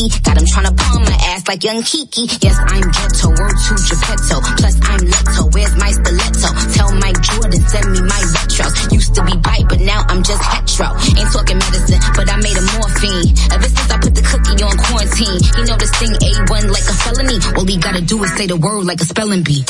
freaky. Got him tryna palm my ass like young Kiki. Yes, I'm ghetto, word to Geppetto. Plus I'm Letto. where's my stiletto? Tell Mike Jordan, send me my retros. Used to be bite, but now I'm just hetero. Ain't talking medicine, but I made a morphine. Ever since I put the cookie on quarantine, he know this thing A1 like a felony. All he gotta do is say the word like a spelling bee.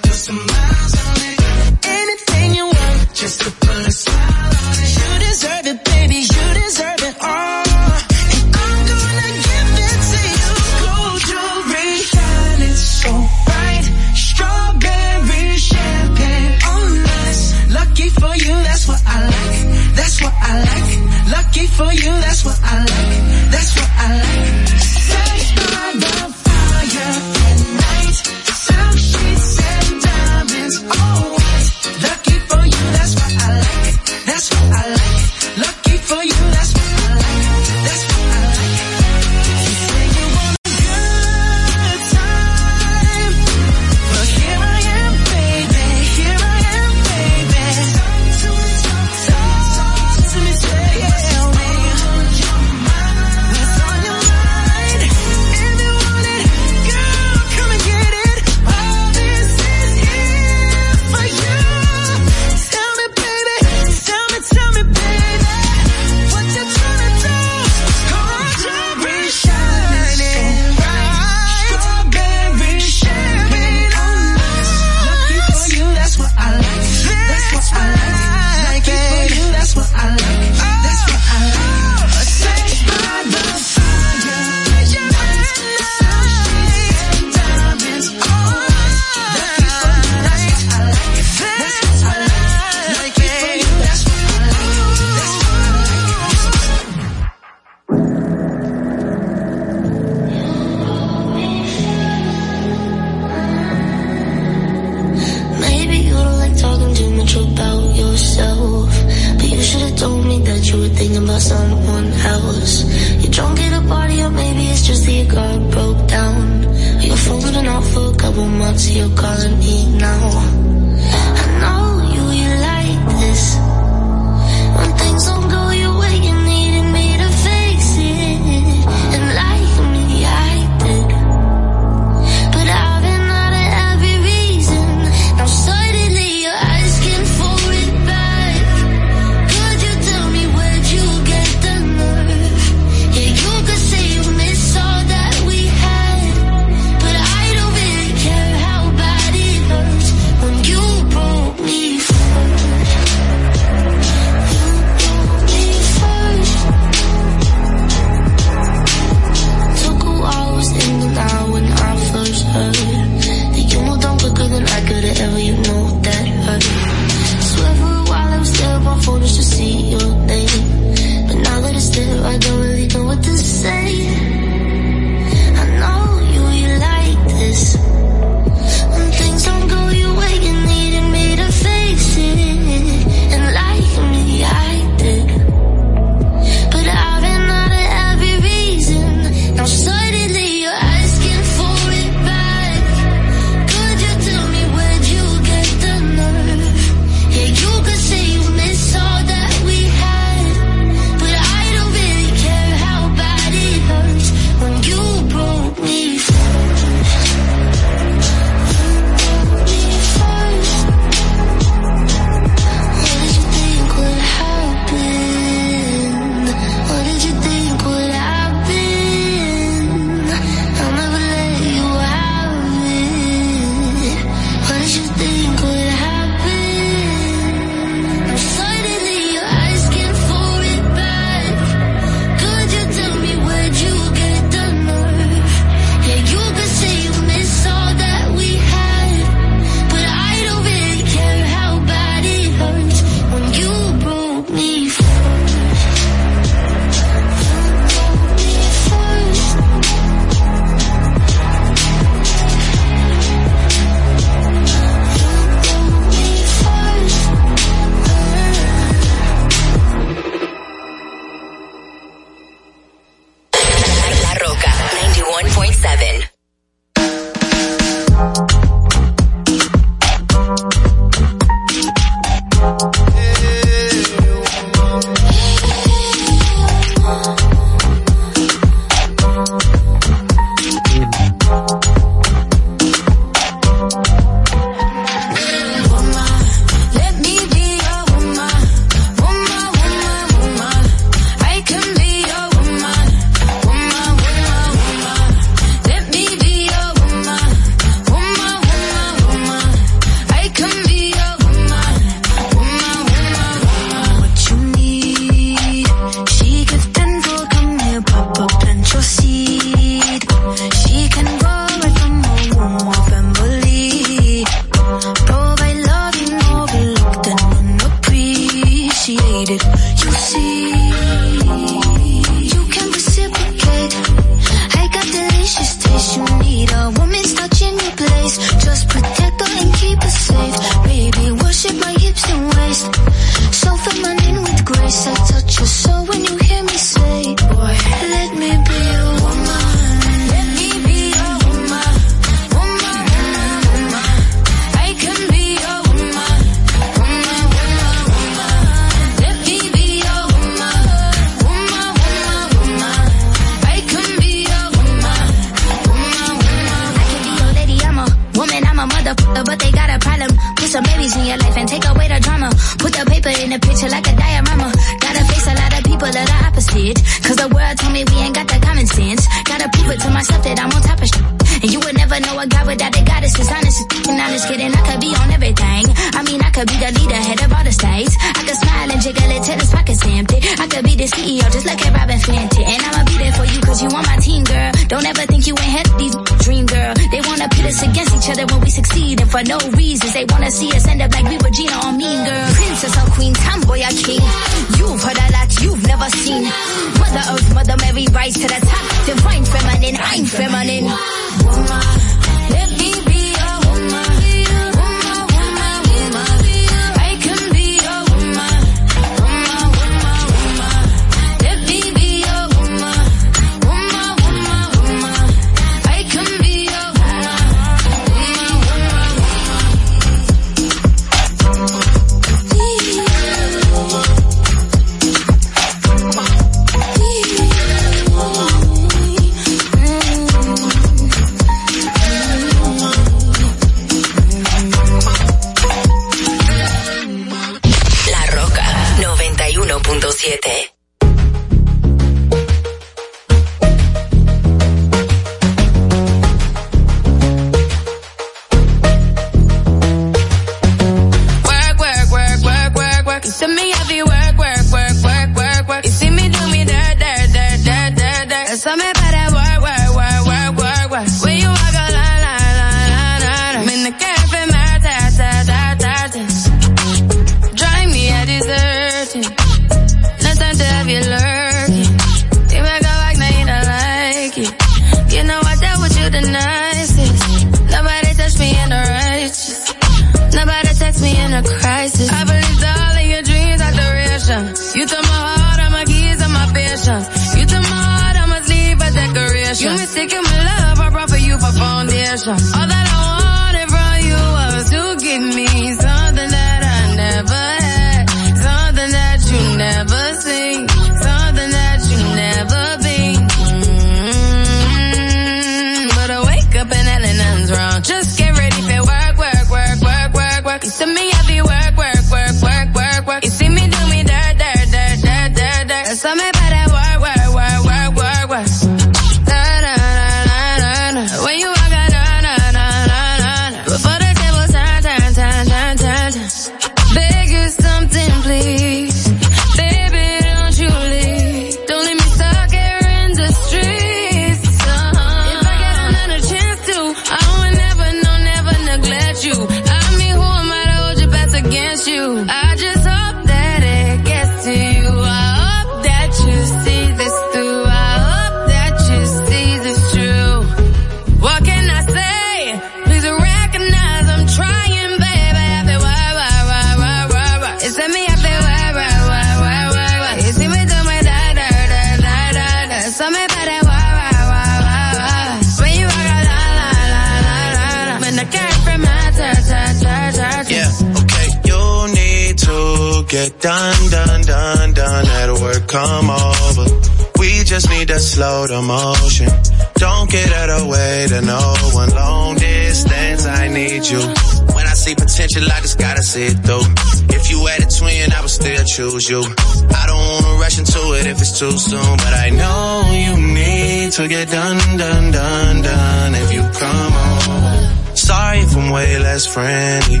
friendly.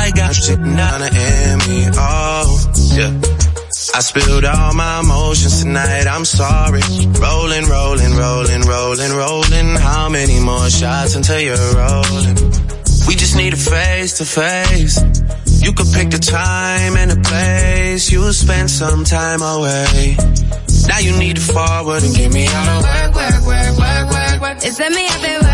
I got you sitting an in oh, yeah. I spilled all my emotions tonight, I'm sorry. Rolling, rolling, rolling, rolling, rolling. How many more shots until you're rolling? We just need a face to face. You could pick the time and the place. You'll spend some time away. Now you need to forward and give me out of work, work, work, work, work, work. It's me up.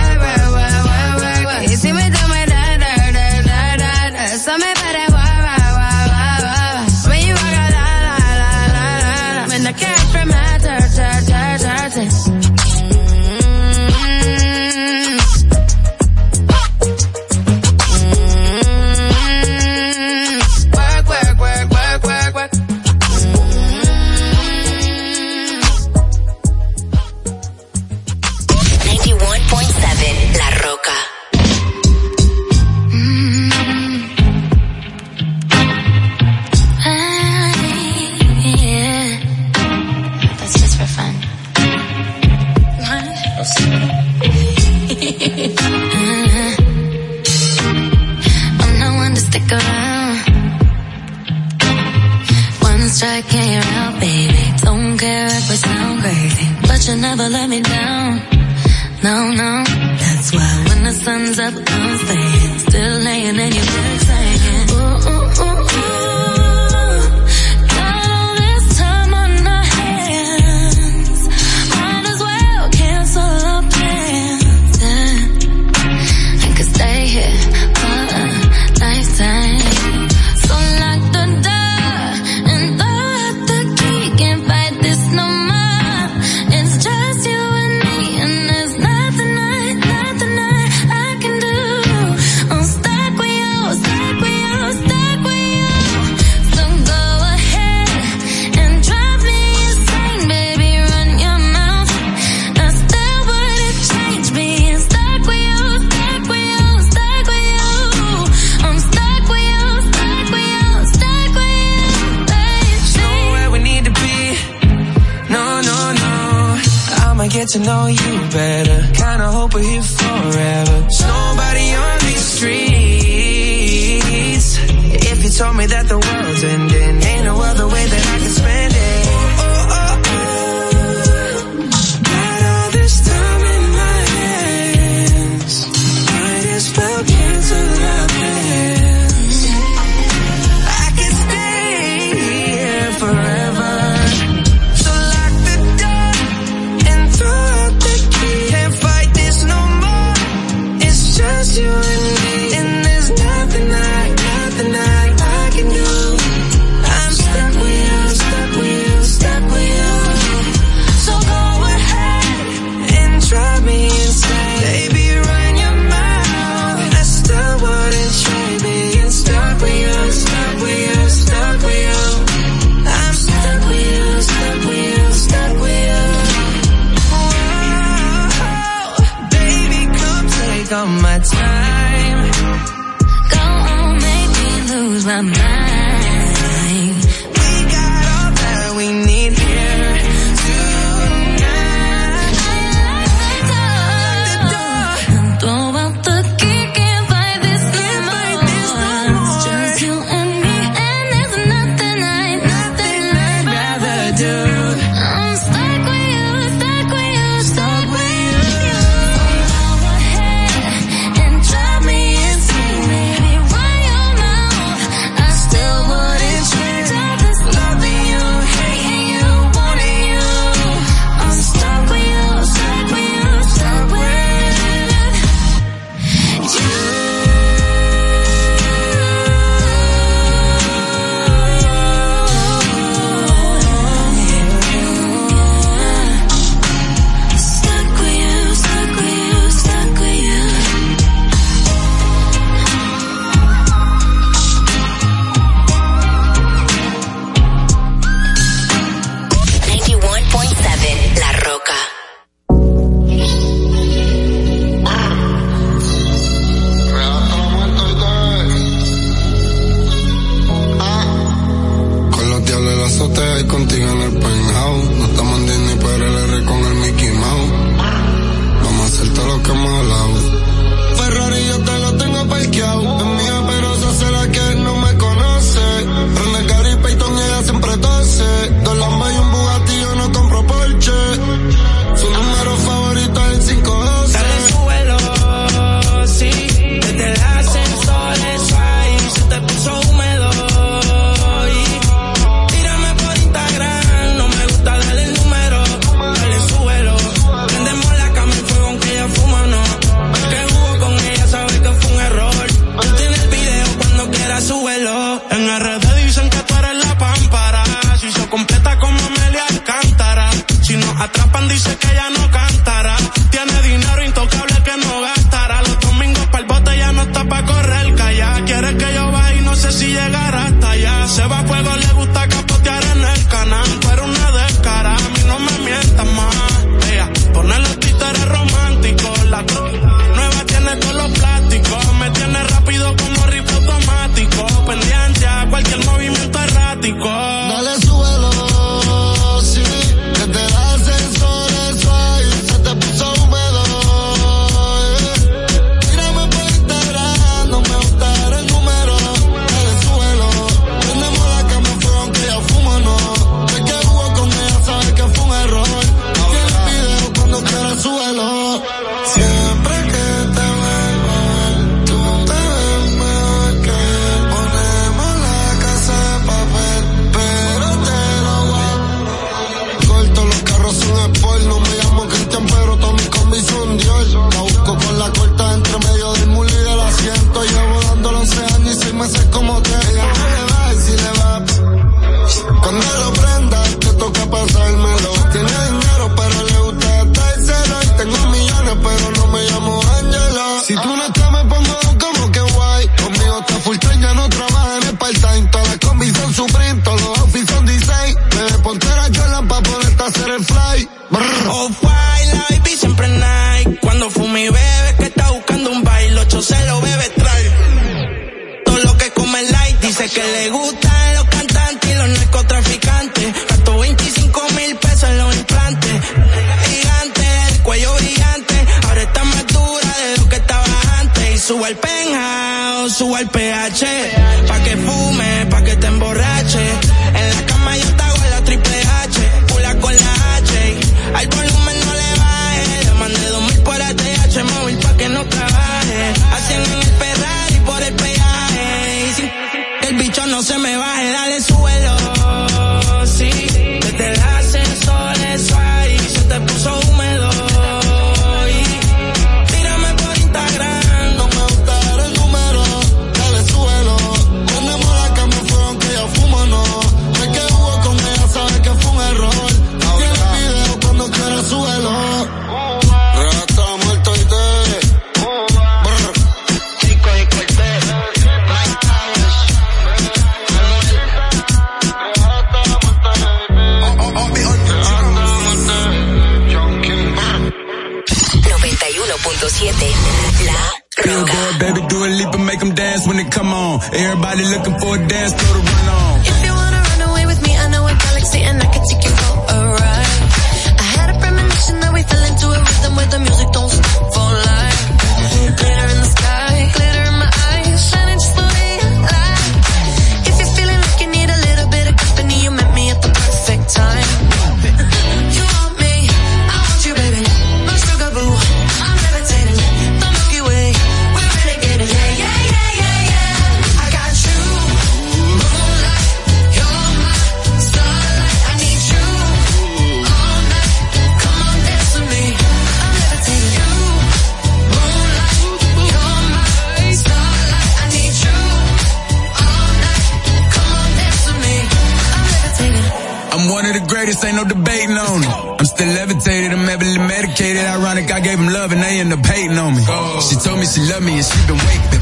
gave them love and they end up hating on me. She told me she loved me and she been waiting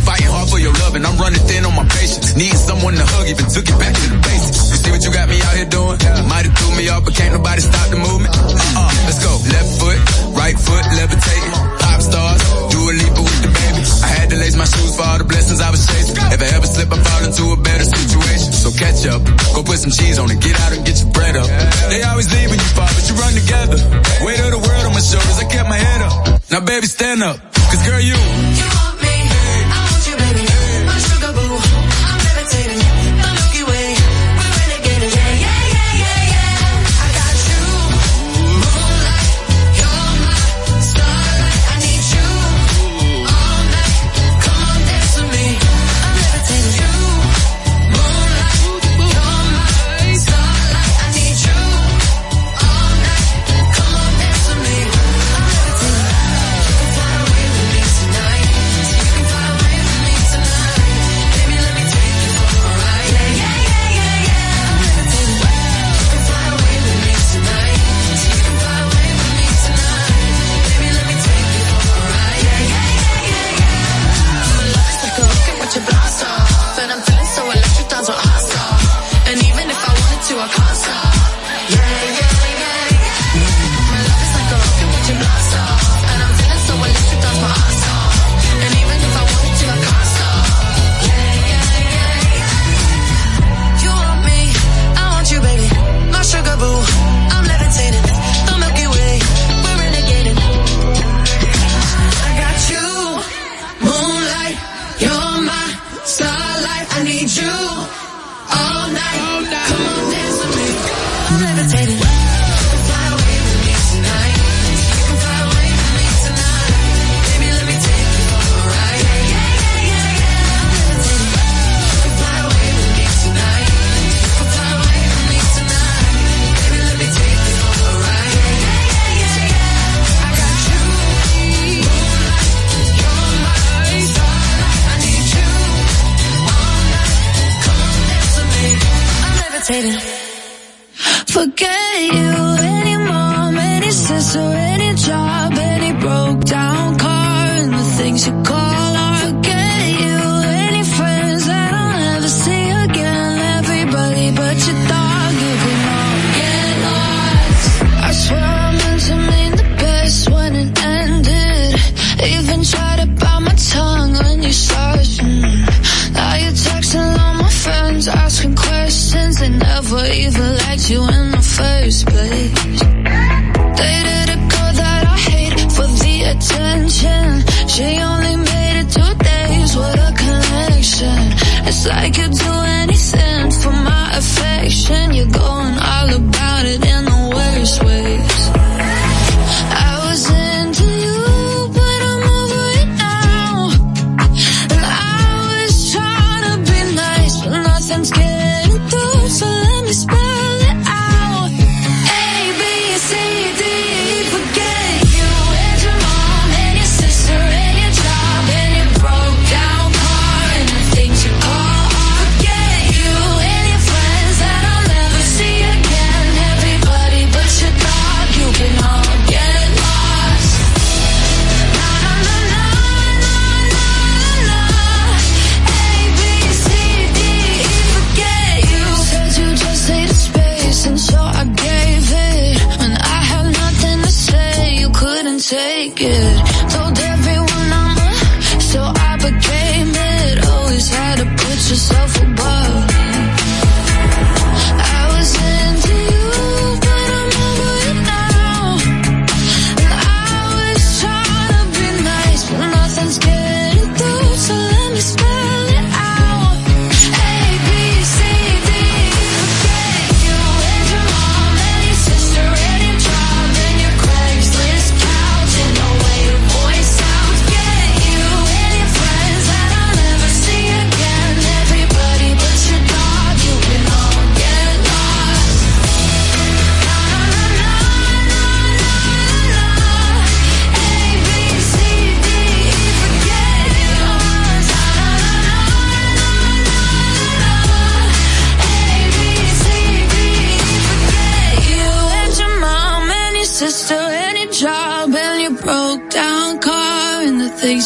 I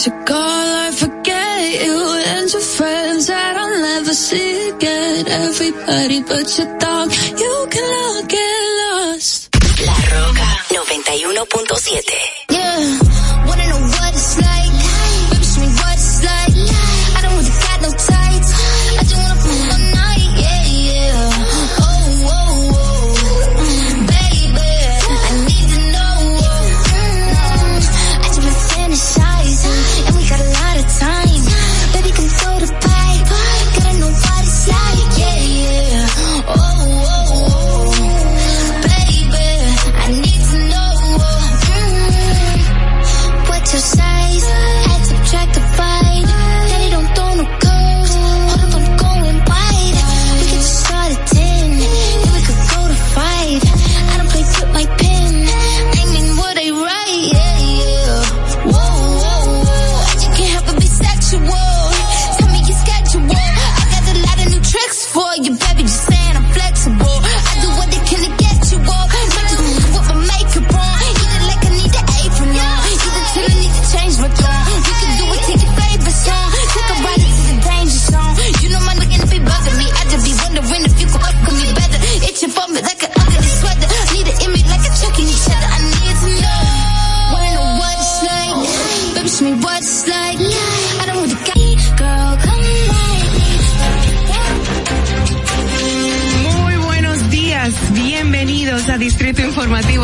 never. Everybody but you can lost. La Roca 91.7.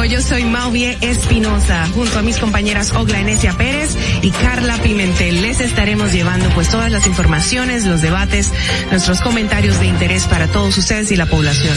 Yo soy Mauvie Espinosa, junto a mis compañeras Ogla Enesia Pérez y Carla Pimentel. Les estaremos llevando pues todas las informaciones, los debates, nuestros comentarios de interés para todos ustedes y la población.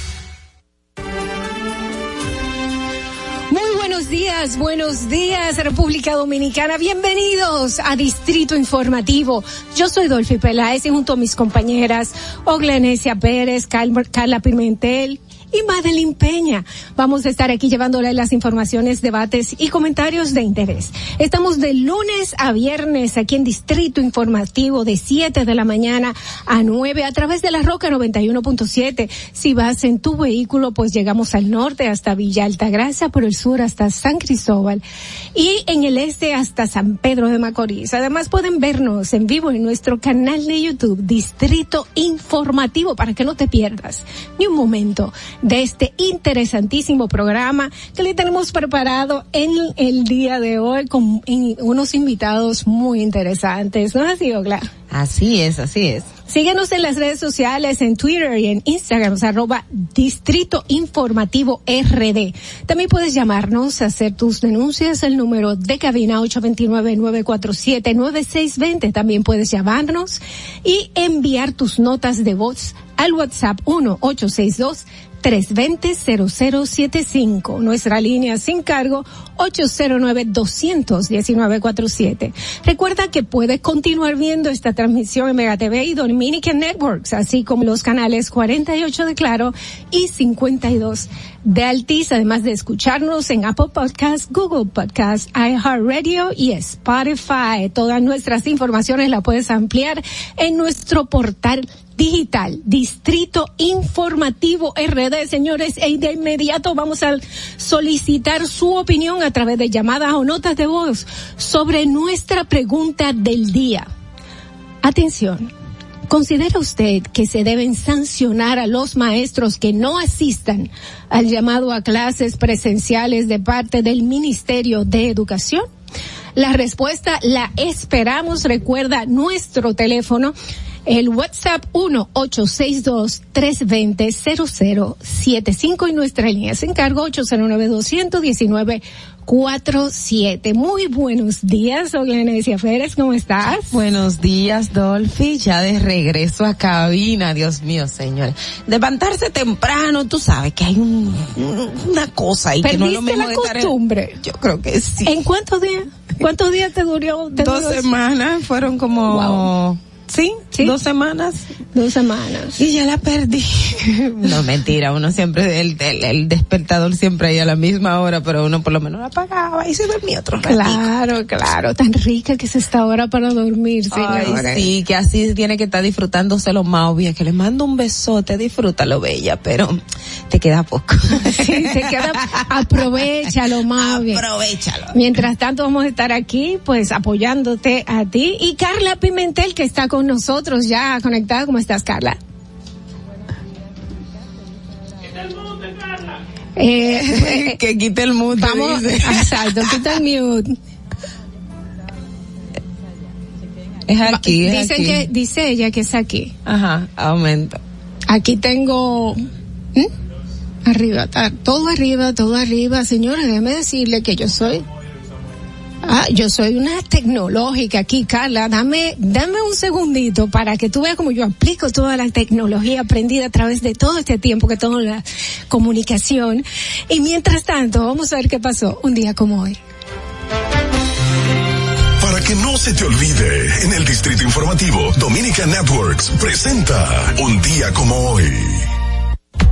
Días, buenos días República Dominicana, bienvenidos a Distrito Informativo. Yo soy Dolphy Peláez y junto a mis compañeras Oglenesia Pérez, Carla Pimentel y Madeline Peña. Vamos a estar aquí llevándole las informaciones, debates y comentarios de interés. Estamos de lunes a viernes aquí en Distrito Informativo de 7 de la mañana a 9 a través de la Roca 91.7. Si vas en tu vehículo, pues llegamos al norte hasta Villa Altagracia, por el sur hasta San Cristóbal y en el este hasta San Pedro de Macorís. Además pueden vernos en vivo en nuestro canal de YouTube Distrito Informativo para que no te pierdas ni un momento de este interesantísimo programa que le tenemos preparado en el día de hoy con unos invitados muy interesantes. ¿No es así, Ogla? Así es, así es. Síguenos en las redes sociales, en Twitter y en Instagram, arroba Distrito Informativo RD. También puedes llamarnos a hacer tus denuncias, el número de cabina 829-947-9620. También puedes llamarnos y enviar tus notas de voz al WhatsApp 1-862 320-0075. Nuestra línea sin cargo 809-219-47. Recuerda que puedes continuar viendo esta transmisión en Mega TV y Dominican Networks, así como los canales 48 de Claro y 52 de Altiz, además de escucharnos en Apple Podcasts, Google Podcasts, iHeartRadio y Spotify. Todas nuestras informaciones las puedes ampliar en nuestro portal digital, Distrito Informativo RD, señores, y de inmediato vamos a solicitar su opinión a través de llamadas o notas de voz sobre nuestra pregunta del día. Atención. ¿Considera usted que se deben sancionar a los maestros que no asistan al llamado a clases presenciales de parte del Ministerio de Educación? La respuesta la esperamos. Recuerda nuestro teléfono el WhatsApp 1-862-320-0075 y nuestra línea se encargo 809-219-47. Muy buenos días, Oglenesia Férez, ¿cómo estás? Buenos días, Dolphy, ya de regreso a cabina, Dios mío, señores. Levantarse temprano, tú sabes que hay un, una cosa ahí que no es lo ¿Perdiste mismo la en- costumbre? Yo creo que sí. ¿En cuántos días? ¿Cuántos días te duró? te Dos duró semanas, fueron como... Wow. ¿Sí? dos semanas. Dos semanas. Y ya la perdí. no, mentira, uno siempre, el, el, el despertador siempre ahí a la misma hora, pero uno por lo menos la apagaba y se dormía otro ratito. Claro, claro, tan rica que es esta hora para dormir, Ay, señores. sí, que así tiene que estar disfrutándose lo más que le mando un besote, disfrútalo, bella, pero te queda poco. Sí, te queda, aprovechalo, más. Aprovechalo. Mientras tanto vamos a estar aquí, pues, apoyándote a ti. Y Carla Pimentel, que está con nosotros ya conectada. ¿Cómo estás, Carla? Eh, que quite el mute. Vamos, dice. exacto, quita el mute. Es aquí, es Dicen aquí. que, dice ella que es aquí. Ajá, aumento. Aquí tengo, ¿Mm? Arriba, todo arriba, todo arriba. Señora, déjeme decirle que yo soy Ah, yo soy una tecnológica aquí, Carla. Dame, dame un segundito para que tú veas cómo yo aplico toda la tecnología aprendida a través de todo este tiempo que en la comunicación. Y mientras tanto, vamos a ver qué pasó un día como hoy. Para que no se te olvide, en el Distrito Informativo, Dominica Networks presenta Un día como hoy.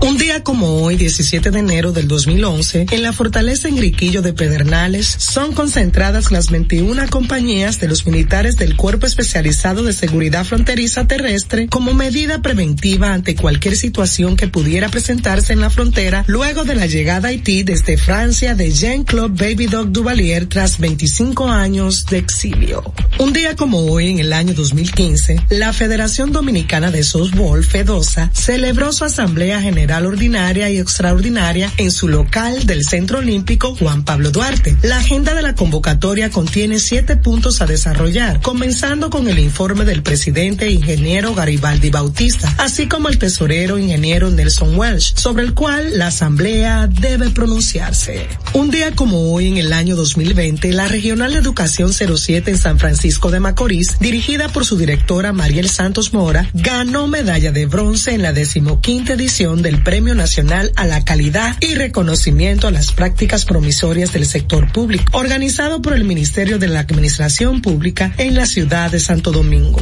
Un día como hoy, 17 de enero del 2011, en la fortaleza Enriquillo de Pedernales son concentradas las 21 compañías de los militares del Cuerpo Especializado de Seguridad Fronteriza Terrestre como medida preventiva ante cualquier situación que pudiera presentarse en la frontera luego de la llegada a Haití desde Francia de Jean-Claude Baby Dog Duvalier tras 25 años de exilio. Un día como hoy, en el año 2015, la Federación Dominicana de Softball, FEDOSA, celebró su Asamblea General Ordinaria y Extraordinaria en su local del Centro Olímpico Juan Pablo Duarte. La agenda de la convocatoria contiene siete puntos a desarrollar, comenzando con el informe del presidente ingeniero Garibaldi Bautista, así como el tesorero ingeniero Nelson Welsh, sobre el cual la Asamblea debe pronunciarse. Un día como hoy, en el año 2020, la Regional de Educación 07 en San Francisco de Macorís, dirigida por su directora Mariel Santos Mora, ganó medalla de bronce en la decimoquinta edición del Premio Nacional a la Calidad y Reconocimiento a las Prácticas Promisorias del Sector Público, organizado por el Ministerio de la Administración Pública en la ciudad de Santo Domingo.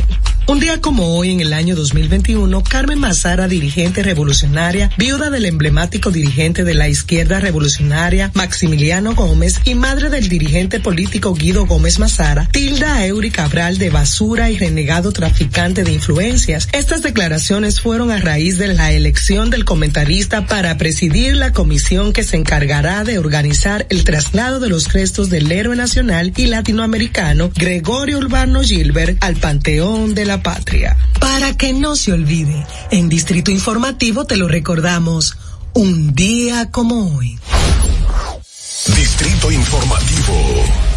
Un día como hoy, en el año 2021, Carmen Mazara, dirigente revolucionaria, viuda del emblemático dirigente de la izquierda revolucionaria, Maximiliano Gómez, y madre del dirigente político Guido Gómez Mazara, tilda a Eury Cabral de basura y renegado traficante de influencias. Estas declaraciones fueron a raíz de la elección del comentarista para presidir la comisión que se encargará de organizar el traslado de los restos del héroe nacional y latinoamericano Gregorio Urbano Gilbert al Panteón de la Patria. Para que no se olvide, en Distrito Informativo te lo recordamos, un día como hoy. Distrito Informativo.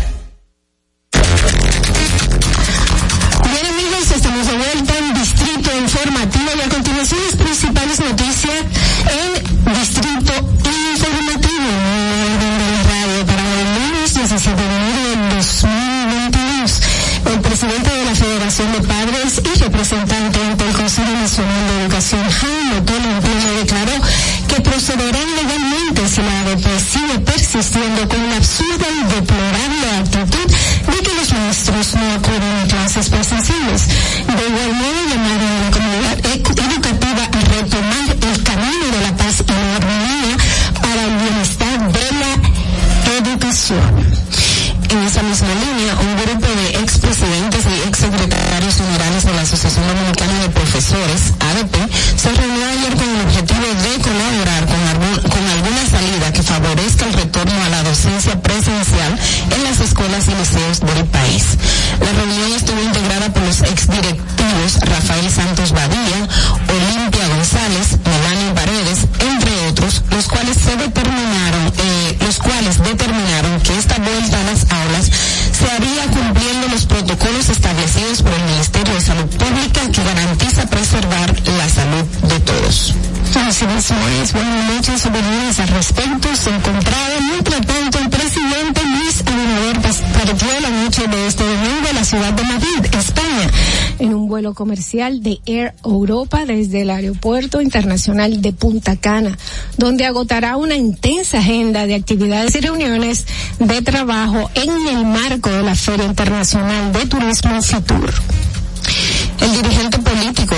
Informativo y a continuación las principales noticias en Distrito Informativo. En la radio para el lunes 17 de enero del 2022. El presidente de la Federación de Padres y representante ante el Consejo Nacional de Educación, Jaime Pleno, declaró que procederán legalmente si la ADP sigue persistiendo con la absurda y deplorable actitud de que los maestros no acuden a clases presenciales. De igual modo, llamaron a la comunidad educativa a retomar el camino de la paz y la armonía para el bienestar de la educación. En esa misma Asociación Dominicana de Profesores, ADP, se reunió ayer con el objetivo de colaborar con, alguna salida que favorezca el retorno a la docencia presencial en las escuelas y liceos del país. La reunión estuvo integrada por los exdirectivos Rafael Santos Badía, Olimpia González, Melanie Paredes, entre otros, los cuales se eh, los cuales determinaron que esta vuelta a las aulas se haría cumpliendo los protocolos establecidos por el Ministerio de Salud Pública que garantiza preservar la salud de todos. Así mismo es, bueno, muchas opiniones al respecto se encontraban. Mientras tanto, el presidente Luis Abinader pas- partió la noche de este domingo a la ciudad de Madrid, España, en un vuelo comercial de Air Europa desde el Aeropuerto Internacional de Punta Cana, donde agotará una intensa agenda de actividades y reuniones de trabajo en el marco de la Feria Internacional de Turismo Fitur. El dirigente político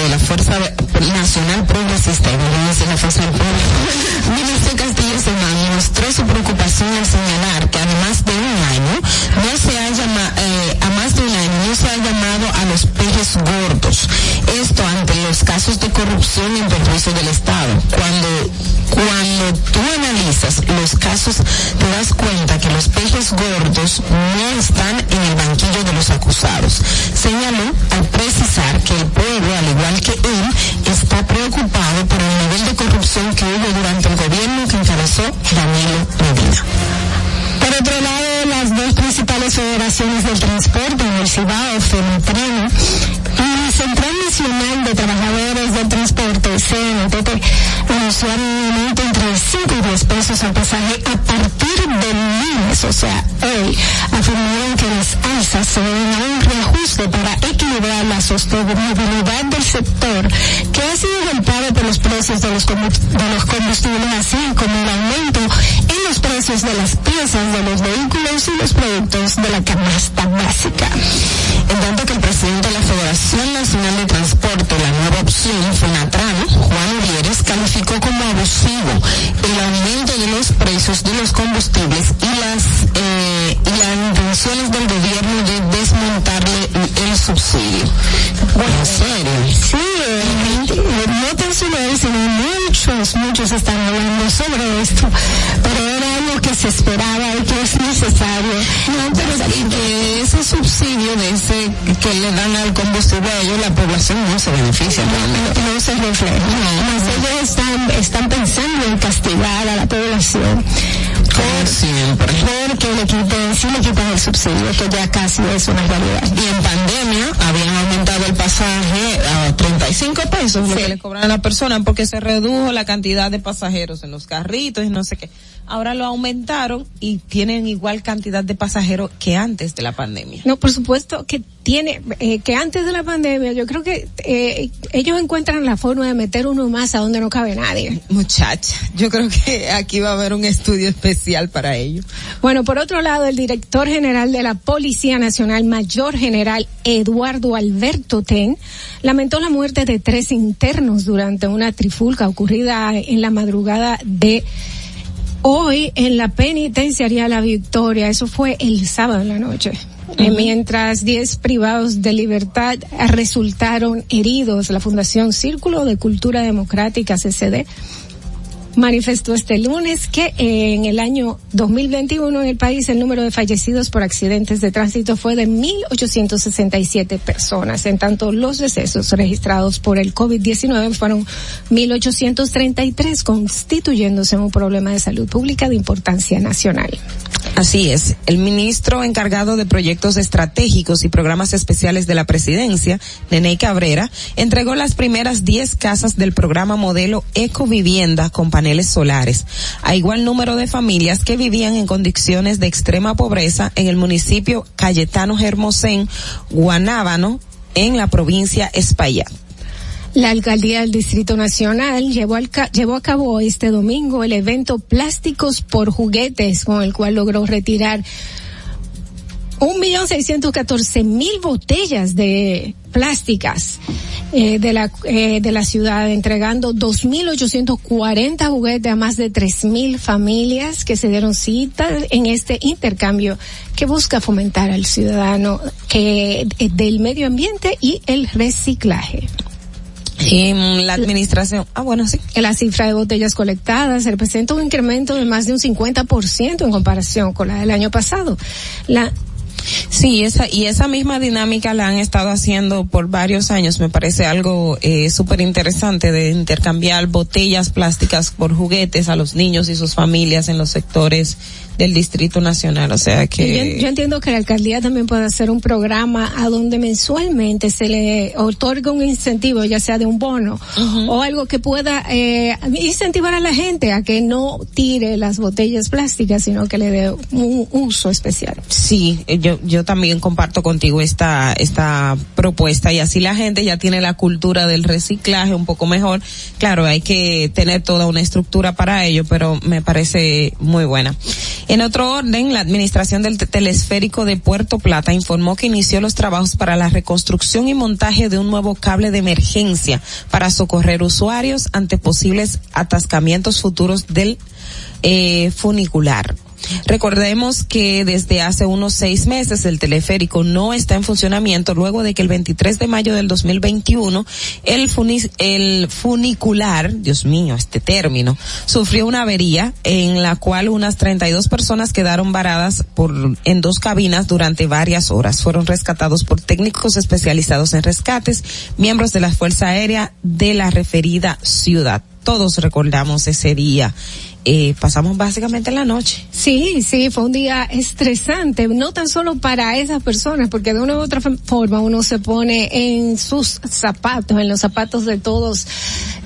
se redujo la cantidad de pasajeros en los carritos y no sé qué. Ahora lo aumentaron y tienen igual cantidad de pasajeros que antes de la pandemia. No, por supuesto que tiene, eh, que antes de la pandemia, yo creo que eh, ellos encuentran la forma de meter uno más a donde no cabe nadie. Muchacha, yo creo que aquí va a haber un estudio especial para ello. Bueno, por otro lado, el director general de la Policía Nacional, Mayor General Eduardo Alberto Ten, lamentó la muerte de tres internos durante una trifulca ocurrida en la madrugada de hoy en la penitenciaría La Victoria. Eso fue el sábado en la noche. Eh, mientras 10 privados de libertad resultaron heridos, la Fundación Círculo de Cultura Democrática, CCD, manifestó este lunes que en el año 2021 en el país el número de fallecidos por accidentes de tránsito fue de 1.867 personas. En tanto, los decesos registrados por el COVID-19 fueron 1.833, constituyéndose un problema de salud pública de importancia nacional. Así es. El ministro encargado de proyectos estratégicos y programas especiales de la presidencia, Nene Cabrera, entregó las primeras 10 casas del programa modelo Ecovivienda con paneles solares a igual número de familias que vivían en condiciones de extrema pobreza en el municipio Cayetano Hermosén, Guanábano, en la provincia Espaillat. La alcaldía del Distrito Nacional llevó, al llevó a cabo este domingo el evento Plásticos por Juguetes, con el cual logró retirar un millón seiscientos catorce mil botellas de plásticas eh, de la eh, de la ciudad entregando dos mil ochocientos cuarenta juguetes a más de tres mil familias que se dieron cita en este intercambio que busca fomentar al ciudadano que eh, del medio ambiente y el reciclaje en la administración. Ah, bueno, sí. La cifra de botellas colectadas representa un incremento de más de un 50% en comparación con la del año pasado. La Sí, esa, y esa misma dinámica la han estado haciendo por varios años. Me parece algo eh, súper interesante de intercambiar botellas plásticas por juguetes a los niños y sus familias en los sectores del Distrito Nacional. O sea que. Yo, yo, entiendo que la alcaldía también puede hacer un programa a donde mensualmente se le otorga un incentivo, ya sea de un bono uh -huh. o algo que pueda eh, incentivar a la gente a que no tire las botellas plásticas, sino que le dé un uso especial. Sí, yo, yo también comparto contigo esta, esta propuesta y así la gente ya tiene la cultura del reciclaje un poco mejor. Claro, hay que tener toda una estructura para ello, pero me parece muy buena. En otro orden, la administración del telesférico de Puerto Plata informó que inició los trabajos para la reconstrucción y montaje de un nuevo cable de emergencia para socorrer usuarios ante posibles atascamientos futuros del eh, funicular. Recordemos que desde hace unos seis meses el teleférico no está en funcionamiento luego de que el 23 de mayo del 2021 el, funis, el funicular, Dios mío, este término, sufrió una avería en la cual unas 32 personas quedaron varadas por, en dos cabinas durante varias horas. Fueron rescatados por técnicos especializados en rescates, miembros de la Fuerza Aérea de la referida ciudad. Todos recordamos ese día eh, pasamos básicamente la noche. Sí, sí, fue un día estresante, no tan solo para esas personas, porque de una u otra forma uno se pone en sus zapatos, en los zapatos de todos,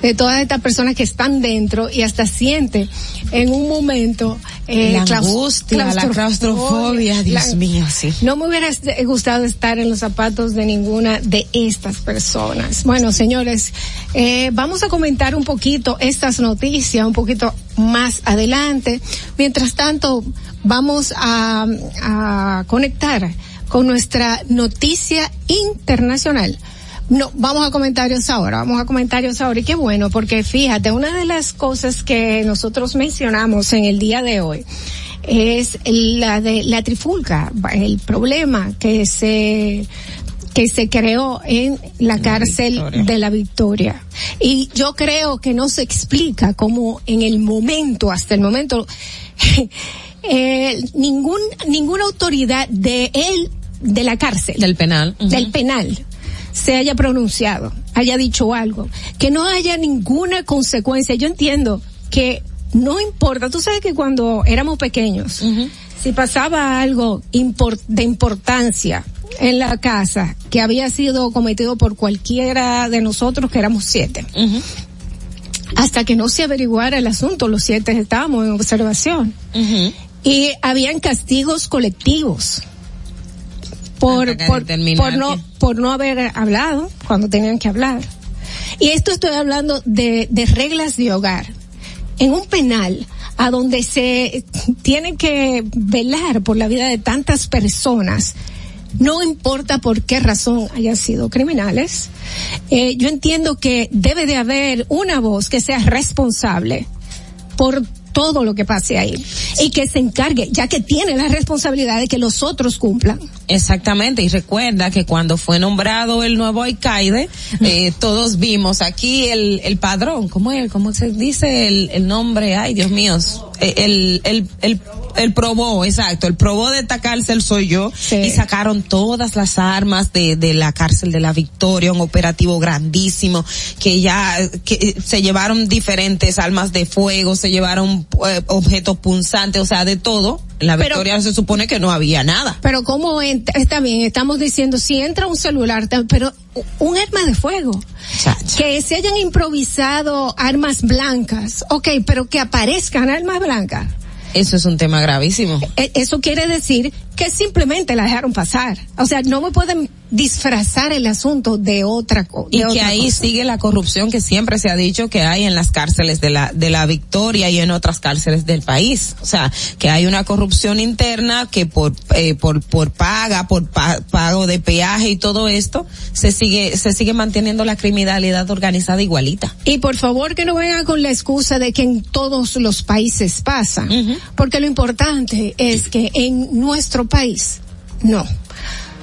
de todas estas personas que están dentro y hasta siente en un momento eh, la angustia, la claustrofobia, Dios la- mío, sí. No me hubiera gustado estar en los zapatos de ninguna de estas personas. Bueno, señores, eh, vamos a comentar un poquito estas noticias, un poquito más adelante. Mientras tanto, vamos a, a conectar con nuestra noticia internacional. No, vamos a comentarios ahora, vamos a comentarios ahora. Y qué bueno, porque fíjate, una de las cosas que nosotros mencionamos en el día de hoy es la de la trifulca, el problema que se que se creó en la cárcel de la Victoria. Y yo creo que no se explica cómo en el momento, hasta el momento, eh, ningún, ninguna autoridad de él, de la cárcel, Del penal. del penal se haya pronunciado, haya dicho algo, que no haya ninguna consecuencia. Yo entiendo que no importa, tú sabes que cuando éramos pequeños, si pasaba algo de importancia en la casa que había sido cometido por cualquiera de nosotros, que éramos siete, hasta que no se averiguara el asunto, los siete estábamos en observación. Y habían castigos colectivos por, no, que- por no haber hablado cuando tenían que hablar. Y esto estoy hablando de, de reglas de hogar. En un penal, a donde se tiene que velar por la vida de tantas personas, no importa por qué razón hayan sido criminales, eh, yo entiendo que debe de haber una voz que sea responsable por todo lo que pase ahí y que se encargue, ya que tiene la responsabilidad de que los otros cumplan. Exactamente, y recuerda que cuando fue nombrado el nuevo alcaide, eh, todos vimos aquí el, el padrón, ¿cómo es? ¿Cómo se dice el, el nombre? Ay, Dios mío, eh, el, el, el, el probó, exacto, el probó de esta cárcel soy yo, y sacaron todas las armas de, de la cárcel de la Victoria, un operativo grandísimo, que ya, que eh, se llevaron diferentes armas de fuego, se llevaron eh, objetos punzantes, o sea, de todo. En la Pero- Victoria se supone que no había nada. Pero como está bien, estamos diciendo si entra un celular, pero un arma de fuego. Que se hayan improvisado armas blancas, ok, pero que aparezcan armas blancas. Eso es un tema gravísimo. E- Eso quiere decir que simplemente la dejaron pasar. O sea, no me pueden disfrazar el asunto de otra cosa. Y que ahí sigue la corrupción que siempre se ha dicho que hay en las cárceles de la, de la Victoria y en otras cárceles del país. O sea, que hay una corrupción interna que por, eh, por, por paga, por pa- pago de peaje y todo esto, se sigue, se sigue manteniendo la criminalidad organizada igualita. Y por favor que no vengan con la excusa de que en todos los países pasa, porque lo importante es que en nuestro país no.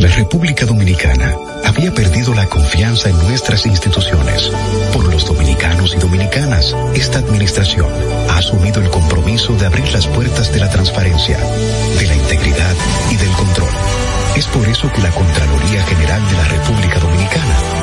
La República Dominicana había perdido la confianza en nuestras instituciones. Por los dominicanos y dominicanas, esta administración ha asumido el compromiso de abrir las puertas de la transparencia, de la integridad y del control. Es por eso que la Contraloría General de la República Dominicana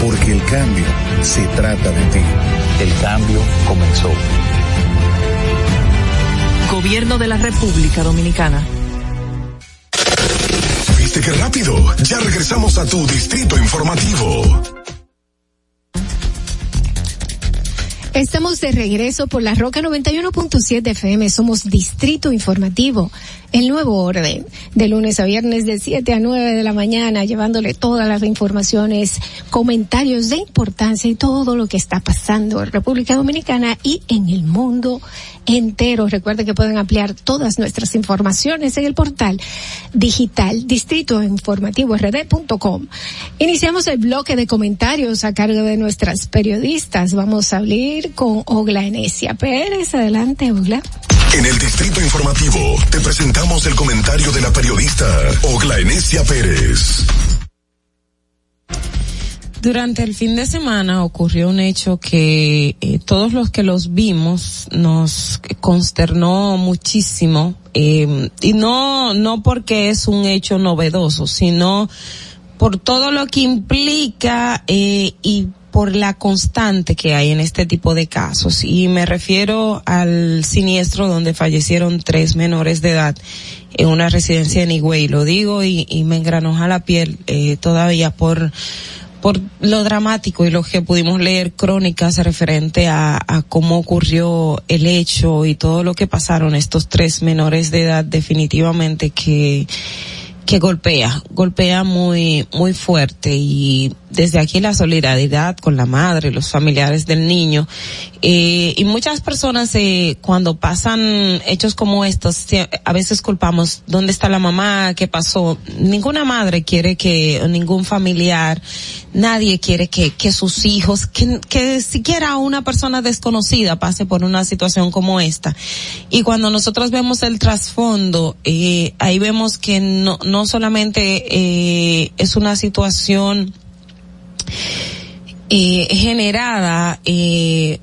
Porque el cambio se trata de ti. El cambio comenzó. Gobierno de la República Dominicana. ¿Viste qué rápido? Ya regresamos a tu Distrito Informativo. Estamos de regreso por la Roca 91.7 FM. Somos Distrito Informativo, el nuevo orden, de lunes a viernes de 7 a 9 de la mañana, llevándole todas las informaciones, comentarios de importancia y todo lo que está pasando en República Dominicana y en el mundo entero. Recuerden que pueden ampliar todas nuestras informaciones en el portal digital distritoinformativord.com. Iniciamos el bloque de comentarios a cargo de nuestras periodistas. Vamos a abrir con Ogla Enesia Pérez. Adelante, Ogla. En el Distrito Informativo te presentamos el comentario de la periodista Ogla Enesia Pérez. Durante el fin de semana ocurrió un hecho que eh, todos los que los vimos nos consternó muchísimo eh, y no no porque es un hecho novedoso, sino por todo lo que implica eh, y por la constante que hay en este tipo de casos. Y me refiero al siniestro donde fallecieron tres menores de edad en una residencia en Higüey. Lo digo y, y me engranoja la piel eh, todavía por por lo dramático y lo que pudimos leer crónicas referente a, a, cómo ocurrió el hecho y todo lo que pasaron estos tres menores de edad definitivamente que que golpea, golpea muy, muy fuerte y desde aquí la solidaridad con la madre, los familiares del niño, eh, y muchas personas eh, cuando pasan hechos como estos, a veces culpamos, ¿dónde está la mamá? ¿Qué pasó? Ninguna madre quiere que, ningún familiar, nadie quiere que, que sus hijos, que, siquiera una persona desconocida pase por una situación como esta. Y cuando nosotros vemos el trasfondo, eh, ahí vemos que no, no solamente eh, es una situación eh, generada eh,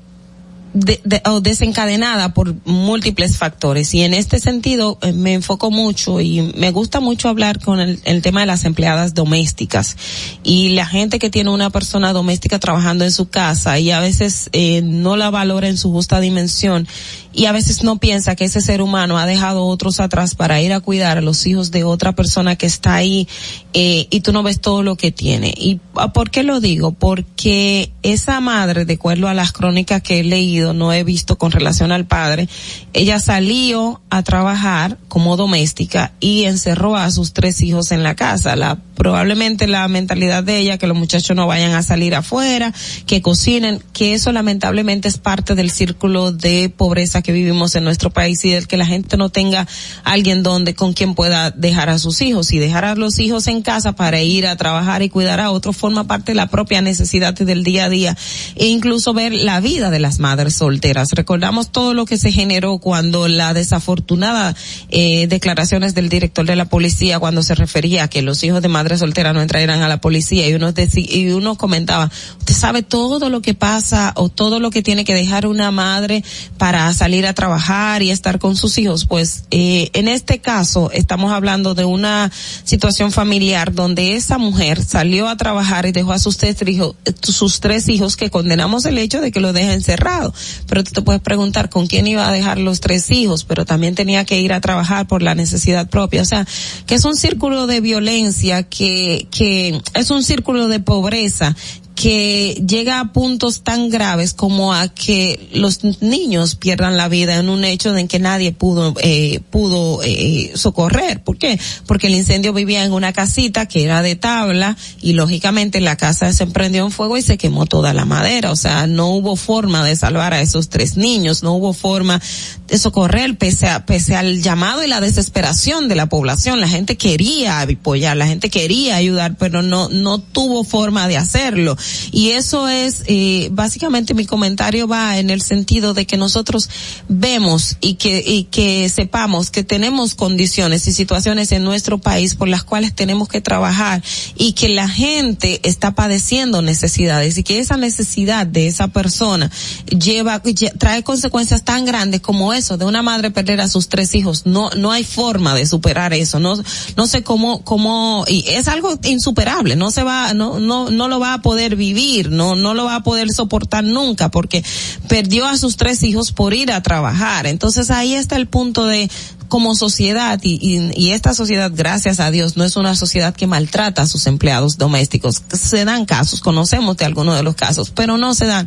de, o desencadenada por múltiples factores. Y en este sentido eh, me enfoco mucho y me gusta mucho hablar con el, el, tema de las empleadas domésticas y la gente que tiene una persona doméstica trabajando en su casa y a veces eh, no la valora en su justa dimensión y a veces no piensa que ese ser humano ha dejado otros atrás para ir a cuidar a los hijos de otra persona que está ahí eh, y tú no ves todo lo que tiene. ¿Y ah, por qué lo digo? Porque esa madre, de acuerdo a las crónicas que he leído, no he visto con relación al padre, ella salió a trabajar como doméstica y encerró a sus tres hijos en la casa. La, probablemente la mentalidad de ella que los muchachos no vayan a salir afuera, que cocinen, que eso lamentablemente es parte del círculo de pobreza que vivimos en nuestro país y del que la gente no tenga alguien donde con quien pueda dejar a sus hijos y dejar a los hijos en casa para ir a trabajar y cuidar a otros forma parte de la propia necesidad del día a día e incluso ver la vida de las madres solteras. Recordamos todo lo que se generó cuando la desafortunada eh, declaraciones del director de la policía cuando se refería a que los hijos de madres solteras no entraran a la policía y uno y uno comentaba, usted sabe todo lo que pasa o todo lo que tiene que dejar una madre para salir a trabajar y estar con sus hijos. Pues eh, en este caso estamos hablando de una situación familiar donde esa mujer salió a trabajar y dejó a sus tres hijos, sus tres hijos que condenamos el hecho de que lo deja encerrado. Pero tú te puedes preguntar con quién iba a dejar los tres hijos, pero también tenía que ir a trabajar por la necesidad propia. O sea, que es un círculo de violencia que, que es un círculo de pobreza que llega a puntos tan graves como a que los niños pierdan la vida en un hecho en que nadie pudo eh, pudo eh, socorrer. ¿Por qué? Porque el incendio vivía en una casita que era de tabla y lógicamente la casa se emprendió en fuego y se quemó toda la madera. O sea, no hubo forma de salvar a esos tres niños, no hubo forma de socorrer pese a, pese al llamado y la desesperación de la población. La gente quería apoyar, la gente quería ayudar, pero no no tuvo forma de hacerlo. Y eso es, eh, básicamente mi comentario va en el sentido de que nosotros vemos y que, y que sepamos que tenemos condiciones y situaciones en nuestro país por las cuales tenemos que trabajar y que la gente está padeciendo necesidades y que esa necesidad de esa persona lleva, trae consecuencias tan grandes como eso de una madre perder a sus tres hijos. No, no hay forma de superar eso. No, no sé cómo, cómo, y es algo insuperable. No se va, no, no, no lo va a poder vivir, no, no lo va a poder soportar nunca porque perdió a sus tres hijos por ir a trabajar. Entonces ahí está el punto de como sociedad y, y, esta sociedad, gracias a Dios, no es una sociedad que maltrata a sus empleados domésticos. Se dan casos, conocemos de algunos de los casos, pero no se dan.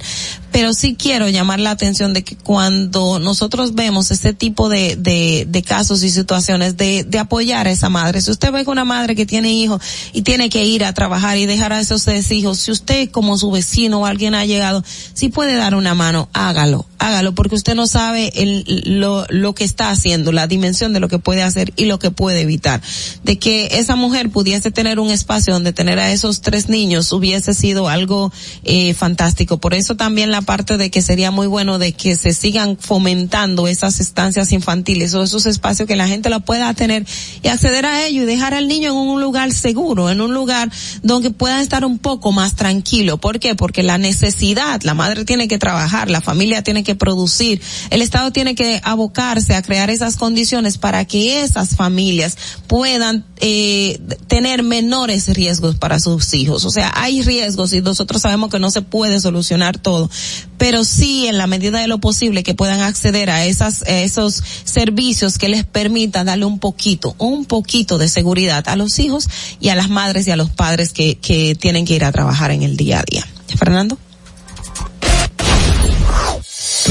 Pero sí quiero llamar la atención de que cuando nosotros vemos este tipo de, casos y situaciones de, apoyar a esa madre, si usted ve que una madre que tiene hijos y tiene que ir a trabajar y dejar a esos hijos, si usted como su vecino o alguien ha llegado, si puede dar una mano, hágalo, hágalo, porque usted no sabe el, lo, lo que está haciendo, la dimensión de lo que puede hacer y lo que puede evitar. De que esa mujer pudiese tener un espacio donde tener a esos tres niños hubiese sido algo eh, fantástico. Por eso también la parte de que sería muy bueno de que se sigan fomentando esas estancias infantiles o esos espacios que la gente lo pueda tener y acceder a ello y dejar al niño en un lugar seguro, en un lugar donde pueda estar un poco más tranquilo. ¿Por qué? Porque la necesidad, la madre tiene que trabajar, la familia tiene que producir, el Estado tiene que abocarse a crear esas condiciones para que esas familias puedan eh, tener menores riesgos para sus hijos. O sea, hay riesgos y nosotros sabemos que no se puede solucionar todo, pero sí en la medida de lo posible que puedan acceder a esas a esos servicios que les permitan darle un poquito, un poquito de seguridad a los hijos y a las madres y a los padres que, que tienen que ir a trabajar en el día a día. Fernando.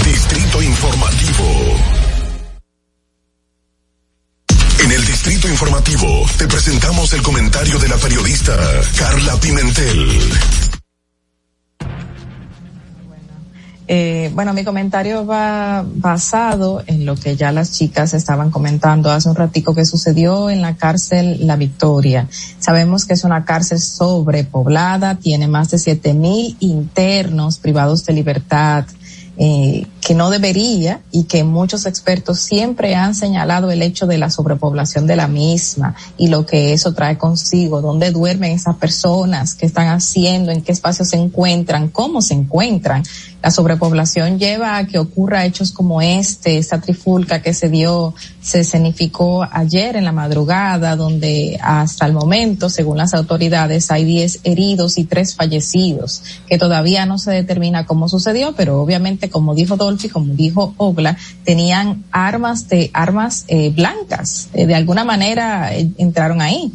Distrito Informativo. En el Distrito Informativo te presentamos el comentario de la periodista Carla Pimentel. Eh, bueno, mi comentario va basado en lo que ya las chicas estaban comentando hace un ratico que sucedió en la cárcel La Victoria. Sabemos que es una cárcel sobrepoblada, tiene más de siete mil internos privados de libertad eh, que no debería y que muchos expertos siempre han señalado el hecho de la sobrepoblación de la misma y lo que eso trae consigo, dónde duermen esas personas, qué están haciendo, en qué espacios se encuentran, cómo se encuentran. La sobrepoblación lleva a que ocurra hechos como este, esta trifulca que se dio, se escenificó ayer en la madrugada, donde hasta el momento, según las autoridades, hay 10 heridos y 3 fallecidos, que todavía no se determina cómo sucedió, pero obviamente, como dijo Dolphy, como dijo Ogla, tenían armas de armas eh, blancas, eh, de alguna manera eh, entraron ahí.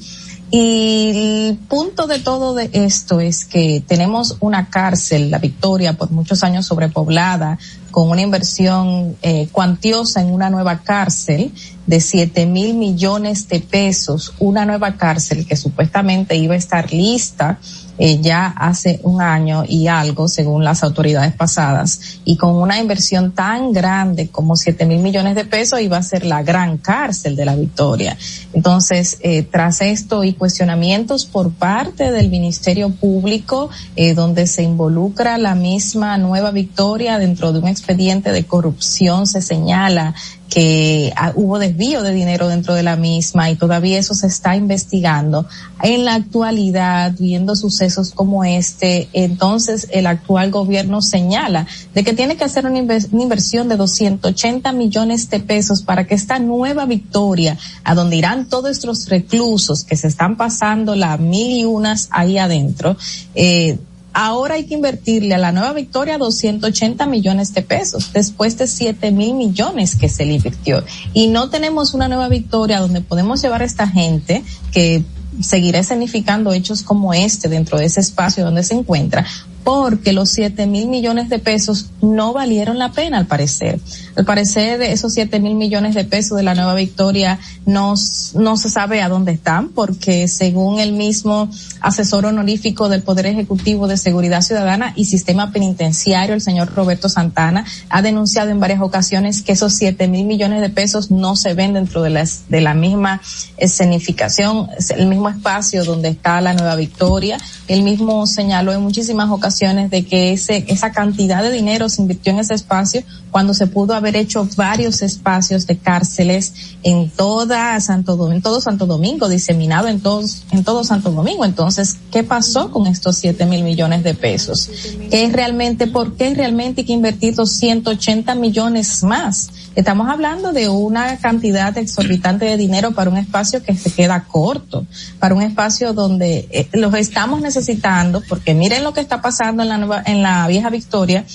Y el punto de todo de esto es que tenemos una cárcel, la Victoria, por muchos años sobrepoblada, con una inversión eh, cuantiosa en una nueva cárcel de siete mil millones de pesos, una nueva cárcel que supuestamente iba a estar lista eh, ya hace un año y algo, según las autoridades pasadas, y con una inversión tan grande como siete mil millones de pesos iba a ser la gran cárcel de la Victoria. Entonces, eh, tras esto y cuestionamientos por parte del Ministerio Público, eh, donde se involucra la misma nueva Victoria dentro de un expediente de corrupción, se señala que ah, hubo desvío de dinero dentro de la misma y todavía eso se está investigando. En la actualidad, viendo sucesos como este, entonces el actual gobierno señala de que tiene que hacer una, inversión de 280 millones de pesos para que esta nueva victoria, a donde irán todos estos reclusos que se están pasando las mil y unas ahí adentro, eh, Ahora hay que invertirle a la nueva Victoria 280 millones de pesos después de 7 mil millones que se le invirtió. Y no tenemos una nueva Victoria donde podemos llevar a esta gente que seguirá significando hechos como este dentro de ese espacio donde se encuentra, porque los siete mil millones de pesos no valieron la pena al parecer. Al parecer esos siete mil millones de pesos de la nueva victoria no, no se sabe a dónde están porque según el mismo asesor honorífico del Poder Ejecutivo de Seguridad Ciudadana y Sistema Penitenciario, el señor Roberto Santana, ha denunciado en varias ocasiones que esos siete mil millones de pesos no se ven dentro de, las, de la misma escenificación, el mismo espacio donde está la nueva victoria. Él mismo señaló en muchísimas ocasiones de que ese, esa cantidad de dinero se invirtió en ese espacio cuando se pudo haber hecho varios espacios de cárceles en toda Santo en todo Santo Domingo, diseminado en todos, en todo Santo Domingo. Entonces, ¿qué pasó con estos siete mil millones de pesos? ¿Qué es realmente, por qué realmente hay que invertir 280 millones más? Estamos hablando de una cantidad exorbitante de dinero para un espacio que se queda corto, para un espacio donde eh, los estamos necesitando, porque miren lo que está pasando en la nueva, en la vieja Victoria,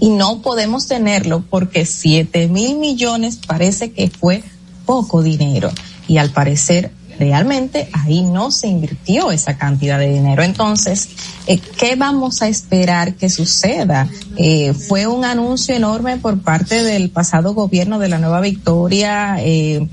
y no podemos tenerlo porque siete mil millones parece que fue poco dinero. Y al parecer realmente ahí no se invirtió esa cantidad de dinero. Entonces, eh, ¿qué vamos a esperar que suceda? Eh, fue un anuncio enorme por parte del pasado gobierno de la Nueva Victoria. Eh,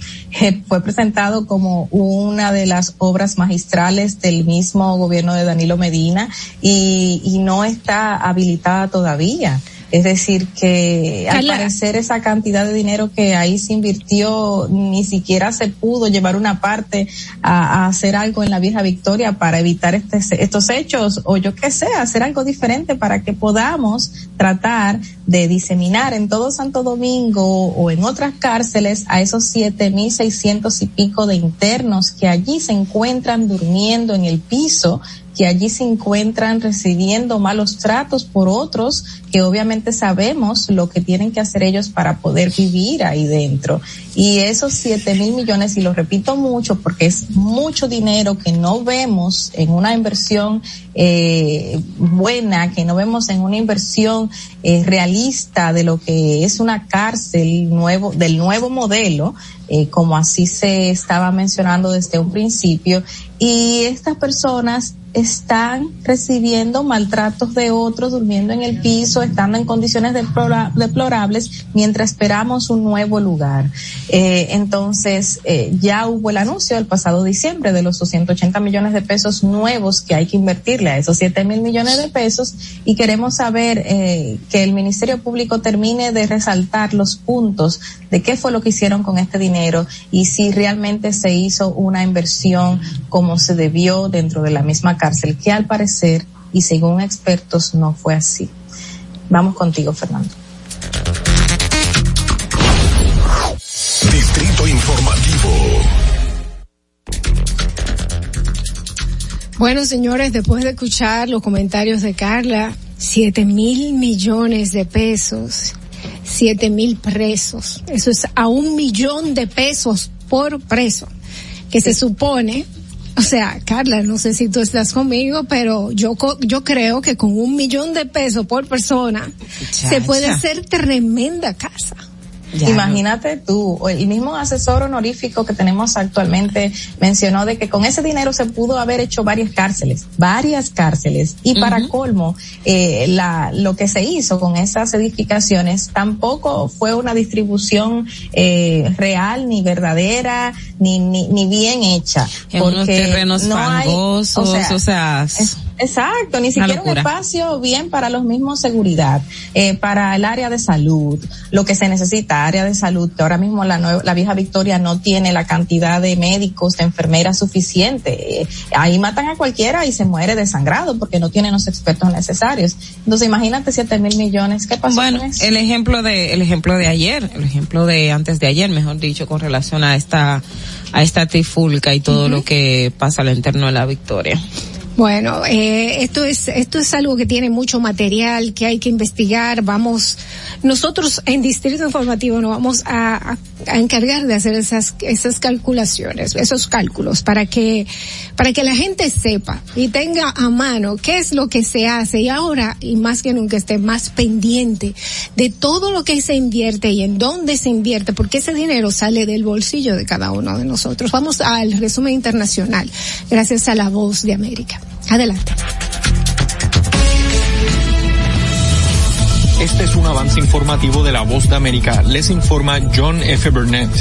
fue presentado como una de las obras magistrales del mismo gobierno de Danilo Medina y, y no está habilitada todavía. Es decir, que al parecer esa cantidad de dinero que ahí se invirtió ni siquiera se pudo llevar una parte a, hacer algo en la vieja Victoria para evitar este, estos hechos o yo qué sé, hacer algo diferente para que podamos tratar de diseminar en todo Santo Domingo o en otras cárceles a esos siete mil seiscientos y pico de internos que allí se encuentran durmiendo en el piso que allí se encuentran recibiendo malos tratos por otros que obviamente sabemos lo que tienen que hacer ellos para poder vivir ahí dentro. Y esos siete mil millones, y lo repito mucho porque es mucho dinero que no vemos en una inversión eh, buena, que no vemos en una inversión eh, realista de lo que es una cárcel nuevo, del nuevo modelo, eh, como así se estaba mencionando desde un principio. Y estas personas están recibiendo maltratos de otros, durmiendo en el piso, estando en condiciones deplorables mientras esperamos un nuevo lugar. Eh, entonces, eh, ya hubo el anuncio el pasado diciembre de los 280 millones de pesos nuevos que hay que invertirle a esos 7 mil millones de pesos y queremos saber eh, que el Ministerio Público termine de resaltar los puntos de qué fue lo que hicieron con este dinero y si realmente se hizo una inversión como se debió dentro de la misma cárcel, que al parecer y según expertos no fue así. Vamos contigo, Fernando. Distrito Informativo. Bueno, señores, después de escuchar los comentarios de Carla Siete mil millones de pesos, siete mil presos. Eso es a un millón de pesos por preso, que se supone o sea, Carla, no sé si tú estás conmigo, pero yo yo creo que con un millón de pesos por persona se puede hacer tremenda casa. Imagínate tú, el mismo asesor honorífico que tenemos actualmente mencionó de que con ese dinero se pudo haber hecho varias cárceles, varias cárceles. Y para colmo, eh, la, lo que se hizo con esas edificaciones tampoco fue una distribución eh, real, ni verdadera, ni, ni, ni bien hecha. En unos terrenos fangosos, o sea, Exacto, ni siquiera un espacio bien para los mismos seguridad, eh, para el área de salud, lo que se necesita, área de salud, que ahora mismo la, la vieja Victoria no tiene la cantidad de médicos, de enfermeras suficiente. Eh, ahí matan a cualquiera y se muere desangrado porque no tienen los expertos necesarios. Entonces imagínate siete mil millones, ¿qué pasó bueno, el ejemplo de, el ejemplo de ayer, el ejemplo de antes de ayer, mejor dicho, con relación a esta, a esta trifulca y todo lo que pasa al interno de la Victoria. Bueno, eh, esto es esto es algo que tiene mucho material que hay que investigar. Vamos, nosotros en Distrito Informativo nos vamos a, a, encargar de hacer esas esas calculaciones, esos cálculos para que para que la gente sepa y tenga a mano qué es lo que se hace y ahora y más que nunca esté más pendiente de todo lo que se invierte y en dónde se invierte, porque ese dinero sale del bolsillo de cada uno de nosotros. Vamos al resumen internacional, gracias a la voz de América. Adelante. Este es un avance informativo de la Voz de América. Les informa John F. Burnett.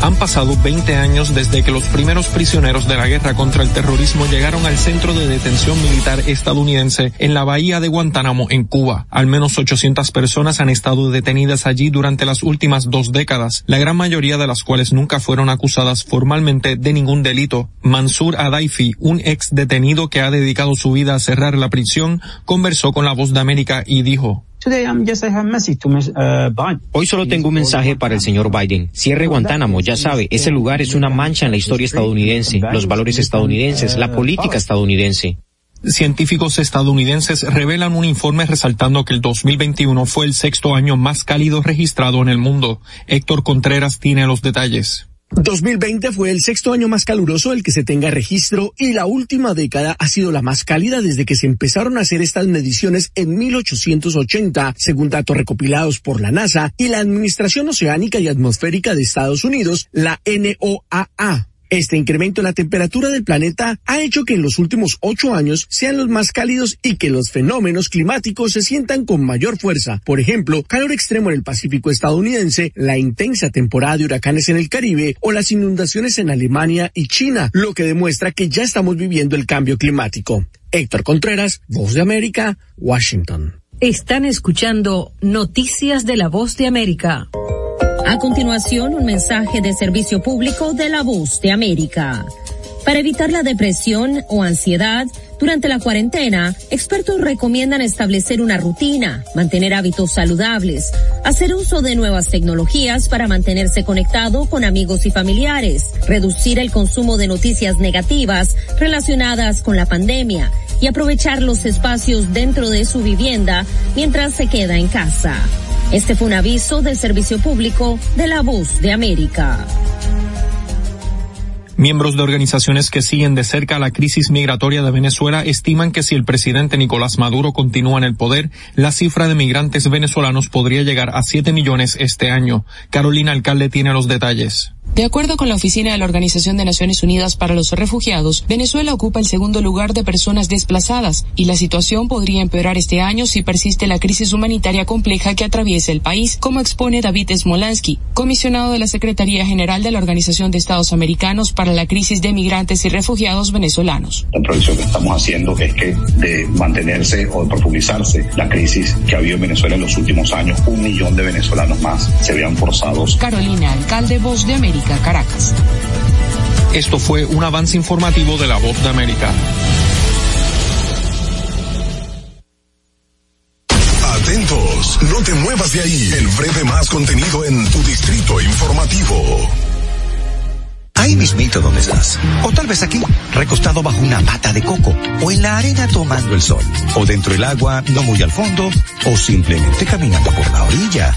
Han pasado 20 años desde que los primeros prisioneros de la guerra contra el terrorismo llegaron al centro de detención militar estadounidense en la bahía de Guantánamo, en Cuba. Al menos 800 personas han estado detenidas allí durante las últimas dos décadas, la gran mayoría de las cuales nunca fueron acusadas formalmente de ningún delito. Mansur Adaifi, un ex detenido que ha dedicado su vida a cerrar la prisión, conversó con la Voz de América y dijo, Hoy solo tengo un mensaje para el señor Biden. Cierre Guantánamo, ya sabe, ese lugar es una mancha en la historia estadounidense, los valores estadounidenses, la política estadounidense. Científicos estadounidenses revelan un informe resaltando que el 2021 fue el sexto año más cálido registrado en el mundo. Héctor Contreras tiene los detalles. 2020 fue el sexto año más caluroso del que se tenga registro y la última década ha sido la más cálida desde que se empezaron a hacer estas mediciones en 1880, según datos recopilados por la NASA y la Administración Oceánica y Atmosférica de Estados Unidos, la NOAA. Este incremento en la temperatura del planeta ha hecho que en los últimos ocho años sean los más cálidos y que los fenómenos climáticos se sientan con mayor fuerza. Por ejemplo, calor extremo en el Pacífico estadounidense, la intensa temporada de huracanes en el Caribe o las inundaciones en Alemania y China, lo que demuestra que ya estamos viviendo el cambio climático. Héctor Contreras, Voz de América, Washington. Están escuchando Noticias de la Voz de América. A continuación, un mensaje de servicio público de la voz de América. Para evitar la depresión o ansiedad, durante la cuarentena, expertos recomiendan establecer una rutina, mantener hábitos saludables, hacer uso de nuevas tecnologías para mantenerse conectado con amigos y familiares, reducir el consumo de noticias negativas relacionadas con la pandemia y aprovechar los espacios dentro de su vivienda mientras se queda en casa. Este fue un aviso del servicio público de la voz de América. Miembros de organizaciones que siguen de cerca la crisis migratoria de Venezuela estiman que si el presidente Nicolás Maduro continúa en el poder, la cifra de migrantes venezolanos podría llegar a 7 millones este año. Carolina Alcalde tiene los detalles. De acuerdo con la Oficina de la Organización de Naciones Unidas para los Refugiados, Venezuela ocupa el segundo lugar de personas desplazadas y la situación podría empeorar este año si persiste la crisis humanitaria compleja que atraviesa el país, como expone David Smolansky, comisionado de la Secretaría General de la Organización de Estados Americanos para la crisis de migrantes y refugiados venezolanos. La proyección que estamos haciendo es que de mantenerse o de profundizarse la crisis que ha habido en Venezuela en los últimos años, un millón de venezolanos más se vean forzados. Carolina, alcalde Voz de América. Caracas. Esto fue un avance informativo de la Voz de América. Atentos, no te muevas de ahí. El breve más contenido en tu distrito informativo. Ahí mismito donde estás. O tal vez aquí, recostado bajo una mata de coco. O en la arena tomando el sol. O dentro del agua, no muy al fondo. O simplemente caminando por la orilla.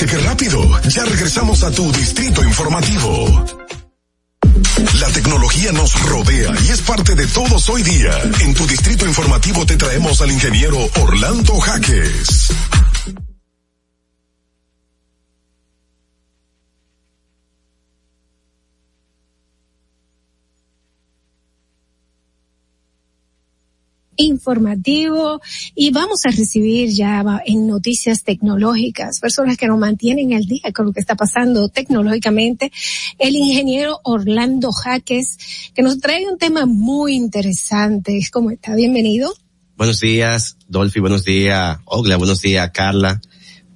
¿Viste qué rápido? Ya regresamos a tu distrito informativo. La tecnología nos rodea y es parte de todos hoy día. En tu distrito informativo te traemos al ingeniero Orlando Jaques. Informativo y vamos a recibir ya en noticias tecnológicas, personas que nos mantienen al día con lo que está pasando tecnológicamente, el ingeniero Orlando Jaques, que nos trae un tema muy interesante. ¿Cómo está? Bienvenido. Buenos días, Dolphy, buenos días, Ogla, buenos días, Carla.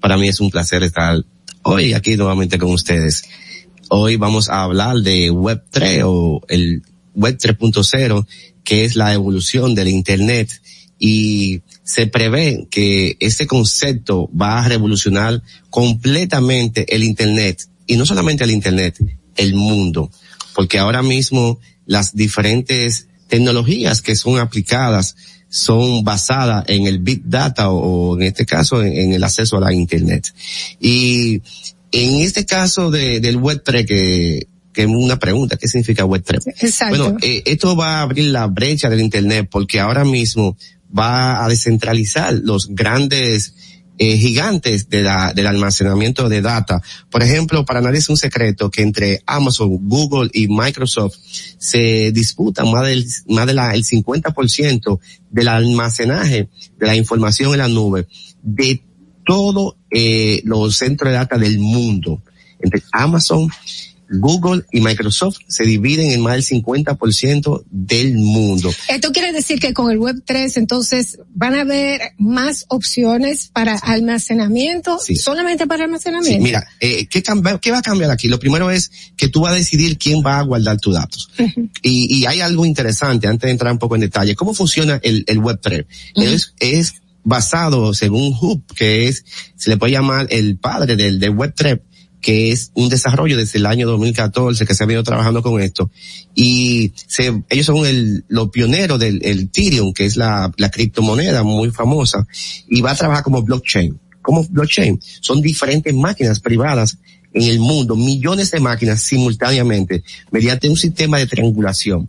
Para mí es un placer estar hoy aquí nuevamente con ustedes. Hoy vamos a hablar de Web 3 o el Web 3.0 que es la evolución del Internet. Y se prevé que este concepto va a revolucionar completamente el Internet. Y no solamente el Internet, el mundo, porque ahora mismo las diferentes tecnologías que son aplicadas son basadas en el big data o, en este caso en, el acceso a la internet. Y en este caso de, del web 3 que, que es una pregunta, ¿qué significa web 3? Exacto. Bueno, eh, esto va a abrir la brecha del internet porque ahora mismo va a descentralizar los grandes eh, gigantes de la, del almacenamiento de data. Por ejemplo, para nadie es un secreto que entre Amazon, Google y Microsoft se disputan más del, más de la, el 50% del almacenaje de la información en la nube de todos eh, los centros de data del mundo. Entre Amazon, Google y Microsoft se dividen en más del 50% del mundo. Esto quiere decir que con el Web 3 entonces van a haber más opciones para almacenamiento, Sí. solamente para almacenamiento. Sí, mira, eh, ¿qué, cambia- ¿qué va a cambiar aquí? Lo primero es que tú vas a decidir quién va a guardar tus datos. Y, y hay algo interesante antes de entrar un poco en detalle. ¿Cómo funciona el, el Web3? es, es basado según Hub, que es, se le puede llamar el padre del, del Web3, que es un desarrollo desde el año 2014 que se ha venido trabajando con esto. Y se, ellos son el, los pioneros del el Ethereum, que es la, la criptomoneda muy famosa, y va a trabajar como blockchain. Como blockchain, son diferentes máquinas privadas en el mundo, millones de máquinas simultáneamente, mediante un sistema de triangulación.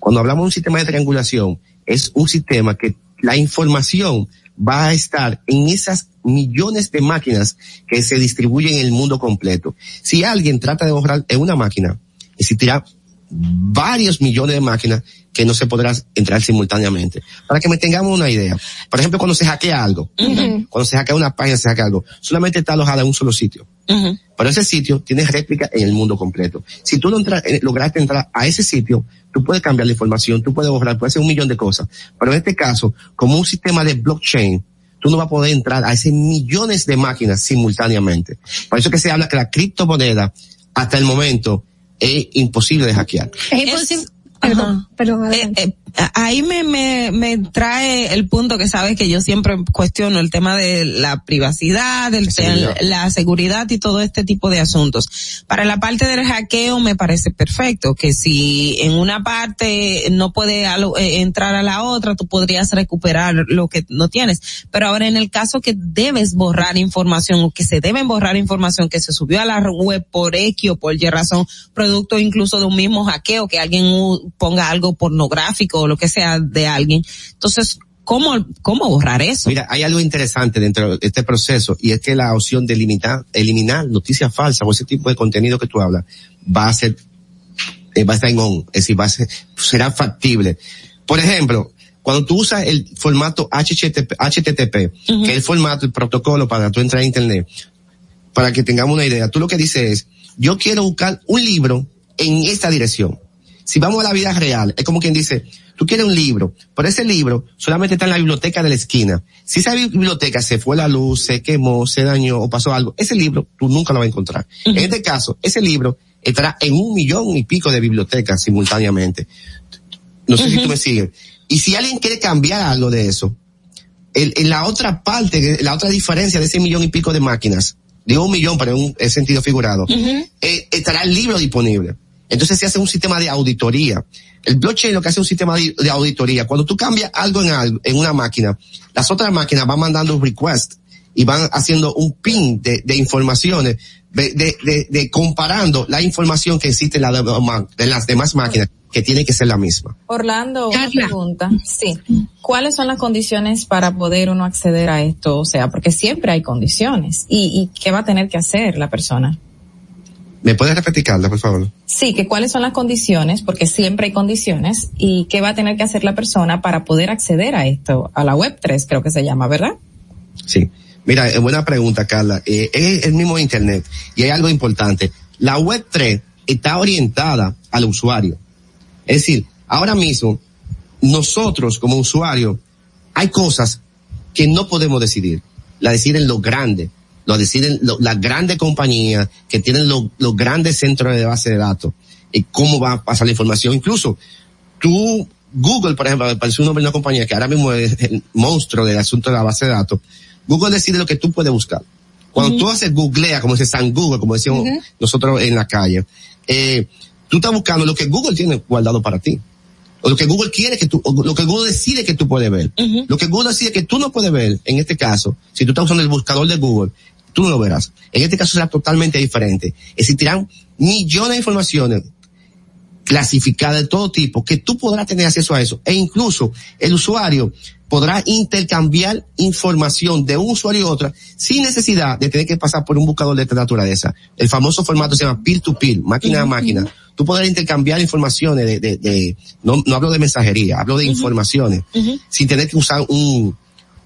Cuando hablamos de un sistema de triangulación, es un sistema que la información va a estar en esas millones de máquinas que se distribuyen en el mundo completo. Si alguien trata de borrar en una máquina, existirá varios millones de máquinas que no se podrá entrar simultáneamente. Para que me tengamos una idea. Por ejemplo, cuando se hackea algo, cuando se hackea una página, se hackea algo, solamente está alojada en un solo sitio. Pero ese sitio tiene réplica en el mundo completo. Si tú no entra- eh, lograste entrar a ese sitio, tú puedes cambiar la información, tú puedes borrar, puedes hacer un millón de cosas. Pero en este caso, como un sistema de blockchain, tú no vas a poder entrar a ese millones de máquinas simultáneamente. Por eso que se habla que la criptomoneda, hasta el momento, es imposible de hackear. Es imposible. Perdón, perdón, Eh, eh, ahí me, me, me trae el punto que sabes que yo siempre cuestiono el tema de la privacidad, el, seguridad. el- la seguridad y todo este tipo de asuntos. Para la parte del hackeo me parece perfecto que si en una parte no puede eh, entrar a la otra, tú podrías recuperar lo que no tienes. Pero ahora en el caso que debes borrar información o que se deben borrar información que se subió a la web por X o por Y razón, producto incluso de un mismo hackeo, que alguien ponga algo pornográfico o lo que sea de alguien. Entonces, ¿cómo, cómo borrar eso? Mira, hay algo interesante dentro de este proceso y es que la opción de eliminar, eliminar noticias falsas o ese tipo de contenido que tú hablas va a ser, eh, va a estar en on, es decir, va a ser, será factible. Por ejemplo, cuando tú usas el formato HTTP, HTTP que es el formato, el protocolo para tú entrar a internet, para que tengamos una idea, tú lo que dices es, yo quiero buscar un libro en esta dirección. Si vamos a la vida real, es como quien dice, tú quieres un libro, pero ese libro solamente está en la biblioteca de la esquina. Si esa biblioteca se fue la luz, se quemó, se dañó o pasó algo, ese libro tú nunca lo vas a encontrar. En este caso, ese libro estará en un millón y pico de bibliotecas simultáneamente. No sé si tú me sigues. Y si alguien quiere cambiar algo de eso, en la otra parte, la otra diferencia de ese millón y pico de máquinas, digo un millón en un en sentido figurado, eh, estará el libro disponible. Entonces se hace un sistema de auditoría. El blockchain lo que hace es un sistema de, de auditoría. Cuando tú cambias algo en algo, en una máquina, las otras máquinas van mandando un request y van haciendo un ping de, de informaciones, de, de, de- de comparando la información que existe en la demás- de las demás máquinas, que tiene que ser la misma. Orlando, una pregunta. Sí. ¿Cuáles son las condiciones para poder uno acceder a esto? O sea, porque siempre hay condiciones. ¿Y, y qué va a tener que hacer la persona? ¿Me puedes repetir, Carla, por favor? Sí, que cuáles son las condiciones, porque siempre hay condiciones, y qué va a tener que hacer la persona para poder acceder a esto, a la web 3 creo que se llama, ¿verdad? Sí. Mira, es buena pregunta, Carla. Eh, es el mismo Internet. Y hay algo importante. La web 3 está orientada al usuario. Es decir, ahora mismo, nosotros como usuarios, hay cosas que no podemos decidir. La deciden los grandes. Lo deciden lo- las grandes compañías que tienen lo- los grandes centros de base de datos. Y cómo va a pasar la información. Incluso, tú, Google, por ejemplo, me parece un nombre de una compañía que ahora mismo es el monstruo del asunto de la base de datos. Google decide lo que tú puedes buscar. Cuando tú haces googlea, como dice San Google, como decíamos Ujú. nosotros en la calle, eh, tú estás buscando lo que Google tiene guardado para ti. O lo que Google quiere que tú, o lo que Google decide que tú puedes ver. Lo que Google decide que tú no puedes ver, en este caso, si tú estás usando el buscador de Google, tú no lo verás. En este caso será totalmente diferente. Existirán millones de informaciones clasificadas de todo tipo que tú podrás tener acceso a eso. E incluso el usuario podrá intercambiar información de un usuario a otro sin necesidad de tener que pasar por un buscador de esta naturaleza. El famoso formato se llama peer-to-peer, máquina a máquina. Tú podrás intercambiar informaciones de, de, de no, no hablo de mensajería, hablo de informaciones, sin tener que usar un,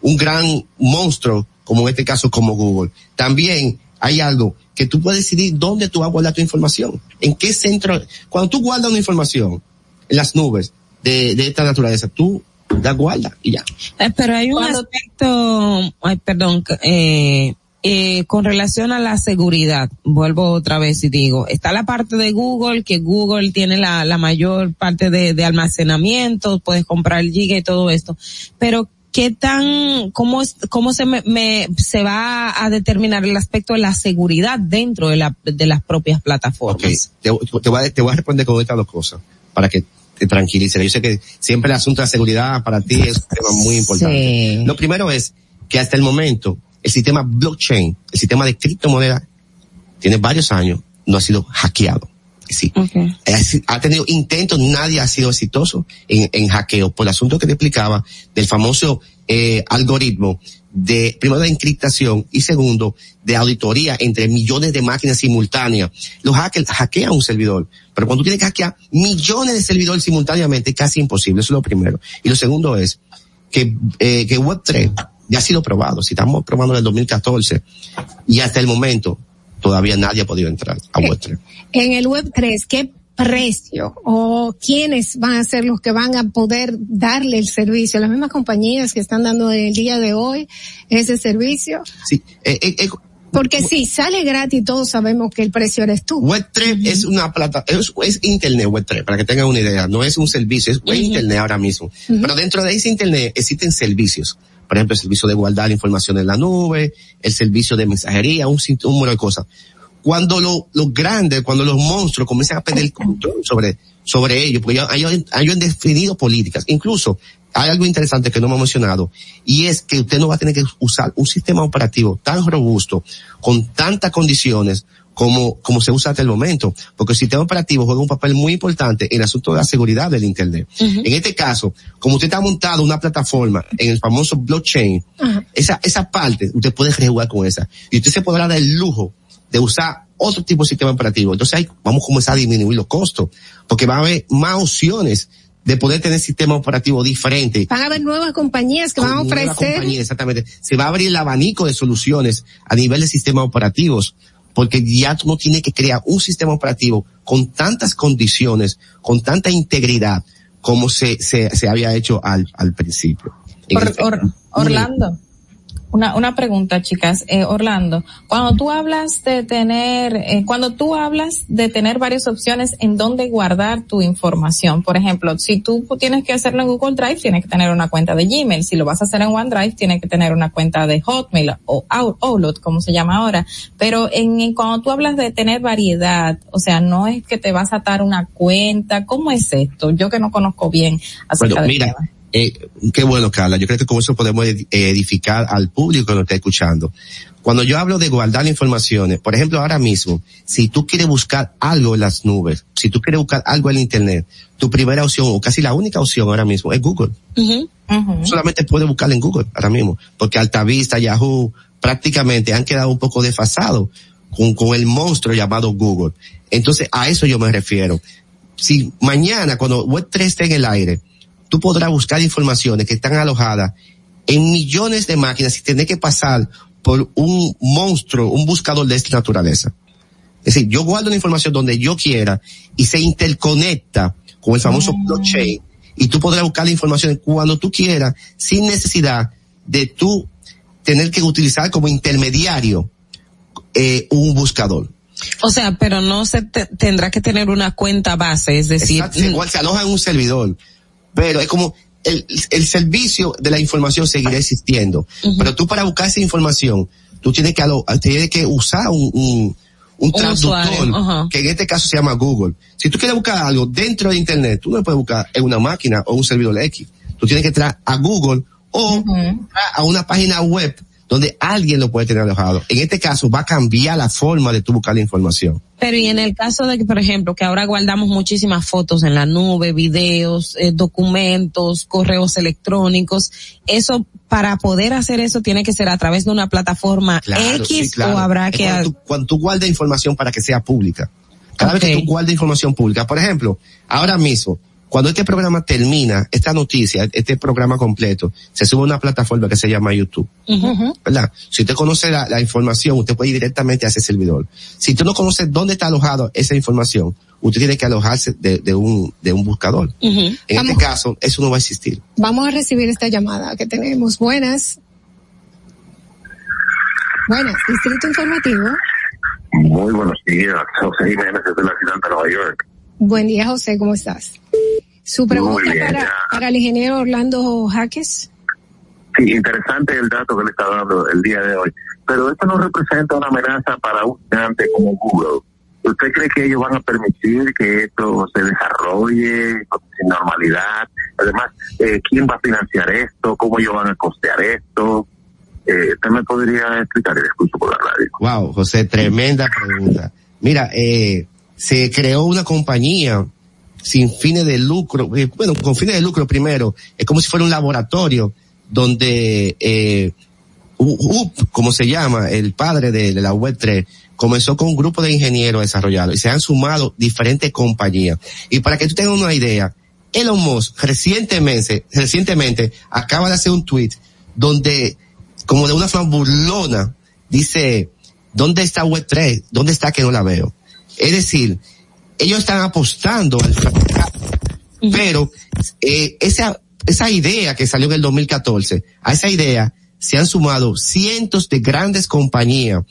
un gran monstruo, como en este caso como Google. También hay algo que tú puedes decidir dónde tú vas a guardar tu información, en qué centro, cuando tú guardas una información en las nubes de, de esta naturaleza, tú la guardas y ya. Eh, pero hay un aspecto, ay, perdón, eh, eh, con relación a la seguridad, vuelvo otra vez y digo, está la parte de Google, que Google tiene la, la mayor parte de, de almacenamiento, puedes comprar el giga y todo esto, pero ¿qué tan, cómo, es- cómo se me, me- se va a determinar el aspecto de la seguridad dentro de la, de las propias plataformas? Te, te voy a, te voy a responder con estas dos cosas para que te tranquilices. Yo sé que siempre el asunto de la seguridad para ti es un tema muy importante. Sí. Lo primero es que hasta el momento el sistema blockchain, el sistema de criptomonedas, tiene varios años, no ha sido hackeado. Sí. Ha- Ha tenido intentos, nadie ha sido exitoso en, en hackeo por el asunto que te explicaba del famoso eh, algoritmo de, primero de encriptación y segundo de auditoría entre millones de máquinas simultáneas. Los hackers hackean un servidor, pero cuando tú tienes que hackear millones de servidores simultáneamente es casi imposible, eso es lo primero. Y lo segundo es que, eh, que Web3 ya ha sido probado, si estamos probando en el 2014 y hasta el momento todavía nadie ha podido entrar a Web3. En el Web 3, ¿qué precio o quiénes van a ser los que van a poder darle el servicio? Las mismas compañías que están dando el día de hoy ese servicio. Sí, eh, eh, eh, Porque si sale gratis, todos sabemos que el precio eres tú. Web3 es una plata, es, es internet Web3, para que tengan una idea, no es un servicio, es internet ahora mismo. Pero dentro de ese internet existen servicios. Por ejemplo, el servicio de guardar información en la nube, el servicio de mensajería, un, un número de cosas. Cuando lo- los grandes, cuando los monstruos comienzan a perder control sobre, sobre ellos, porque ellos, ellos- han definido políticas. Incluso, hay algo interesante que no hemos mencionado, y es que usted no va a tener que usar un sistema operativo tan robusto, con tantas condiciones, como, como se usa hasta el momento, porque el sistema operativo juega un papel muy importante en el asunto de la seguridad del Internet. En este caso, como usted está montado una plataforma en el famoso blockchain, esa, esa parte, usted puede jugar con esa. Y usted se podrá dar el lujo de usar otro tipo de sistema operativo. Entonces ahí vamos a comenzar a disminuir los costos, porque va a haber más opciones de poder tener sistemas operativos diferentes. Van a haber nuevas compañías que van a ofrecer. compañía, exactamente. Se va a abrir el abanico de soluciones a nivel de sistemas operativos, porque ya tú no tienes que crear un sistema operativo con tantas condiciones, con tanta integridad, como se, se, se había hecho al, al principio. Or-. Or- Orlando, una, una pregunta, chicas. Eh, Orlando, cuando tú hablas de tener, eh, cuando tú hablas de tener varias opciones en dónde guardar tu información, por ejemplo, si tú tienes que hacerlo en Google Drive, tienes que tener una cuenta de Gmail. Si lo vas a hacer en OneDrive, tienes que tener una cuenta de Hotmail o Out- Outlook, como se llama ahora. Pero en, en cuando tú hablas de tener variedad, o sea, no es que te vas a atar una cuenta. ¿Cómo es esto? Yo que no conozco bien acerca Bueno, del mira, tema. Eh, qué bueno, Carla. Yo creo que con eso podemos ed- edificar al público que nos está escuchando. Cuando yo hablo de guardar informaciones, por ejemplo, ahora mismo, si tú quieres buscar algo en las nubes, si tú quieres buscar algo en Internet, tu primera opción, o casi la única opción ahora mismo, es Google. Solamente puedes buscarlo en Google ahora mismo, porque Altavista, Yahoo, prácticamente han quedado un poco desfasados con, con el monstruo llamado Google. Entonces, a eso yo me refiero. Si mañana, cuando Web3 esté en el aire, tú podrás buscar informaciones que están alojadas en millones de máquinas sin tener que pasar por un monstruo, un buscador de esta naturaleza. Es decir, yo guardo la información donde yo quiera y se interconecta con el famoso blockchain y tú podrás buscar la información cuando tú quieras sin necesidad de tú tener que utilizar como intermediario eh, un buscador. O sea, pero no se te- tendrá que tener una cuenta base, es decir, Exacto, igual se aloja en un servidor, pero es como el, el servicio de la información seguirá existiendo, pero tú para buscar esa información, tú tienes que, tienes que usar un, un, traductor, que en este caso se llama Google. Si tú quieres buscar algo dentro de Internet, tú no lo puedes buscar en una máquina o un servidor X. Tú tienes que entrar a Google o a una página web donde alguien lo puede tener alojado. En este caso va a cambiar la forma de tú buscar la información. Pero y en el caso de que, por ejemplo, que ahora guardamos muchísimas fotos en la nube, videos, eh, documentos, correos electrónicos, eso, para poder hacer eso tiene que ser a través de una plataforma Claro, X sí, claro. o habrá que... Cuando tú, cuando tú guardas información para que sea pública. Cada vez que tú guardas información pública, por ejemplo, ahora mismo, cuando este programa termina, esta noticia, este programa completo, se sube a una plataforma que se llama YouTube. ¿verdad? Si usted conoce la, la información, usted puede ir directamente a ese servidor. Si usted no conoce dónde está alojado esa información, usted tiene que alojarse de, de un, de un buscador. En Vamos. este caso, eso no va a existir. Vamos a recibir esta llamada que tenemos. Buenas. Buenas, Distrito Informativo. Muy buenos días, José Jiménez desde la ciudad de Nueva York. Buen día, José, ¿cómo estás? Su pregunta bien, para, el ingeniero Orlando Jaques. Sí, interesante el dato que le está dando el día de hoy, pero esto no representa una amenaza para un gigante como Google. ¿Usted cree que ellos van a permitir que esto se desarrolle sin normalidad? Además, eh, ¿quién va a financiar esto? ¿Cómo ellos van a costear esto? Eh, ¿Usted me podría explicar el escucho por la radio? Wow, José, tremenda pregunta. Mira, eh, se creó una compañía sin fines de lucro, eh, bueno, con fines de lucro primero, es como si fuera un laboratorio donde eh, UP, como se llama, el padre de, la web 3, comenzó con un grupo de ingenieros desarrollados y se han sumado diferentes compañías. Y para que tú tengas una idea, Elon Musk recientemente, recientemente acaba de hacer un tweet donde, como de una forma burlona, dice, ¿dónde está web 3? ¿Dónde está que no la veo? Es decir, ellos están apostando al fracaso, pero eh, esa, esa idea que salió en el 2014, a esa idea se han sumado cientos de grandes compañías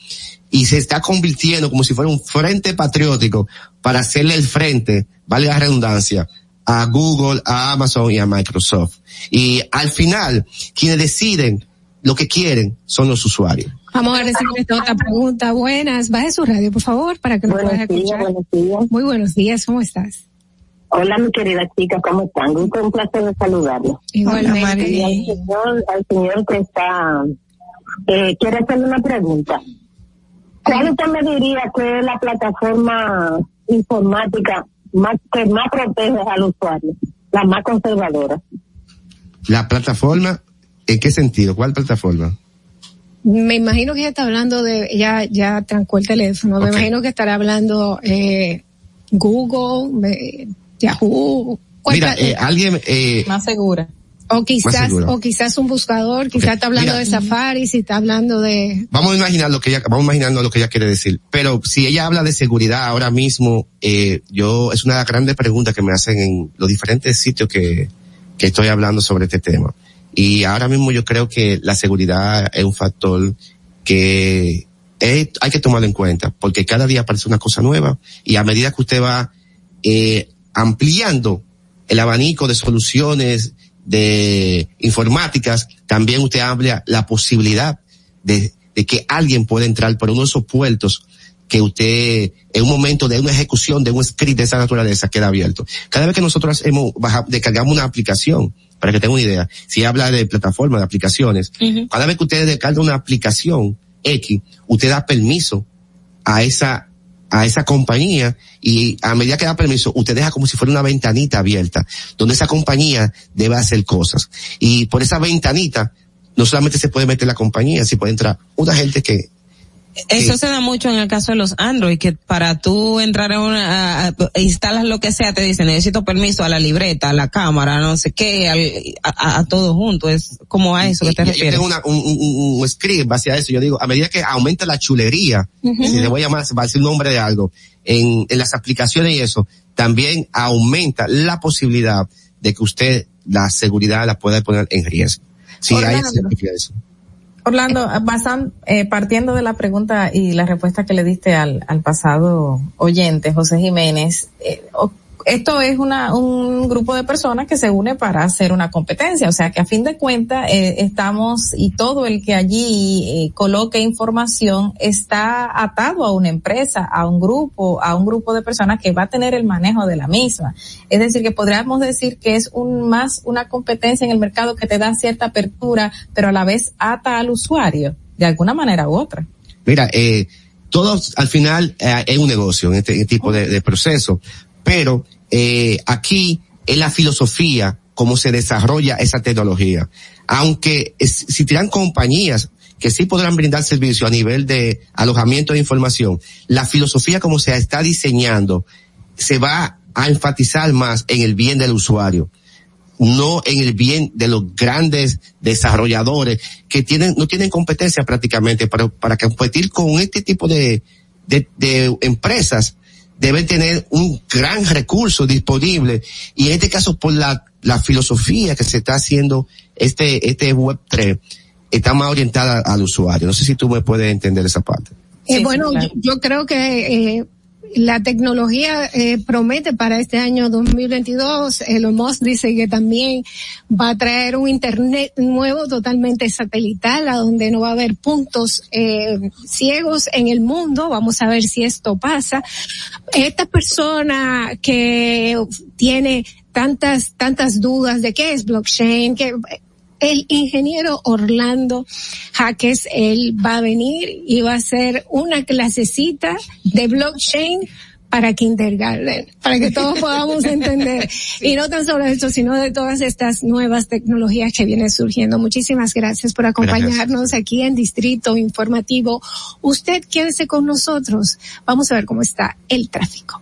y se está convirtiendo como si fuera un frente patriótico para hacerle el frente, vale la redundancia, a Google, a Amazon y a Microsoft. Y al final, quienes deciden lo que quieren son los usuarios. Vamos a recibir esta otra pregunta. Buenas, baje su radio, por favor, para que nos pueda escuchar. Muy buenos días, ¿cómo estás? Hola, mi querida chica, ¿cómo están? Un placer de saludarlo. Igualmente. Y al señor, al señor que está, eh, quiere hacerle una pregunta. ¿Cuál usted me diría que es la plataforma informática más que más protege al usuario? La más conservadora. La plataforma, ¿en qué sentido? ¿Cuál plataforma? Me imagino que ella está hablando de, ya, ya trancó el teléfono, me imagino que estará hablando eh, Google, eh, Yahoo. ¿Cuál Mira, eh, alguien, eh, más segura. O quizás, o quizás un buscador, quizás está hablando Mira. de Safari, si está hablando de, vamos a imaginar lo que ella, vamos imaginando lo que ella quiere decir. Pero si ella habla de seguridad ahora mismo, eh, yo, es una de las grandes preguntas que me hacen en los diferentes sitios que, que estoy hablando sobre este tema. Y ahora mismo yo creo que la seguridad es un factor que hay que tomarlo en cuenta, porque cada día aparece una cosa nueva y a medida que usted va eh, ampliando el abanico de soluciones de informáticas, también usted amplia la posibilidad de, que alguien pueda entrar por uno de esos puertos que usted en un momento de una ejecución de un script de esa naturaleza queda abierto. Cada vez que nosotros hemos baja- descargamos una aplicación, para que tenga una idea, si habla de plataforma, de aplicaciones, cada vez que usted descarga una aplicación X, usted da permiso a esa a esa compañía y a medida que da permiso, usted deja como si fuera una ventanita abierta, donde esa compañía debe hacer cosas. Y por esa ventanita, no solamente se puede meter la compañía, si puede entrar una gente que Eso se da mucho en el caso de los Android, que para tú entrar a una, a- a- instalas lo que sea, te dicen necesito permiso a la libreta, a la cámara, no sé qué, al- a, a- todo junto. Es como a eso que te y yo refieres. tengo una- un, un- un- script hacia eso. Yo digo, a medida que aumenta la chulería, si le voy a llamar, se va a decir un nombre de algo, en, en las aplicaciones y eso, también aumenta la posibilidad de que usted la seguridad la pueda poner en riesgo. Si hay Orlando. certificado eso. Orlando, basan, eh, partiendo de la pregunta y la respuesta que le diste al, al pasado oyente, José Jiménez, eh, esto es una, un grupo de personas que se une para hacer una competencia, o sea que a fin de cuentas eh, estamos y todo el que allí eh, coloque información está atado a una empresa, a un grupo, a un grupo de personas que va a tener el manejo de la misma. Es decir, que podríamos decir que es un más una competencia en el mercado que te da cierta apertura, pero a la vez ata al usuario de alguna manera u otra. Mira, eh, todos al final eh, es un negocio en este, este tipo de, de proceso, pero eh, aquí es la filosofía cómo se desarrolla esa tecnología. Aunque si tiran compañías que sí podrán brindar servicio a nivel de alojamiento de información, la filosofía como se está diseñando se va a enfatizar más en el bien del usuario no en el bien de los grandes desarrolladores que tienen, no tienen competencia prácticamente para, para competir con este tipo de, de empresas deben tener un gran recurso disponible y en este caso por la, la filosofía que se está haciendo este, este web 3 está más orientada al usuario. No sé si tú me puedes entender esa parte. Eh, bueno, yo, yo, creo que eh, la tecnología eh, promete para este año 2022. Elon Musk dice que también va a traer un internet nuevo totalmente satelital, a donde no va a haber puntos eh, ciegos en el mundo. Vamos a ver si esto pasa. Esta persona que tiene tantas tantas dudas de qué es blockchain, que el ingeniero Orlando Jaques, él va a venir y va a hacer una clasecita de blockchain para kindergarten, para que todos podamos entender. Y no tan solo esto, sino de todas estas nuevas tecnologías que vienen surgiendo. Muchísimas gracias por acompañarnos gracias. aquí en Distrito Informativo. Usted quédese con nosotros. Vamos a ver cómo está el tráfico.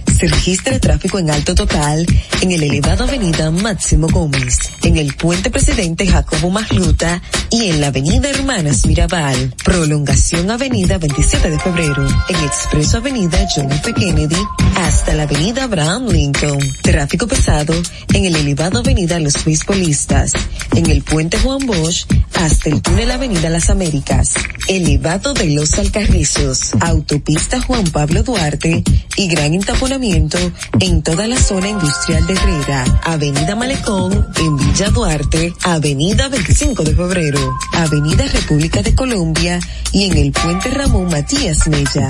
Se registra tráfico en alto total en el elevado avenida Máximo Gómez, en el puente presidente Jacobo Magluta y en la avenida Hermanas Mirabal. Prolongación avenida 27 de febrero, en expreso avenida John F. Kennedy hasta la avenida Abraham Lincoln. Tráfico pesado en el elevado avenida Los Beisbolistas, en el puente Juan Bosch hasta el túnel avenida Las Américas. Elevado de los Alcarrizos, autopista Juan Pablo Duarte y gran entaponamiento en toda la zona industrial de Herrera, Avenida Malecón, en Villa Duarte, Avenida 25 de Febrero, Avenida República de Colombia y en el Puente Ramón Matías Mella.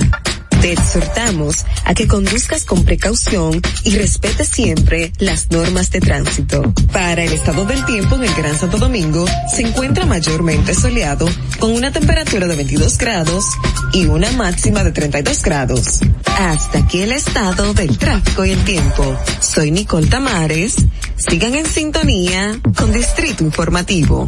Te exhortamos a que conduzcas con precaución y respete siempre las normas de tránsito. Para el estado del tiempo en el Gran Santo Domingo se encuentra mayormente soleado con una temperatura de 22 grados y una máxima de 32 grados. Hasta aquí el estado del tráfico y el tiempo. Soy Nicole Tamares. Sigan en sintonía con Distrito Informativo.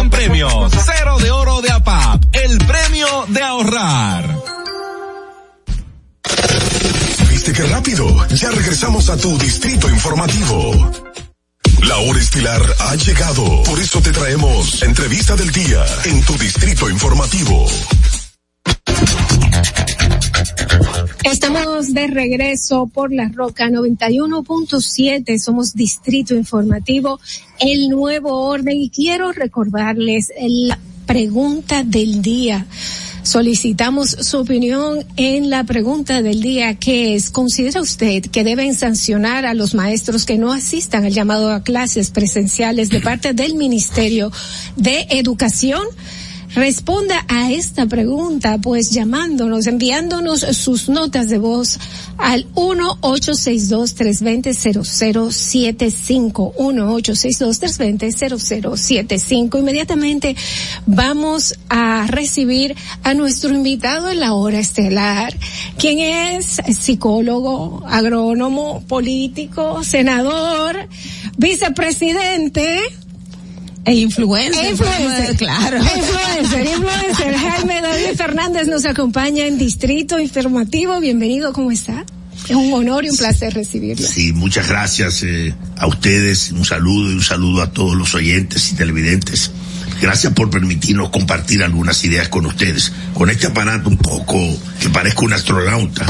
premios. Cero de oro de APAP, el premio de ahorrar. ¿Viste qué rápido? Ya regresamos a tu distrito informativo. La hora estilar ha llegado. Por eso te traemos entrevista del día en tu distrito informativo. Estamos de regreso por la Roca 91.7, somos Distrito Informativo, el nuevo orden y quiero recordarles la pregunta del día. Solicitamos su opinión en la pregunta del día que es, ¿considera usted que deben sancionar a los maestros que no asistan al llamado a clases presenciales de parte del Ministerio de Educación? Responda a esta pregunta, pues llamándonos, enviándonos sus notas de voz al 1-862-320-0075, 1-862-320-0075. Inmediatamente vamos a recibir a nuestro invitado en la hora estelar, quien es psicólogo, agrónomo, político, senador, vicepresidente, e influencer. E influencer, claro. Influencer, influencer. Jaime David Fernández nos acompaña en Distrito Informativo. Bienvenido, ¿cómo está? Es un honor y un placer recibirlo. Sí, muchas gracias eh, a ustedes. Un saludo y un saludo a todos los oyentes y televidentes. Gracias por permitirnos compartir algunas ideas con ustedes. Con este aparato un poco que parezca un astronauta.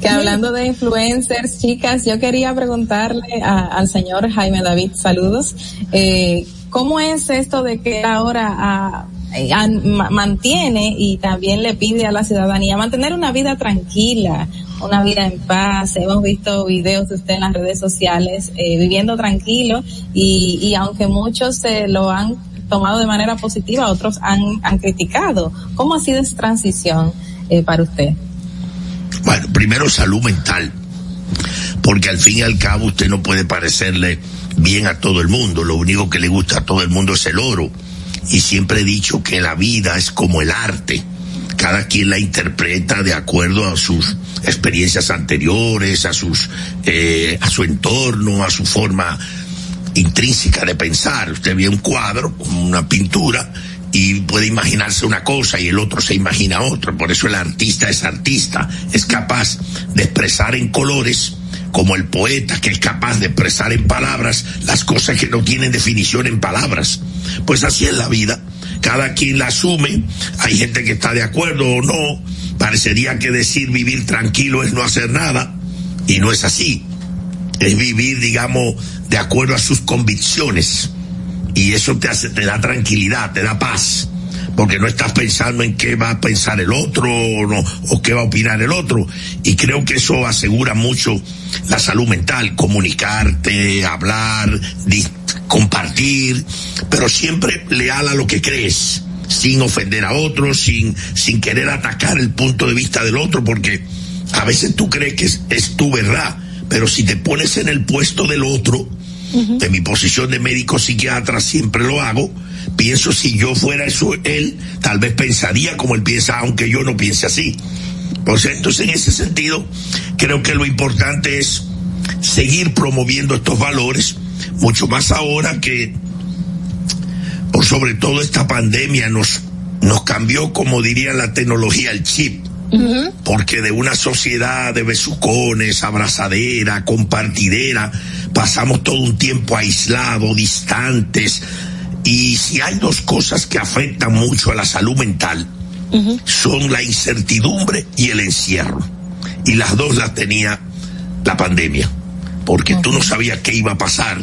que hablando de influencers, chicas, yo quería preguntarle a, al señor Jaime David, saludos, eh, ¿cómo es esto de que ahora a, a, mantiene y también le pide a la ciudadanía mantener una vida tranquila, una vida en paz. Hemos visto videos de usted en las redes sociales eh, viviendo tranquilo y, y aunque muchos se lo han tomado de manera positiva, otros han, han criticado. ¿Cómo ha sido esa transición eh, para usted? Bueno, primero salud mental, porque al fin y al cabo usted no puede parecerle bien a todo el mundo, lo único que le gusta a todo el mundo es el oro. Y siempre he dicho que la vida es como el arte, cada quien la interpreta de acuerdo a sus experiencias anteriores, a sus, eh, a su entorno, a su forma intrínseca de pensar. Usted ve un cuadro, una pintura, y puede imaginarse una cosa y el otro se imagina otra. Por eso el artista es artista, es capaz de expresar en colores como el poeta que es capaz de expresar en palabras las cosas que no tienen definición en palabras. Pues así es la vida. Cada quien la asume, hay gente que está de acuerdo o no, parecería que decir vivir tranquilo es no hacer nada, y no es así, es vivir, digamos, de acuerdo a sus convicciones, y eso te hace, te da tranquilidad, te da paz. Porque no estás pensando en qué va a pensar el otro o, no, o qué va a opinar el otro. Y creo que eso asegura mucho la salud mental, comunicarte, hablar, compartir, pero siempre leal a lo que crees, sin ofender a otros, sin, sin querer atacar el punto de vista del otro, porque a veces tú crees que es, es tu verdad, pero si te pones en el puesto del otro, de mi posición de médico psiquiatra siempre lo hago, pienso si yo fuera eso él, tal vez pensaría como él piensa, aunque yo no piense así. Pues entonces en ese sentido, creo que lo importante es seguir promoviendo estos valores, mucho más ahora que por sobre todo esta pandemia nos, nos cambió, como diría la tecnología, el chip. Porque de una sociedad de besucones, abrazadera, compartidera, pasamos todo un tiempo aislados, distantes. Y si hay dos cosas que afectan mucho a la salud mental, son la incertidumbre y el encierro. Y las dos las tenía la pandemia. Porque tú no sabías qué iba a pasar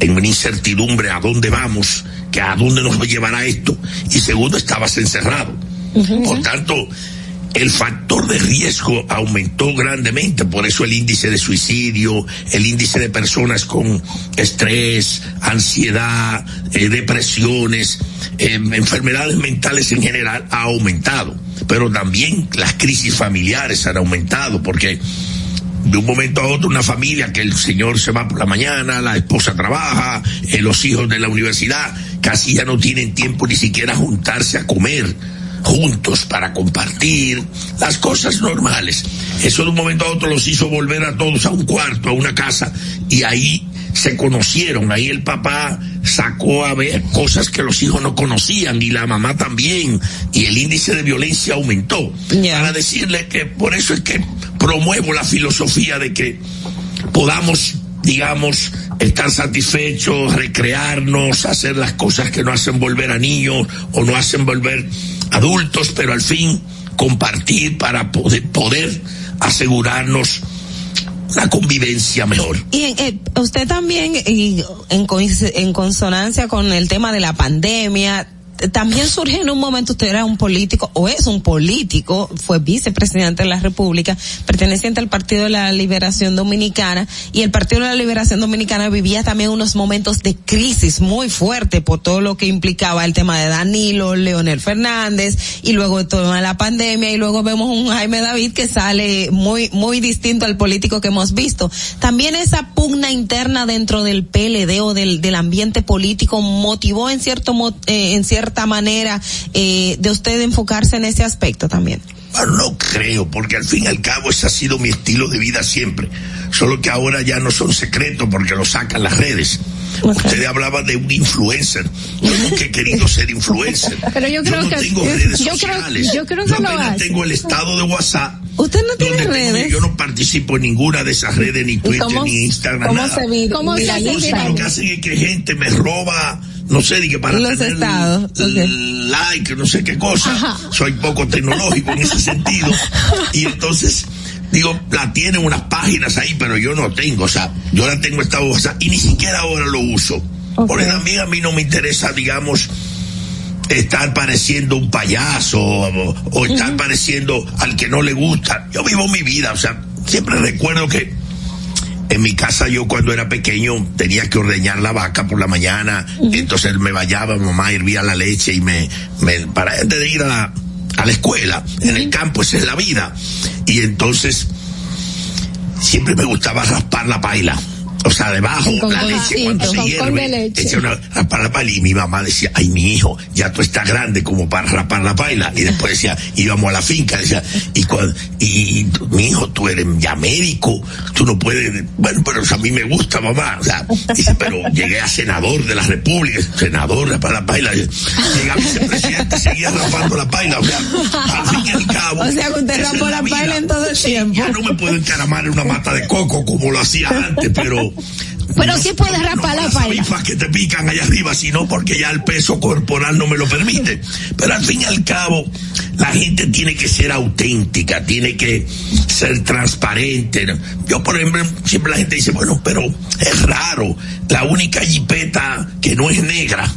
en una incertidumbre a dónde vamos, que a dónde nos llevará esto. Y segundo, estabas encerrado. Por tanto, el factor de riesgo aumentó grandemente, por eso el índice de suicidio, el índice de personas con estrés, ansiedad, eh, depresiones, eh, enfermedades mentales en general ha aumentado. Pero también las crisis familiares han aumentado, porque de un momento a otro una familia que el señor se va por la mañana, la esposa trabaja, eh, los hijos de la universidad, casi ya no tienen tiempo ni siquiera a juntarse a comer juntos para compartir las cosas normales. Eso de un momento a otro los hizo volver a todos a un cuarto, a una casa, y ahí se conocieron, ahí el papá sacó a ver cosas que los hijos no conocían y la mamá también, y el índice de violencia aumentó. Para decirle que por eso es que promuevo la filosofía de que podamos digamos, estar satisfechos, recrearnos, hacer las cosas que no hacen volver a niños o no hacen volver adultos, pero al fin compartir para poder, poder asegurarnos la convivencia mejor. Y eh, usted también, y en, en consonancia con el tema de la pandemia, también surge en un momento, usted era un político, o es un político, fue vicepresidente de la República, perteneciente al Partido de la Liberación Dominicana, y el Partido de la Liberación Dominicana vivía también unos momentos de crisis muy fuerte por todo lo que implicaba el tema de Danilo, Leonel Fernández, y luego toda la pandemia, y luego vemos un Jaime David que sale muy, muy distinto al político que hemos visto. También esa pugna interna dentro del PLD o del, del ambiente político motivó en cierto, eh, en cierto cierta manera eh, de usted enfocarse en ese aspecto también? Bueno, no creo, porque al fin y al cabo ese ha sido mi estilo de vida siempre. Solo que ahora ya no son secretos porque lo sacan las redes. Usted hablaba de un influencer. Yo nunca he querido ser influencer. Pero yo creo no que tengo redes sociales. yo creo que lo tengo el estado de WhatsApp. Usted no tiene redes. yo no participo en ninguna de esas redes, ni Twitter, ni Instagram. ¿Cómo nada. se vive? ¿Cómo se vive? Lo que hacen es que gente me roba no sé, que para Los tener estados, like, no sé qué cosa. Soy poco tecnológico en ese sentido. Y entonces, digo, la tienen unas páginas ahí, pero yo no tengo, o sea, yo la tengo esta WhatsApp y ni siquiera ahora lo uso. Porque también a mí no me interesa, digamos, estar pareciendo un payaso o, o estar pareciendo al que no le gusta. Yo vivo mi vida, o sea, siempre recuerdo que en mi casa yo cuando era pequeño tenía que ordeñar la vaca por la mañana, entonces me vallaba, mamá hervía la leche y me, me para antes de ir a la, a la escuela, en el campo esa es la vida. Y entonces siempre me gustaba raspar la paila o sea, debajo, con la leche cuando se hierve, echa una rapar la paila y mi mamá decía, ay mi hijo, ya tú estás grande como para rapar la paila. Y después decía, íbamos a la finca, decía, y cuando, y, mi hijo, tú eres ya médico, tú no puedes, bueno, pero a mí me gusta mamá, o sea, dice, pero llegué a senador de la república, senador, rapar la paila, llegué a vicepresidente, seguía rapando la paila, o sea, al fin y al cabo. O sea, que usted rapó la, la paila en todo el tiempo. Ya no me puedo encaramar en una mata de coco como lo hacía antes, pero Pero sí puedes rapar la las falda. avispas que te pican allá arriba, sino porque ya el peso corporal no me lo permite. Pero al fin y al cabo, la gente tiene que ser auténtica, tiene que ser transparente. Yo, por ejemplo, siempre la gente dice, bueno, pero es raro, la única jipeta que no es negra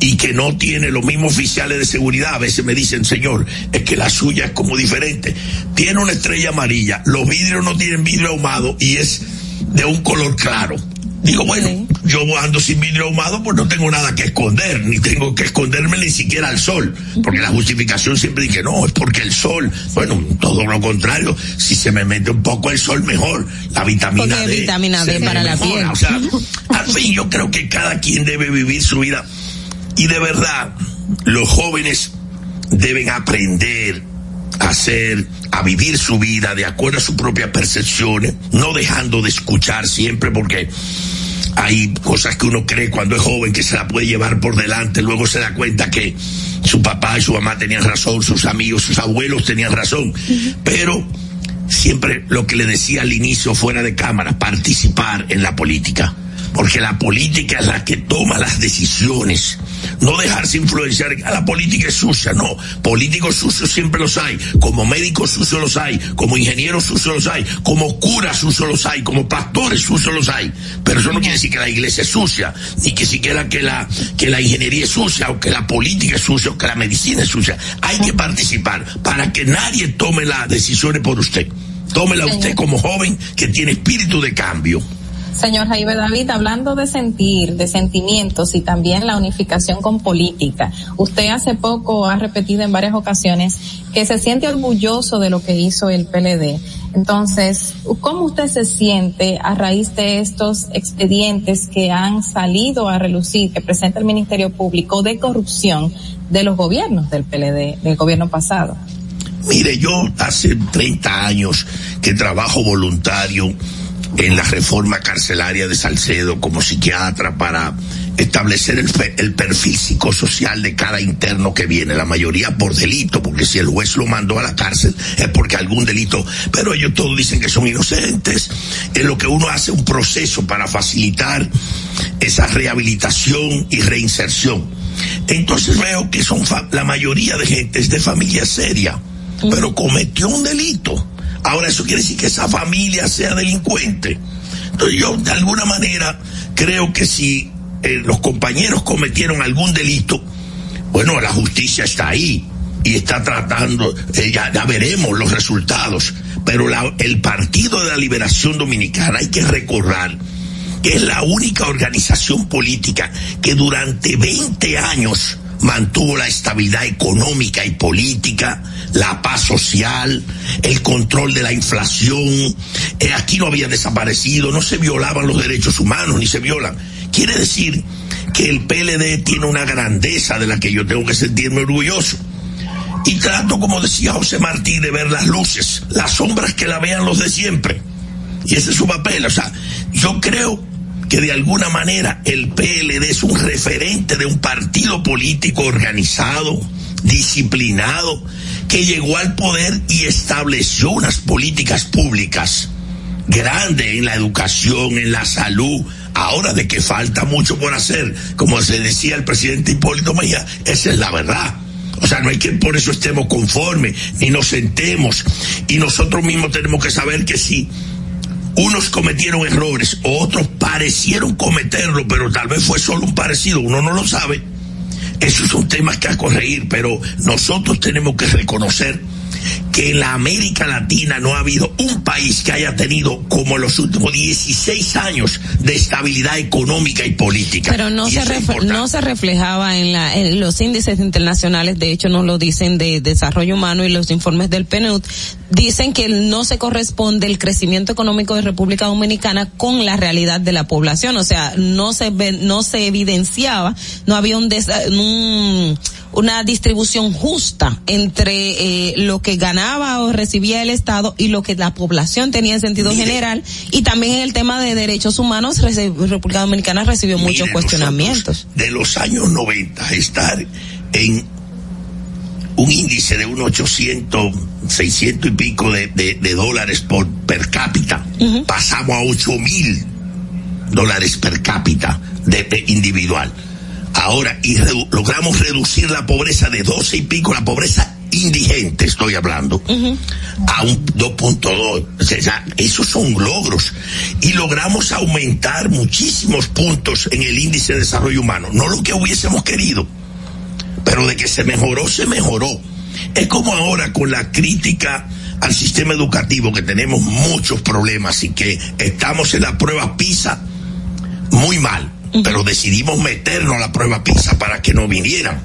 y que no tiene los mismos oficiales de seguridad. A veces me dicen, señor, es que la suya es como diferente. Tiene una estrella amarilla, los vidrios no tienen vidrio ahumado y es de un color claro. Digo, bueno, yo ando sin vidrio ahumado, pues no tengo nada que esconder, ni tengo que esconderme ni siquiera al sol, porque la justificación siempre dice, no, es porque el sol, bueno, todo lo contrario, si se me mete un poco el sol, mejor, la vitamina Porque D. vitamina D para la piel. O sea, al fin yo creo que cada quien debe vivir su vida y de verdad, los jóvenes deben aprender hacer, a vivir su vida de acuerdo a sus propias percepciones, no dejando de escuchar siempre porque hay cosas que uno cree cuando es joven que se la puede llevar por delante, luego se da cuenta que su papá y su mamá tenían razón, sus amigos, sus abuelos tenían razón, pero siempre lo que le decía al inicio fuera de cámara, participar en la política, porque la política es la que toma las decisiones, no dejarse influenciar, a la política es sucia, no, políticos sucios siempre los hay, como médicos sucios los hay, como ingenieros sucios los hay, como curas sucios los hay, como pastores sucios los hay, pero eso no quiere decir que la iglesia es sucia, ni que siquiera que la, que la ingeniería es sucia, o que la política es sucia, o que la medicina es sucia, hay que participar para que nadie tome las decisiones por usted, tómela usted como joven que tiene espíritu de cambio. Señor Jaime David, hablando de sentir, de sentimientos y también la unificación con política, usted hace poco ha repetido en varias ocasiones que se siente orgulloso de lo que hizo el PLD. Entonces, ¿cómo usted se siente a raíz de estos expedientes que han salido a relucir, que presenta el Ministerio Público de corrupción de los gobiernos del PLD, del gobierno pasado? Mire, yo hace 30 años que trabajo voluntario en la reforma carcelaria de Salcedo como psiquiatra para establecer el, el perfil psicosocial de cada interno que viene, la mayoría por delito, porque si el juez lo mandó a la cárcel es porque algún delito, pero ellos todos dicen que son inocentes. Es lo que uno hace un proceso para facilitar esa rehabilitación y reinserción. Entonces veo que son fa- la mayoría de gente es de familia seria, pero cometió un delito. Ahora eso quiere decir que esa familia sea delincuente. Entonces yo de alguna manera creo que si eh, los compañeros cometieron algún delito, bueno, la justicia está ahí y está tratando, eh, ya, veremos los resultados, pero el Partido de la Liberación Dominicana hay que recordar que es la única organización política que durante 20 años mantuvo la estabilidad económica y política, la paz social, el control de la inflación. Eh, aquí no había desaparecido, no se violaban los derechos humanos, ni se violan. Quiere decir que el PLD tiene una grandeza de la que yo tengo que sentirme orgulloso. Y trato, como decía José Martí, de ver las luces, las sombras que la vean los de siempre. Y ese es su papel. O sea, yo creo que de alguna manera el PLD es un referente de un partido político organizado, disciplinado, que llegó al poder y estableció unas políticas públicas grandes en la educación, en la salud. Ahora de que falta mucho por hacer, como se decía el presidente Hipólito Mejía, esa es la verdad. O sea, no hay que por eso estemos conformes, ni nos sentemos. Y nosotros mismos tenemos que saber que si unos cometieron errores, otros parecieron cometerlo, pero tal vez fue solo un parecido, uno no lo sabe. Esos son temas que a corregir, pero nosotros tenemos que reconocer que en la América Latina no ha habido un país que haya tenido como los últimos 16 años de estabilidad económica y política. Pero no se, ref- no se reflejaba en, la, en los índices internacionales, de hecho nos lo dicen de desarrollo humano y los informes del PNUD, dicen que no se corresponde el crecimiento económico de República Dominicana con la realidad de la población, o sea, no se ve- no se evidenciaba, no había un, desa- un- una distribución justa entre eh, lo que ganaba o recibía el Estado y lo que la población tenía en sentido general. Y también en el tema de derechos humanos República Dominicana recibió muchos cuestionamientos. de los años 90 estar en un índice de unos 800, 600 y pico de, de- de dólares por per cápita, pasamos a 8 mil dólares per cápita de, de individual. Ahora, y redu- logramos reducir la pobreza de 12 y pico, la pobreza indigente estoy hablando, a un 2.2. O sea, esos son logros. Y logramos aumentar muchísimos puntos en el índice de desarrollo humano. No lo que hubiésemos querido, pero de que se mejoró, se mejoró. Es como ahora con la crítica al sistema educativo que tenemos muchos problemas y que estamos en la prueba PISA muy mal, pero decidimos meternos a la prueba PISA para que no vinieran.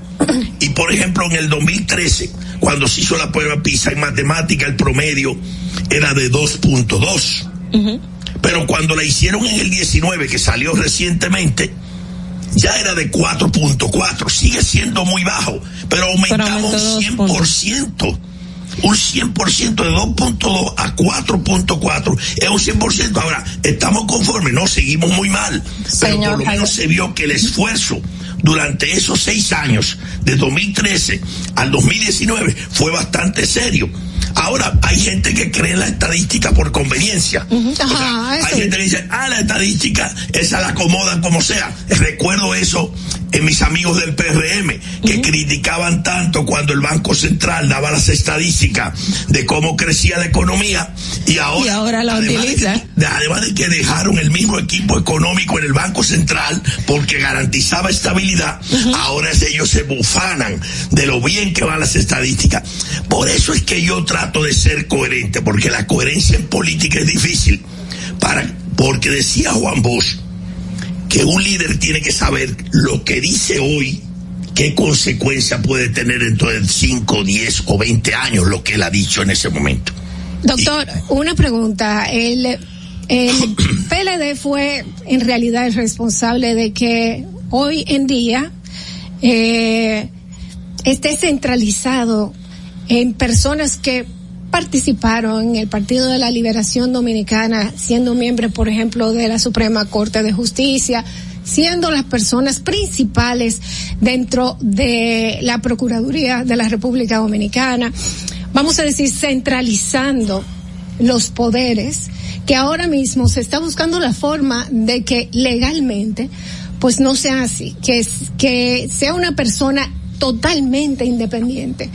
Y por ejemplo, en el 2013, cuando se hizo la prueba PISA en matemática, el promedio era de 2.2. Pero cuando la hicieron en el 19, que salió recientemente, ya era de 4.4. Sigue siendo muy bajo, pero aumentamos un 100%. Un 100% de 2.2 a 4.4 es un 100%. Ahora, estamos conformes, no, seguimos muy mal. Pero Señor por lo menos se vio que el esfuerzo durante esos seis años, de 2013 al 2019, fue bastante serio. Ahora, hay gente que cree en la estadística por conveniencia. O sea, hay gente que dice, ah, la estadística, esa la acomodan como sea. Recuerdo eso en mis amigos del PRM, que criticaban tanto cuando el Banco Central daba las estadísticas de cómo crecía la economía y ahora, Y ahora la además de que- de- además de que dejaron el mismo equipo económico en el Banco Central porque garantizaba estabilidad, ahora ellos se bufanan de lo bien que van las estadísticas. Por eso es que yo trato de ser coherente, porque la coherencia en política es difícil. Para, porque decía Juan Bosch que un líder tiene que saber lo que dice hoy, qué consecuencia puede tener dentro de 5, 10 o 20 años lo que él ha dicho en ese momento. Doctor, una pregunta. El, el PLD fue en realidad el responsable de que hoy en día eh, esté centralizado en personas que participaron en el Partido de la Liberación Dominicana, siendo miembros, por ejemplo, de la Suprema Corte de Justicia, siendo las personas principales dentro de la Procuraduría de la República Dominicana, vamos a decir, centralizando los poderes, que ahora mismo se está buscando la forma de que legalmente pues no sea así, que, sea una persona totalmente independiente,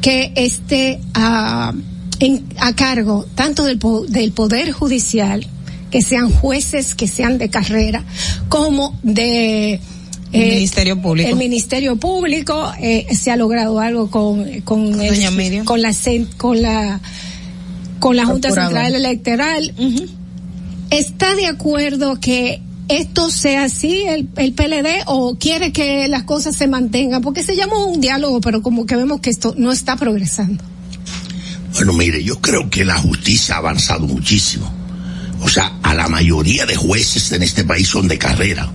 que esté a, en- a cargo tanto del, del Poder Judicial, que sean jueces que sean de carrera, como de... El Ministerio Público. El Ministerio Público, eh, se ha logrado algo con, con, el- la, con la, con la Junta. Central Electoral. ¿Está de acuerdo que esto sea así, el, el PLD, o quiere que las cosas se mantengan? Porque se llama un diálogo, pero como que vemos que esto no está progresando. Bueno, mire, yo creo que la justicia ha avanzado muchísimo. O sea, a la mayoría de jueces en este país son de carrera.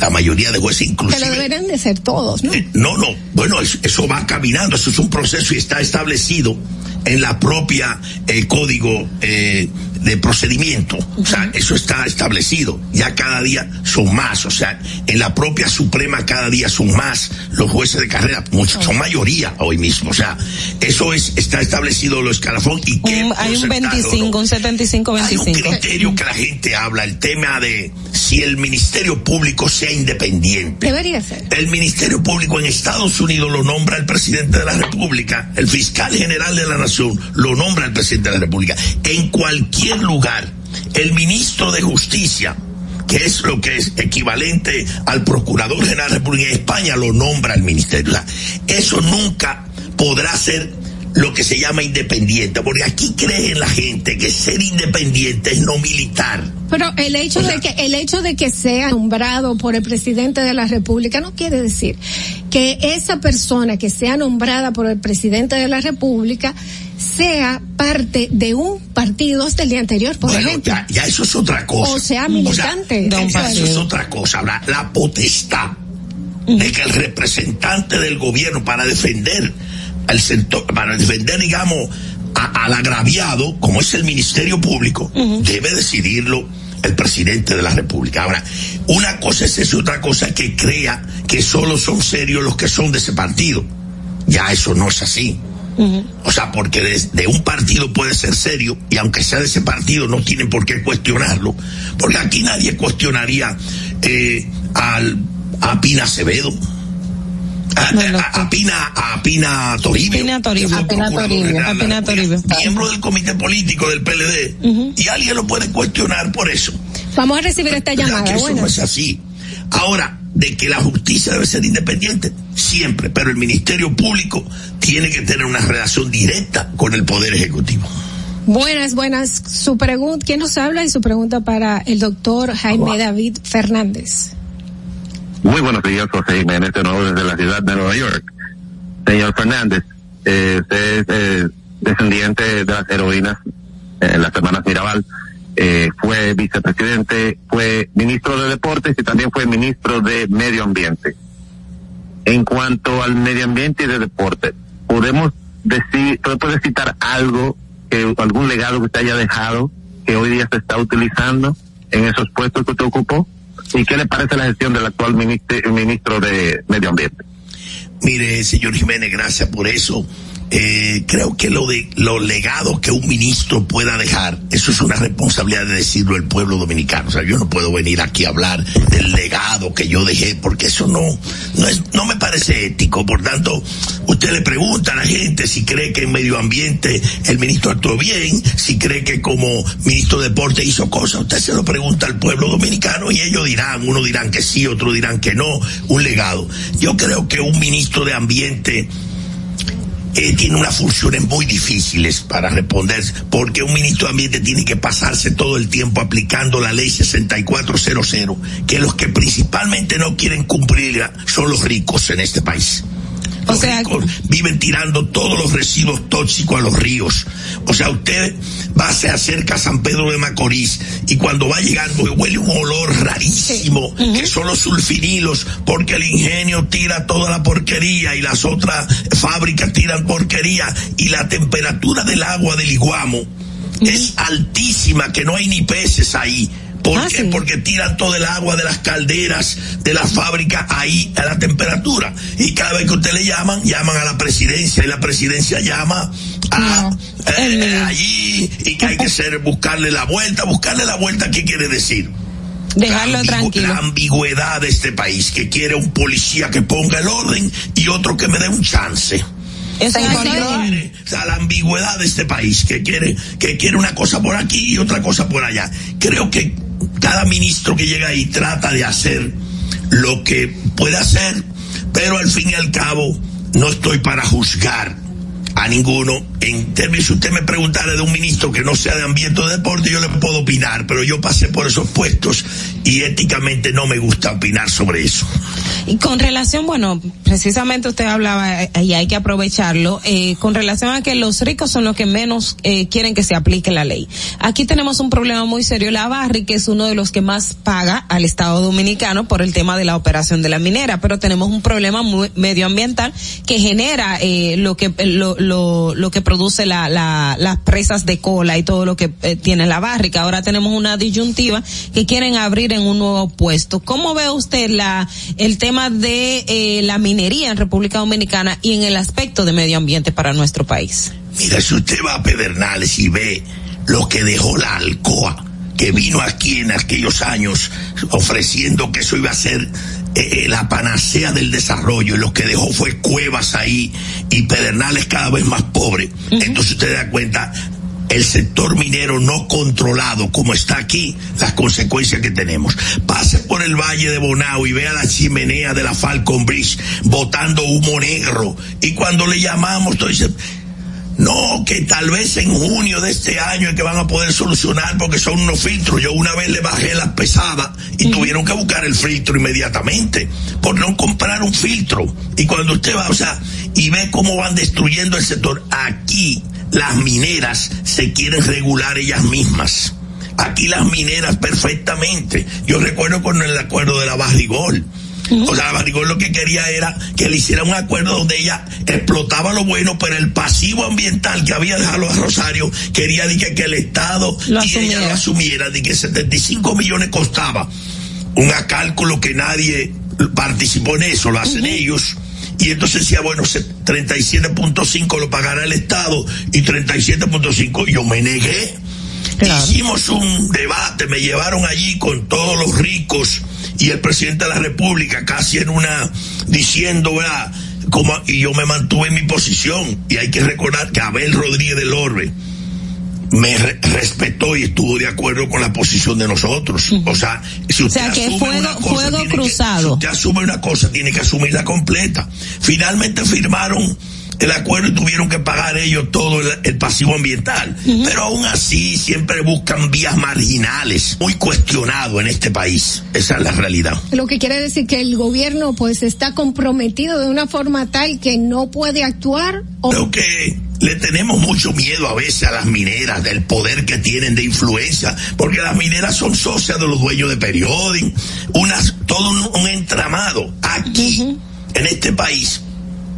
La mayoría de jueces inclusive... deberían de ser todos, ¿no? Eh, No, no, bueno, eso, eso va caminando, eso es un proceso y está establecido en la propia eh, código eh, de procedimiento. O sea, eso está establecido. Ya cada día son más. O sea, en la propia Suprema cada día son más los jueces de carrera. Muchos, son mayoría hoy mismo. O sea, eso es está establecido los escalafón y qué Un- hay un porcentaje o 25, un 75, hay un 25. criterio que la gente habla, el tema de si el Ministerio Público sea independiente. Debería ser. El Ministerio Público en Estados Unidos lo nombra el presidente de la República, el fiscal general de la Nación lo nombra el presidente de la República. En cualquier lugar, el ministro de Justicia, que es lo que es equivalente al procurador general de la República en España, lo nombra el ministerio. O sea, eso nunca podrá ser lo que se llama independiente, porque aquí cree la gente que ser independiente es no militar. Pero el hecho de que el hecho de que sea nombrado por el presidente de la República no quiere decir que esa persona que sea nombrada por el presidente de la República sea parte de un partido hasta el día anterior, por Bueno, ejemplo. ya, ya eso es otra cosa. O sea, militante. O sea, eso partido. es otra cosa. Ahora, la potestad de que el representante del gobierno para defender al sector, para defender, digamos, a- al agraviado, como es el Ministerio Público, debe decidirlo el presidente de la República. Ahora, una cosa es eso, otra cosa es que crea que solo son serios los que son de ese partido. Ya eso no es así. O sea, porque de, de, un partido puede ser serio y aunque sea de ese partido no tienen por qué cuestionarlo, porque aquí nadie cuestionaría eh, al, a Pina Acevedo. A, a, a, Pina, a Pina Toribio. Pina Toribio. A Pina Toribio. A Pina Toribio. Miembro del comité político del PLD. Uh -huh. Y alguien lo puede cuestionar por eso. Vamos a recibir esta llamada. Que bueno. eso no es así. Ahora, de que la justicia debe ser independiente, siempre, pero el Ministerio Público tiene que tener una relación directa con el Poder Ejecutivo. Buenas, buenas. Su pregunta, ¿quién nos habla? Y su pregunta para el doctor Jaime Hola. David Fernández. Muy buenos días, José Jiménez, de nuevo desde la ciudad de Nueva York. Señor Fernández, eh, usted es eh, descendiente de las heroínas en las hermanas Mirabal. Eh, fue vicepresidente, fue ministro de Deportes y también fue ministro de Medio Ambiente. En cuanto al medio ambiente y de deporte, podemos decir, puede citar algo, que algún legado que usted haya dejado, que hoy día se está utilizando en esos puestos que usted ocupó? ¿Y qué le parece la gestión del actual ministro, ministro de Medio Ambiente? Mire, señor Jiménez, gracias por eso. Eh, creo que lo de los legados que un ministro pueda dejar, eso es una responsabilidad de decirlo el pueblo dominicano. O sea, yo no puedo venir aquí a hablar del legado que yo dejé, porque eso no, no es, no me parece ético. Por tanto, usted le pregunta a la gente si cree que en medio ambiente el ministro actuó bien, si cree que como ministro de deporte hizo cosas. Usted se lo pregunta al pueblo dominicano y ellos dirán, uno dirán que sí, otro dirán que no, un legado. Yo creo que un ministro de ambiente eh, tiene unas funciones muy difíciles para responder, porque un ministro de Ambiente tiene que pasarse todo el tiempo aplicando la ley 6400, que los que principalmente no quieren cumplirla son los ricos en este país. Los o sea, ricos viven tirando todos los residuos tóxicos a los ríos. O sea, usted va se acerca a San Pedro de Macorís y cuando va llegando huele un olor rarísimo, sí. uh -huh. que son los sulfinilos, porque el ingenio tira toda la porquería y las otras fábricas tiran porquería y la temperatura del agua del iguamo uh -huh. es altísima, que no hay ni peces ahí. ¿Por ah, qué? Sí. Porque tiran todo el agua de las calderas de la fábrica ahí a la temperatura. Y cada vez que usted le llaman, llaman a la presidencia y la presidencia llama a no. eh, allí y que hay que ser, buscarle la vuelta. Buscarle la vuelta, ¿qué quiere decir? Dejarlo la tranquilo. La ambigüedad de este país, que quiere un policía que ponga el orden y otro que me dé un chance. Esa es o sea, la ambigüedad de este país, que quiere, que quiere una cosa por aquí y otra cosa por allá. Creo que cada ministro que llega ahí trata de hacer lo que puede hacer, pero al fin y al cabo no estoy para juzgar a ninguno. En términos, si usted me preguntara de un ministro que no sea de ambiente o de deporte, yo le puedo opinar, pero yo pasé por esos puestos y éticamente no me gusta opinar sobre eso. Y con relación, bueno, precisamente usted hablaba eh, y hay que aprovecharlo, eh, con relación a que los ricos son los que menos eh, quieren que se aplique la ley. Aquí tenemos un problema muy serio. La Barri, que es uno de los que más paga al Estado Dominicano por el tema de la operación de la minera, pero tenemos un problema muy medioambiental que genera lo que lo, lo, lo que produce la, la, las presas de cola y todo lo que eh, tiene la barrica. Ahora tenemos una disyuntiva que quieren abrir en un nuevo puesto. ¿Cómo ve usted la el tema de eh, la minería en República Dominicana y en el aspecto de medio ambiente para nuestro país? Mira, si usted va a Pedernales y ve lo que dejó la Alcoa, que vino aquí en aquellos años ofreciendo que eso iba a ser eh, la panacea del desarrollo y lo que dejó fue cuevas ahí y pedernales cada vez más pobres. Uh -huh. Entonces usted da cuenta el sector minero no controlado como está aquí, las consecuencias que tenemos. Pase por el Valle de Bonao y vea la chimenea de la Falcon Bridge botando humo negro y cuando le llamamos, dice, no, que tal vez en junio de este año es que van a poder solucionar porque son unos filtros. Yo una vez le bajé las pesadas y mm. tuvieron que buscar el filtro inmediatamente por no comprar un filtro. Y cuando usted va, o sea, y ve cómo van destruyendo el sector, aquí las mineras se quieren regular ellas mismas. Aquí las mineras perfectamente. Yo recuerdo con el acuerdo de la Barrigol o sea, Barrigol lo que quería era que le hiciera un acuerdo donde ella explotaba lo bueno, pero el pasivo ambiental que había dejado a Rosario quería de que, que, el Estado lo y ella lo asumiera, de que 75 millones costaba. Un cálculo que nadie participó en eso, lo hacen uh -huh. ellos y entonces decía, bueno, se- 37.5 lo pagará el Estado y 37.5 yo me negué. Hicimos un debate, me llevaron allí con todos los ricos y el presidente de la República casi en una diciendo, ¿verdad? Como, y yo me mantuve en mi posición y hay que recordar que Abel Rodríguez del Orbe me re- respetó y estuvo de acuerdo con la posición de nosotros. O sea, si usted sea, que asume fuego- una cosa, fuego tiene que- si usted asume una cosa, tiene que asumirla completa. Finalmente firmaron el acuerdo y tuvieron que pagar ellos todo el, el pasivo ambiental. Pero aún así siempre buscan vías marginales, muy cuestionado en este país. Esa es la realidad. Lo que quiere decir que el gobierno pues está comprometido de una forma tal que no puede actuar o Creo que le tenemos mucho miedo a veces a las mineras del poder que tienen de influencia, porque las mineras son socias de los dueños de periódicos, unas, todo un, un entramado. Aquí, en este país,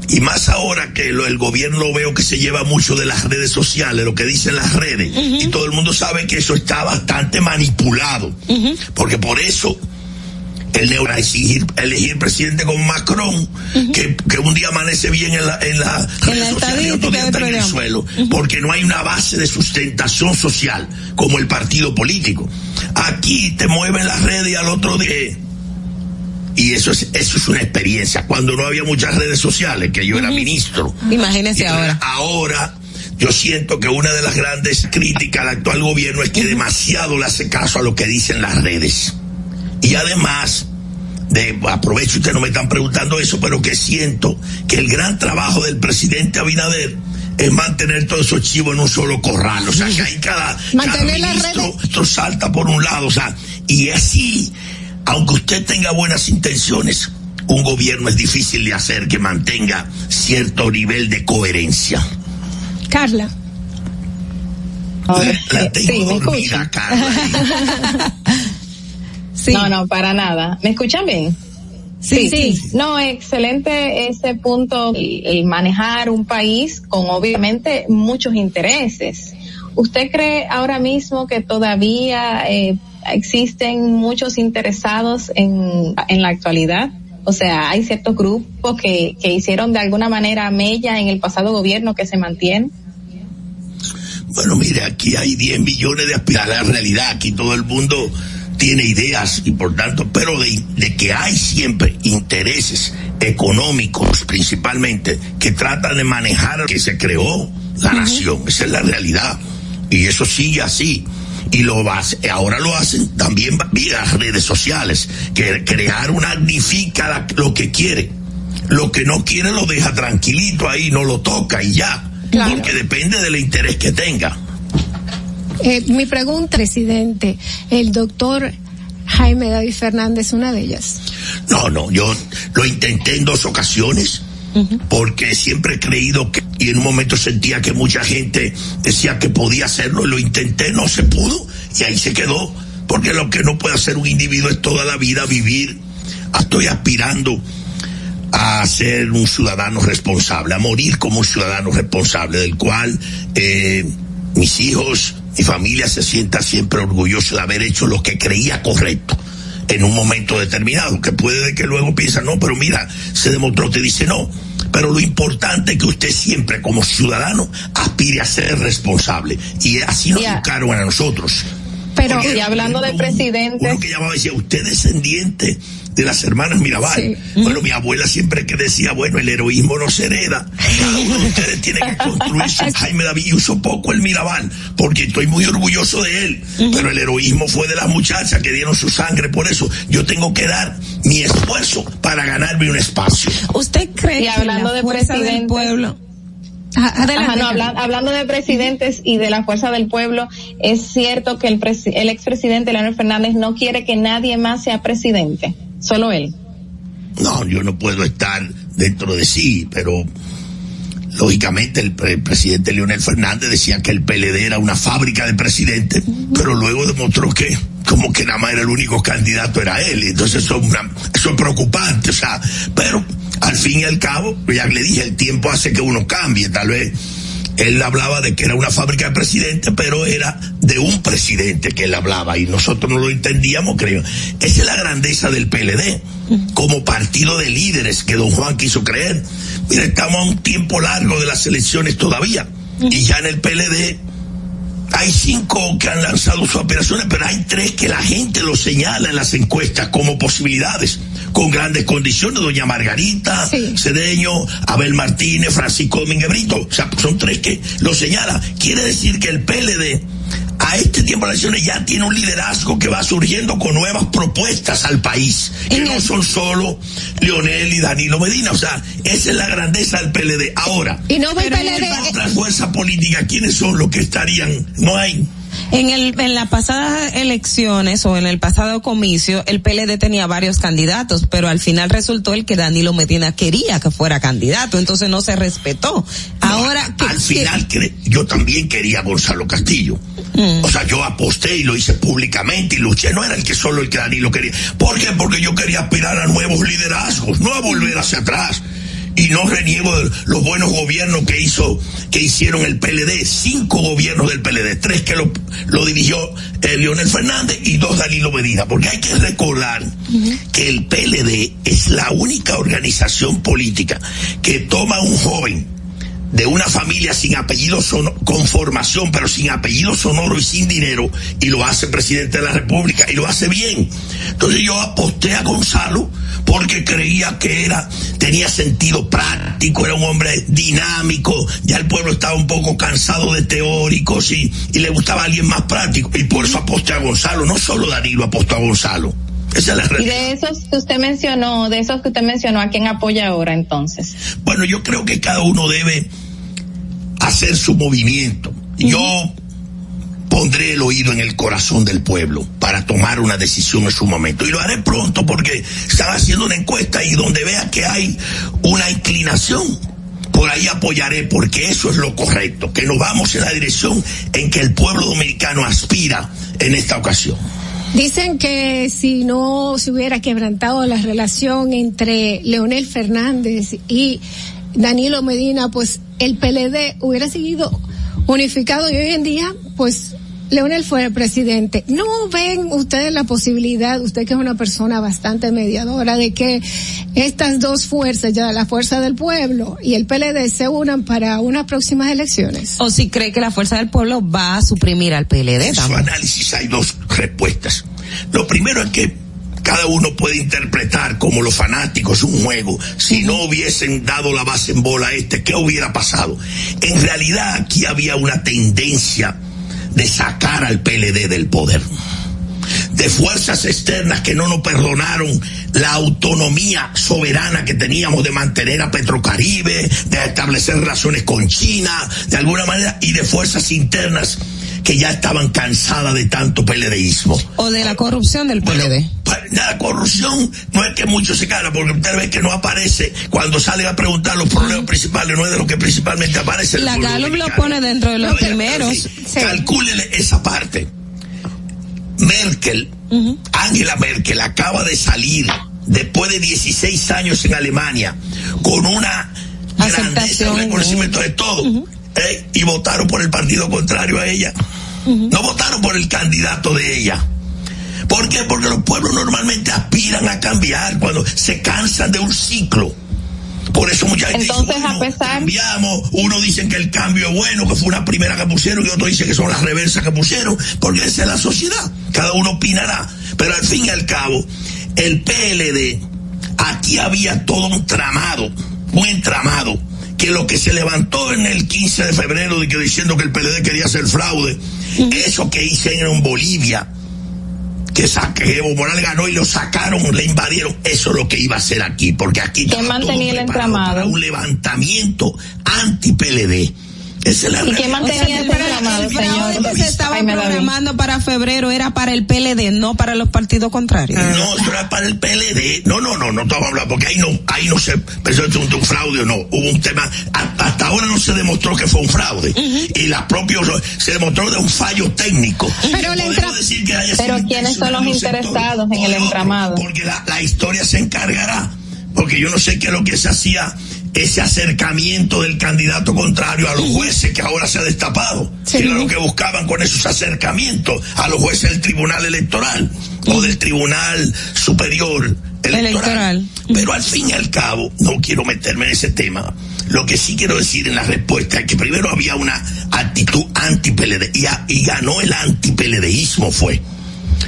y más ahora que lo, el gobierno veo que se lleva mucho de las redes sociales, lo que dicen las redes, y todo el mundo sabe que eso está bastante manipulado, porque por eso el neo elegir, elegir presidente como Macron, que, que un día amanece bien en la, en la, redes sociales y otro día está en el suelo, porque no hay una base de sustentación social como el partido político. Aquí te mueven las redes y al otro día y eso es, eso es una experiencia. Cuando no había muchas redes sociales, que yo era ministro. Imagínese ahora. Ahora, yo siento que una de las grandes críticas al actual gobierno es que demasiado le hace caso a lo que dicen las redes. Y además, de, aprovecho, ustedes no me están preguntando eso, pero que siento que el gran trabajo del presidente Abinader es mantener todos esos chivos en un solo corral. O sea, que ahí cada, Mantener cada las ministro esto salta por un lado. O sea, y así, aunque usted tenga buenas intenciones, un gobierno es difícil de hacer que mantenga cierto nivel de coherencia. Carla. La, la tengo sí, me Carla. No, no, para nada. ¿Me escuchan bien? Sí, sí. No, excelente ese punto, el, el manejar un país con obviamente muchos intereses. ¿Usted cree ahora mismo que todavía eh, existen muchos interesados en, en la actualidad? O sea, hay ciertos grupos que, que hicieron de alguna manera mella en el pasado gobierno que se mantienen. Bueno, mire, aquí hay 10 millones de aspirantes a la realidad. Aquí todo el mundo tiene ideas y por tanto, pero de, de que hay siempre intereses económicos principalmente que tratan de manejar que se creó la nación. Esa es la realidad. Y eso sigue así. Y lo va, ahora lo hacen también vía redes sociales, que crear una magnifica lo que quiere. Lo que no quiere lo deja tranquilito ahí, no lo toca y ya. Porque depende del interés que tenga. Eh, mi pregunta, presidente, el doctor Jaime David Fernández, una de ellas. No, no, yo lo intenté en dos ocasiones porque siempre he creído que y en un momento sentía que mucha gente decía que podía hacerlo, lo intenté, no se pudo y ahí se quedó, porque lo que no puede hacer un individuo es toda la vida vivir. Estoy aspirando a ser un ciudadano responsable, a morir como un ciudadano responsable, del cual eh, mis hijos, mi familia se sienta siempre orgulloso de haber hecho lo que creía correcto en un momento determinado, que puede de que luego piensa, no, pero mira, se demostró, te dice no. Pero lo importante es que usted siempre como ciudadano aspire a ser responsable. Y así nos educaron a nosotros. Pero, Porque y hablando de presidentes. Uno que llamaba y decía, usted es descendiente de las hermanas Mirabal. Bueno, mi abuela siempre que decía, bueno, el heroísmo no se hereda. Cada uno de ustedes tiene que construir su Jaime David. Y uso poco el Mirabal, porque estoy muy orgulloso de él. Pero el heroísmo fue de las muchachas que dieron su sangre. Por eso yo tengo que dar mi esfuerzo para ganarme un espacio. ¿Usted cree Y que hablando la de fuerza del pueblo? Ajá, adelante, Ajá, no, habla- hablando de presidentes y de la fuerza del pueblo, es cierto que el, el expresidente Leonel Fernández no quiere que nadie más sea presidente, solo él. No, yo no puedo estar dentro de sí, pero lógicamente el, pre- presidente Leonel Fernández decía que el PLD era una fábrica de presidentes, pero luego demostró que como que nada más era el único candidato era él, entonces eso es preocupante, o sea, pero al fin y al cabo, ya le dije, el tiempo hace que uno cambie, tal vez él hablaba de que era una fábrica de presidente, pero era de un presidente que él hablaba y nosotros no lo entendíamos, creo. Esa es la grandeza del PLD, como partido de líderes que don Juan quiso creer. Mira, estamos a un tiempo largo de las elecciones todavía y ya en el PLD hay cinco que han lanzado sus operaciones, pero hay tres que la gente lo señala en las encuestas como posibilidades, con grandes condiciones, doña Margarita, Cedeño, Abel Martínez, Francisco Domínguez Brito, o sea, son tres que lo señalan. Quiere decir que el PLD a este tiempo de elecciones ya tiene un liderazgo que va surgiendo con nuevas propuestas al país, que no son solo Leonel y Danilo Medina, o sea, esa es la grandeza del PLD. Ahora, y no pero PLD, otras fuerzas políticas, ¿quiénes son los que estarían? No hay. En el en las pasadas elecciones o en el pasado comicio, el PLD tenía varios candidatos, pero al final resultó el que Danilo Medina quería que fuera candidato, entonces no se respetó. Ahora al final yo también quería a Gonzalo Castillo. Mm. O sea, yo aposté y lo hice públicamente y luché. No era el que solo el que Danilo quería. ¿Por qué? Porque yo quería aspirar a nuevos liderazgos, no a volver hacia atrás y no reniego de los buenos gobiernos que hizo, que hicieron el PLD, cinco gobiernos del PLD, tres que lo, lo dirigió eh, Leonel Fernández y dos Danilo Medina, porque hay que recordar que el PLD es la única organización política que toma a un joven de una familia sin apellido sonoro, con formación, pero sin apellido sonoro y sin dinero, y lo hace presidente de la República, y lo hace bien. Entonces yo aposté a Gonzalo porque creía que era, tenía sentido práctico, era un hombre dinámico, ya el pueblo estaba un poco cansado de teóricos y, y le gustaba alguien más práctico, y por eso aposté a Gonzalo, no solo Danilo apostó a Gonzalo. Esa es la y de esos que usted mencionó, de esos que usted mencionó, ¿a quién apoya ahora entonces? Bueno, yo creo que cada uno debe hacer su movimiento. Yo pondré el oído en el corazón del pueblo para tomar una decisión en su momento. Y lo haré pronto porque están haciendo una encuesta y donde vea que hay una inclinación, por ahí apoyaré porque eso es lo correcto, que nos vamos en la dirección en que el pueblo dominicano aspira en esta ocasión. Dicen que si no se hubiera quebrantado la relación entre Leonel Fernández y Danilo Medina, pues el PLD hubiera seguido unificado y hoy en día, pues Leonel fue el presidente. ¿No ven ustedes la posibilidad, usted que es una persona bastante mediadora, de que estas dos fuerzas, ya la fuerza del pueblo y el PLD se unan para unas próximas elecciones? ¿O si cree que la fuerza del pueblo va a suprimir al PLD? En su análisis hay dos respuestas. Lo primero es que cada uno puede interpretar como los fanáticos un juego. Si no hubiesen dado la base en bola a este, ¿qué hubiera pasado? En realidad aquí había una tendencia de sacar al PLD del poder. De fuerzas externas que no nos perdonaron la autonomía soberana que teníamos de mantener a Petrocaribe, de establecer relaciones con China, de alguna manera, y de fuerzas internas que ya estaban cansadas de tanto PLDismo. O de la corrupción del PLD. Bueno, la corrupción no es que mucho se cala, porque usted ve que no aparece cuando salen a preguntar los problemas principales, no es de lo que principalmente aparece. La Gallup lo pone dentro de los no, primeros. Sí. Calcúlele esa parte. Merkel, uh -huh. Angela Merkel acaba de salir después de 16 años en Alemania con una grandeza, un reconocimiento de todo. Uh -huh. Eh, y votaron por el partido contrario a ella. Uh -huh. No votaron por el candidato de ella. ¿Por qué? Porque los pueblos normalmente aspiran a cambiar cuando se cansan de un ciclo. Por eso mucha gente Entonces, dice, bueno, a pesar... cambiamos, uno dicen que el cambio es bueno, que fue una primera que pusieron, y otro dice que son las reversas que pusieron, porque esa es la sociedad. Cada uno opinará. Pero al fin y al cabo, el PLD, aquí había todo un tramado, un entramado, que lo que se levantó en el 15 de febrero de que diciendo que el PLD quería hacer fraude, eso que hicieron en Bolivia, que, que Evo Morales ganó y lo sacaron, le invadieron. Eso es lo que iba a hacer aquí, porque aquí ¿Quién mantenía el entramado? Para un levantamiento anti-PLD. Esa es la ¿Y quién mantenía el entramado, señor? que se estaba programando para febrero era para el PLD, no para los partidos contrarios. No, eso era para el PLD. No, no, no, no estamos hablando, porque ahí no, ahí no se pensó que un, un fraude o no. Hubo un tema, hasta, hasta, ahora no se demostró que fue un fraude. Uh -huh. Y la propia, se demostró de un fallo técnico. Pero, el entra... decir que haya Pero ¿quiénes son los interesados en el entramado? Porque la, la historia se encargará porque yo no sé qué es lo que se hacía ese acercamiento del candidato contrario a los jueces que ahora se ha destapado. Sí. Que era lo que buscaban con esos acercamientos a los jueces del Tribunal Electoral o del Tribunal Superior Electoral. Electoral. Pero al fin y al cabo, no quiero meterme en ese tema. Lo que sí quiero decir en la respuesta es que primero había una actitud anti-PLD y, ganó el anti-PLDismo fue.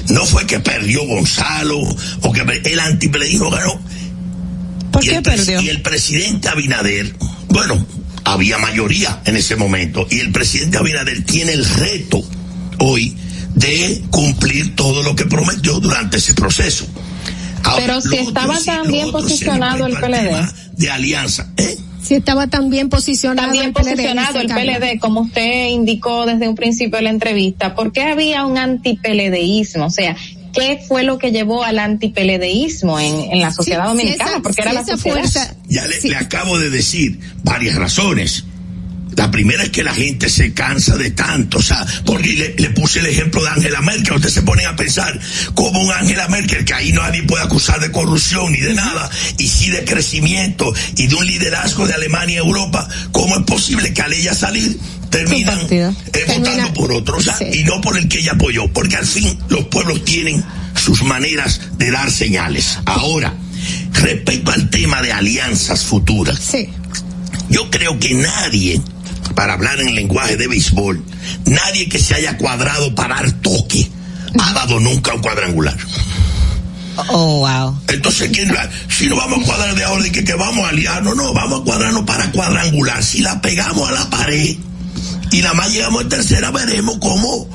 No fue que perdió Gonzalo o que el anti-PLDismo ganó. ¿Por y qué el pres- perdió? Y el presidente Abinader, bueno, había mayoría en ese momento y el presidente Abinader tiene el reto hoy de cumplir todo lo que prometió durante ese proceso. Ahora, Pero si estaba otro tan bien posicionado el PLD. De alianza, ¿eh? Si estaba tan bien posicionado También el PLD, posicionado dice el. PLD, como usted indicó desde un principio de la entrevista, ¿por qué había un anti-PLDismo? O sea, ¿qué fue lo que llevó al anti-PLDismo en, en la sociedad dominicana? esa- Porque era la sociedad. fuerza- Ya le, le acabo de decir varias razones. La primera es que la gente se cansa de tanto, o sea, porque le, le puse el ejemplo de Angela Merkel, ustedes se ponen a pensar como un Angela Merkel, que ahí nadie puede acusar de corrupción ni de nada, y sí de crecimiento y de un liderazgo de Alemania y Europa, ¿cómo es posible que al ella salir terminan eh, votando por otro, o sea, y no por el que ella apoyó, porque al fin los pueblos tienen sus maneras de dar señales. Ahora, respecto al tema de alianzas futuras, yo creo que nadie, para hablar en lenguaje de béisbol, nadie que se haya cuadrado para dar toque ha dado nunca un cuadrangular. Oh, wow. Entonces, ¿quién la- si no vamos a cuadrar de ahora que, que vamos a aliarnos, no, vamos a cuadrarnos para cuadrangular. Si la pegamos a la pared y la más llegamos en tercera, veremos cómo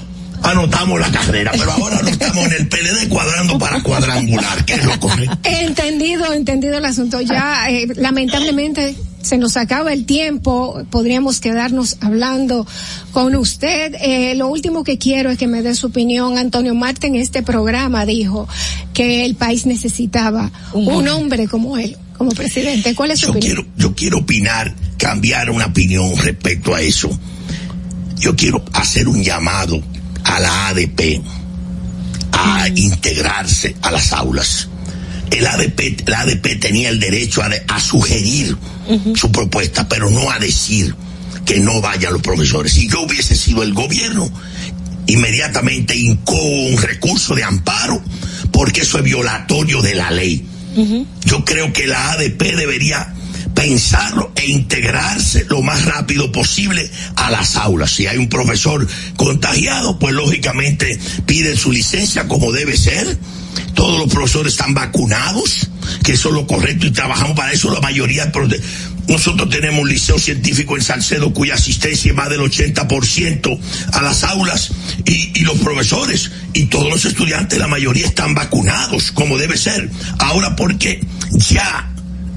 anotamos la carrera. Pero ahora no estamos en el PLD cuadrando para cuadrangular, que es lo correcto. Entendido, entendido el asunto. Ya, eh, lamentablemente, se nos acaba el tiempo. Podríamos quedarnos hablando con usted. Eh, lo último que quiero es que me dé su opinión. Antonio Marte en este programa dijo que el país necesitaba un, hombre como él, como presidente. ¿Cuál es su yo opinión? quiero, yo quiero opinar, cambiar una opinión respecto a eso. Yo quiero hacer un llamado a la ADP a integrarse a las aulas. El ADP, el ADP tenía el derecho a, de- a sugerir su propuesta, pero no a decir que no vayan los profesores. Si yo hubiese sido el gobierno, inmediatamente hincó un recurso de amparo, porque eso es violatorio de la ley. Yo creo que la ADP debería pensarlo e integrarse lo más rápido posible a las aulas. Si hay un profesor contagiado, pues lógicamente pide su licencia como debe ser. Todos los profesores están vacunados, que eso es lo correcto y trabajamos para eso la mayoría. Nosotros tenemos un liceo científico en Salcedo cuya asistencia es más del 80% a las aulas y los profesores y todos los estudiantes, la mayoría están vacunados como debe ser. Ahora porque ya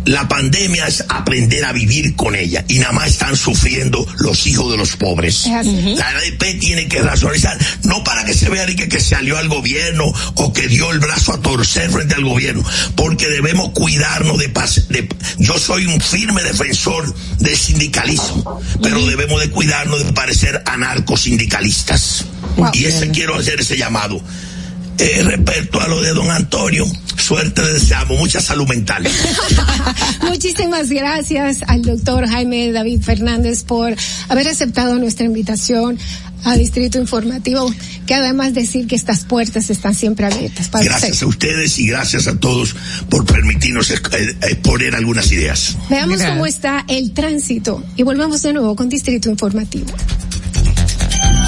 la pandemia es aprender a vivir con ella y nada más están sufriendo los hijos de los pobres. La ADP tiene que racionalizar, no para que se vea que, que se alió al gobierno o que dio el brazo a torcer frente al gobierno, porque debemos cuidarnos de, pas- de yo soy un firme defensor del sindicalismo, pero debemos de cuidarnos de parecer anarcosindicalistas. Y ese quiero hacer ese llamado. Eh, respecto a lo de don Antonio, suerte le deseamos, mucha salud mental. Muchísimas gracias al doctor Jaime David Fernández por haber aceptado nuestra invitación a Distrito Informativo, que además decir que estas puertas están siempre abiertas para Gracias usted. a ustedes y gracias a todos por permitirnos eh, exponer algunas ideas. Veamos cómo está el tránsito y volvemos de nuevo con Distrito Informativo.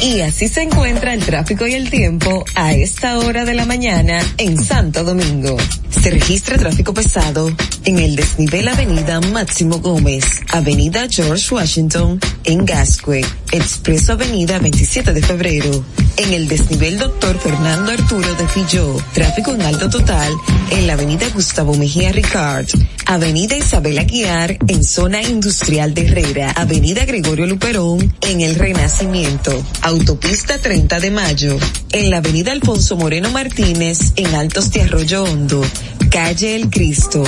Y así se encuentra el tráfico y el tiempo a esta hora de la mañana en Santo Domingo. Se registra tráfico pesado en el desnivel Avenida Máximo Gómez, Avenida George Washington, en Gascue, Expreso Avenida 27 de Febrero, en el desnivel Doctor Fernando Arturo de Filló, tráfico en alto total en la Avenida Gustavo Mejía Ricard, Avenida Isabel Aguiar en zona industrial de Herrera, Avenida Gregorio Luperón en el Renacimiento, Autopista 30 de Mayo, en la Avenida Alfonso Moreno Martínez en Altos de Arroyo Hondo, calle El Cristo,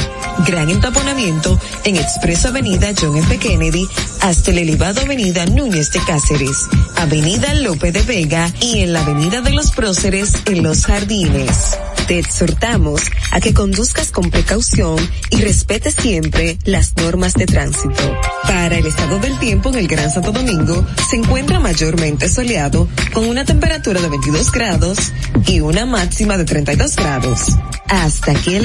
gran entaponamiento en Expreso Avenida John F. Kennedy hasta el elevado Avenida Núñez de Cáceres, Avenida Lope de Vega y en la Avenida de los Próceres en Los Jardines. Te exhortamos a que conduzcas con precaución y respetes siempre las normas de tránsito. Para el estado del tiempo en el Gran Santo Domingo, se encuentra mayormente soleado con una temperatura de 22 grados y una máxima de 32 grados. Hasta aquí el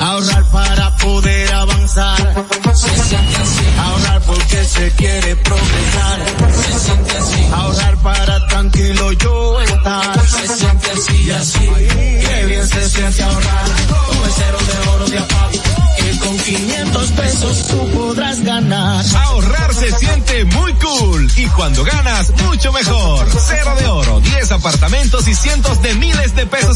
Ahorrar para poder avanzar. Se siente así. Ahorrar porque se quiere progresar. Se siente así. Ahorrar para tranquilo yo estar. Se siente así y así. Qué bien se siente ahorrar. El cero de oro de apago. Que con 500 pesos tú podrás ganar. Ahorrar se siente muy cool y cuando ganas mucho mejor. Cero de oro, 10 apartamentos y cientos de miles de pesos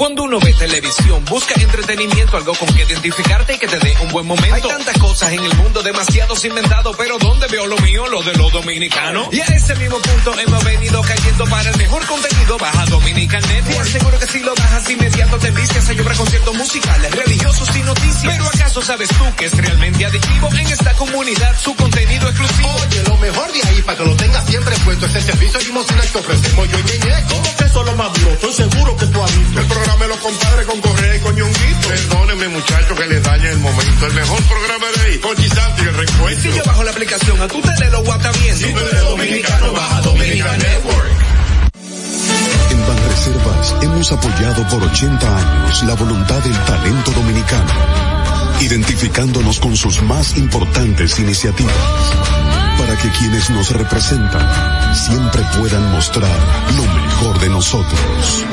Cuando uno ve televisión, busca entretenimiento, algo con que identificarte y que te dé un buen momento. Hay tantas cosas en el mundo, demasiados inventados, pero ¿dónde veo lo mío? Lo de los dominicanos. Y a ese mismo punto hemos venido cayendo para el mejor contenido. Baja Dominican Network. Te aseguro que si lo bajas inmediato te vicias a llorar conciertos musicales, religiosos y noticias. Pero ¿acaso sabes tú que es realmente adictivo en esta comunidad su contenido exclusivo? Oye, lo mejor de ahí para que lo tengas siempre puesto es el servicio limosina que ofrecemos yo y Ñeñe. ¿Cómo que eso es lo más duro? Estoy seguro que tú has visto. El programa de los compadres con Correa y con Ñonguito. Perdónenme muchachos que les dañe el momento. El mejor programa de ahí, con Santi y el recuento. Si yo bajo la aplicación, a tu tele lo guata bien. Si tú eres dominicano, baja Dominican Network. En Banreservas hemos apoyado por 80 años la voluntad del talento dominicano, identificándonos con sus más importantes iniciativas, para que quienes nos representan siempre puedan mostrar lo mejor de nosotros.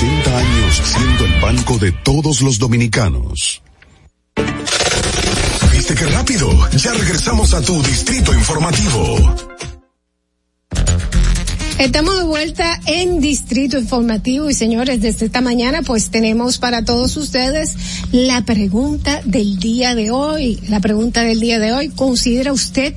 80 años siendo el banco de todos los dominicanos. ¿Viste qué rápido? Ya regresamos a tu distrito informativo. Estamos de vuelta en Distrito Informativo y señores, desde esta mañana pues tenemos para todos ustedes la pregunta del día de hoy. La pregunta del día de hoy, ¿considera usted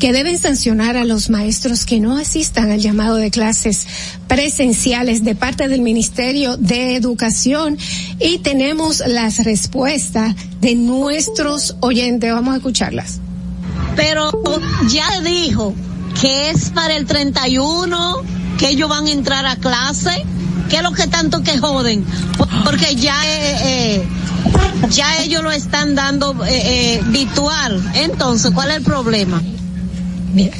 que deben sancionar a los maestros que no asistan al llamado de clases presenciales de parte del Ministerio de Educación? Y tenemos las respuestas de nuestros oyentes. Vamos a escucharlas. Pero ya dijo que es para el 31 que ellos van a entrar a clase. ¿Qué es lo que tanto que joden? Porque ya eh, eh, ya ellos lo están dando eh, eh, virtual. Entonces, ¿cuál es el problema? Mira.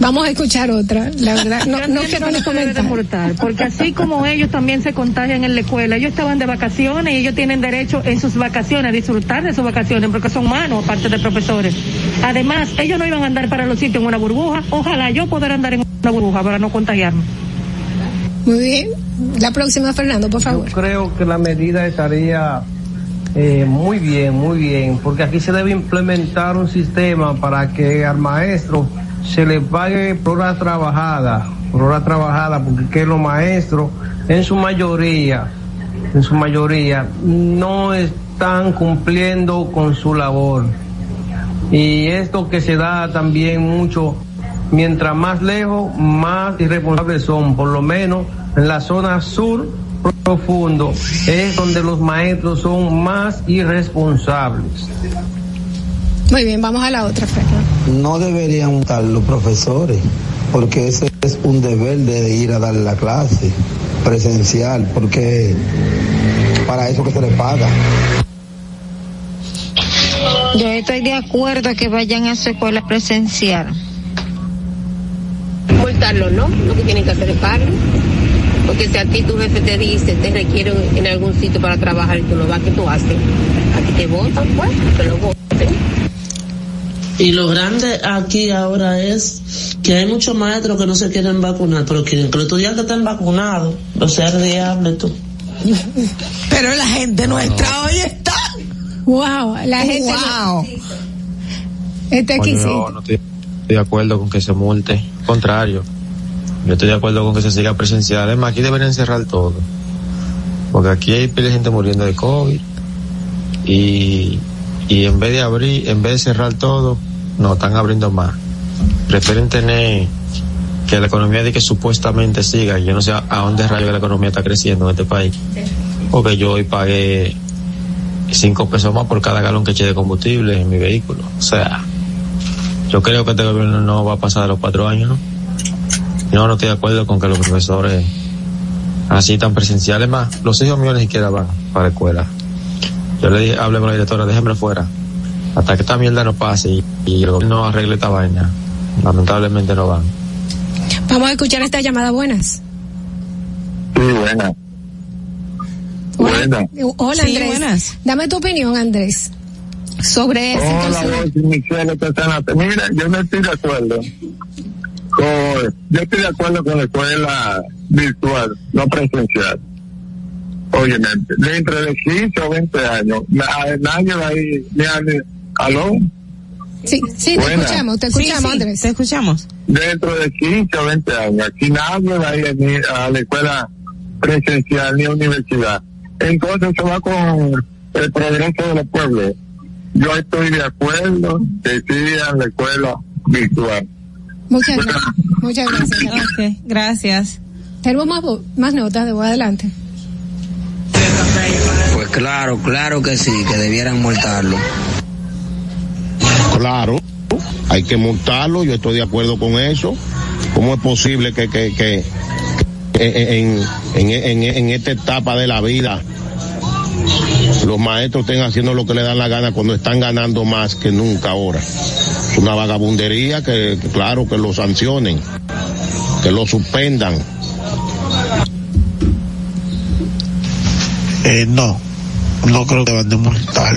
Vamos a escuchar otra, la verdad, no, no quiero ni comentar. Reportar, porque así como ellos también se contagian en la escuela, ellos estaban de vacaciones y ellos tienen derecho en sus vacaciones a disfrutar de sus vacaciones, porque son humanos, aparte de profesores. Además, ellos no iban a andar para los sitios en una burbuja, ojalá yo poder andar en una burbuja para no contagiarme. Muy bien, la próxima Fernando, por favor. Yo creo que la medida estaría eh, muy bien, muy bien, porque aquí se debe implementar un sistema para que al maestro se le pague por hora trabajada, por hora trabajada, porque que los maestros en su mayoría, en su mayoría, no están cumpliendo con su labor. Y esto que se da también mucho, mientras más lejos, más irresponsables son, por lo menos en la zona sur profundo, es donde los maestros son más irresponsables. Muy bien, vamos a la otra, Fernando. No deberían estar los profesores, porque ese es un deber de ir a dar la clase presencial, porque para eso que se les paga. Yo estoy de acuerdo que vayan a su escuela presencial. Multarlo, ¿no? Lo que tienen que hacer es pagar. Porque si a ti tu jefe te dice, te requieren en algún sitio para trabajar y tú no vas, ¿qué tú haces? A ti te votan, pues, que lo voten. Y lo grande aquí ahora es que hay muchos maestros que no se quieren vacunar, pero quieren que los estudiantes estén vacunados. O sea, el diablo tú. Pero la gente nuestra hoy está. Wow, la gente. Wow. Este Bueno, yo no estoy de acuerdo con que se multe. Contrario. Yo estoy de acuerdo con que se siga presencial. Es más, aquí deberían cerrar todo. Porque aquí hay pila de gente muriendo de COVID. Y, y en vez de abrir, en vez de cerrar todo, no, están abriendo más. Prefieren tener que la economía de que supuestamente siga. Yo no sé a, dónde rayo la economía está creciendo en este país. Porque yo hoy pagué cinco pesos más por cada galón que eché de combustible en mi vehículo. O sea, yo creo que este gobierno no va a pasar de los cuatro años, ¿no? No, no estoy de acuerdo con que los profesores así tan presenciales más. Los hijos míos ni siquiera van para la escuela. Yo le dije, hablé con la directora, déjenme fuera. Hasta que esta mierda no pase y, y el gobierno arregle esta vaina. Lamentablemente no van. Vamos a escuchar esta llamada. Buenas. Sí, buena. Buena. Hola, Sí, Andrés. buenas. Dame tu opinión, Andrés, sobre ese Hola, Michelle. Mira, yo no estoy de acuerdo. Yo estoy de acuerdo con la escuela virtual, no presencial. Óyeme, dentro de 15 o 20 años, na- nadie va a ir, ¿aló? Sí, sí, te Buena. escuchamos, te escuchamos, Andrés. Te escuchamos. Dentro de 15 o 20 años, aquí nadie va a ir ni a la escuela presencial ni a universidad. Entonces se va con el progreso de los pueblos. Yo estoy de acuerdo que sigan la escuela virtual. Muchas gracias. Muchas gracias. Ok, gracias. Tenemos más, más notas de adelante. Pues claro, claro que sí, que debieran multarlo. Claro, hay que multarlo, yo estoy de acuerdo con eso. ¿Cómo es posible que, que, que, que en, en, en, en esta etapa de la vida los maestros estén haciendo lo que le dan la gana cuando están ganando más que nunca ahora? Es una vagabundería que, claro, que lo sancionen, que lo suspendan. Eh, no, no creo que van a multar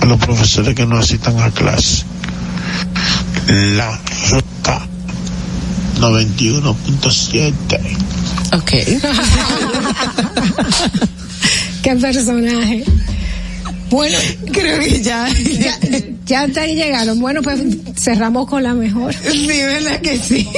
a los profesores que no asistan a clase. La ruta 91.7. Ok. Qué personaje. Bueno, creo que ya. ya, ya hasta ahí llegaron. Bueno, pues cerramos con la mejor. Sí, ¿verdad que sí?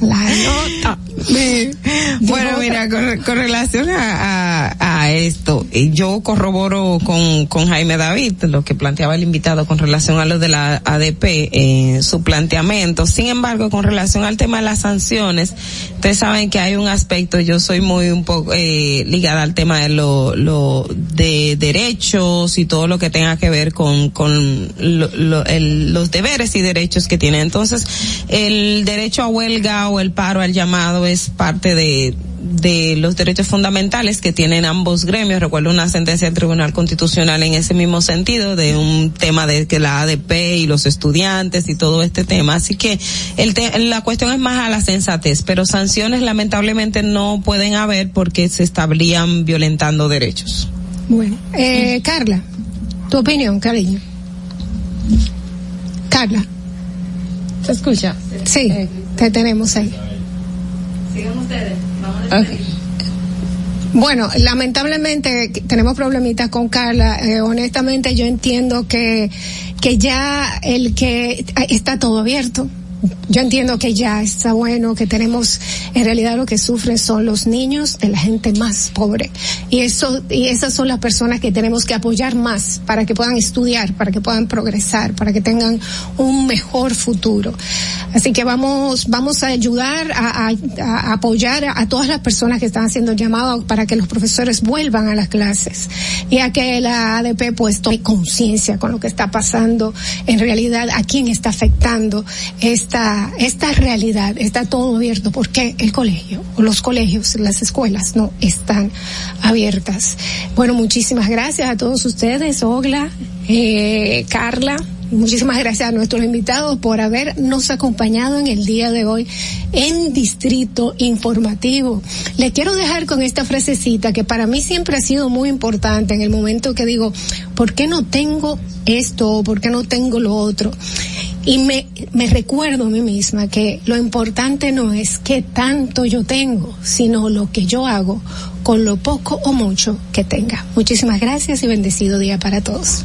La nota. Sí. Bueno, mira, con, con relación a, a, a esto, yo corroboro con, con Jaime David lo que planteaba el invitado con relación a lo de la ADP, eh, su planteamiento. Sin embargo, con relación al tema de las sanciones, ustedes saben que hay un aspecto, yo soy muy un poco eh, ligada al tema de lo, lo de derechos y todo lo que tenga que ver con, con lo, lo, el, los deberes y derechos que tiene. Entonces, el derecho a huelga o el paro al llamado es parte de, de los derechos fundamentales que tienen ambos gremios. Recuerdo una sentencia del Tribunal Constitucional en ese mismo sentido de un tema de que la ADP y los estudiantes y todo este tema. Así que el te la cuestión es más a la sensatez, pero sanciones lamentablemente no pueden haber porque se estarían violentando derechos. Bueno, eh, Carla, tu opinión, cariño. Carla. ¿Se escucha? Sí, te tenemos ahí. Sigan ustedes. Okay. Bueno, lamentablemente tenemos problemitas con Carla. Eh, honestamente, yo entiendo que que ya el que está todo abierto. Yo entiendo que ya está bueno, que tenemos, en realidad lo que sufren son los niños de la gente más pobre. Y eso, y esas son las personas que tenemos que apoyar más para que puedan estudiar, para que puedan progresar, para que tengan un mejor futuro. Así que vamos, vamos a ayudar a, a, a apoyar a, todas las personas que están haciendo llamados para que los profesores vuelvan a las clases y a que la ADP pues tome conciencia con lo que está pasando, en realidad a quién está afectando esta, esta realidad. Está todo abierto porque el colegio, los colegios, las escuelas no están abiertas. Bueno, muchísimas gracias a todos ustedes, Ogla, eh, Carla, Muchísimas gracias a nuestros invitados por habernos acompañado en el día de hoy en Distrito Informativo. Le quiero dejar con esta frasecita que para mí siempre ha sido muy importante en el momento que digo, ¿por qué no tengo esto? ¿Por qué no tengo lo otro? Y me, me recuerdo a mí misma que lo importante no es qué tanto yo tengo, sino lo que yo hago con lo poco o mucho que tenga. Muchísimas gracias y bendecido día para todos.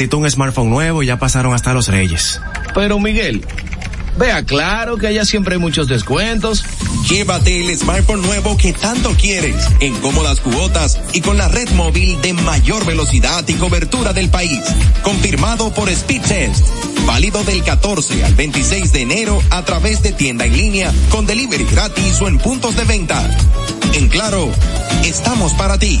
Necesito un smartphone nuevo y ya pasaron hasta los reyes. Pero Miguel, vea claro que allá siempre hay muchos descuentos. Llévate el smartphone nuevo que tanto quieres, en cómodas cuotas y con la red móvil de mayor velocidad y cobertura del país. Confirmado por Speedtest. Válido del 14 al 26 de enero a través de tienda en línea con delivery gratis o en puntos de venta. En claro, estamos para ti.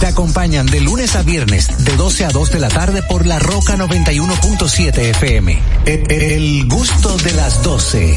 Te acompañan de lunes a viernes de 12 a 2 de la tarde por La Roca 91.7 FM. E- e- El gusto de las 12.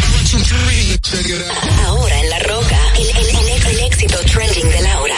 Ahora en La Roca, el, el- el- éxito trending de Laura.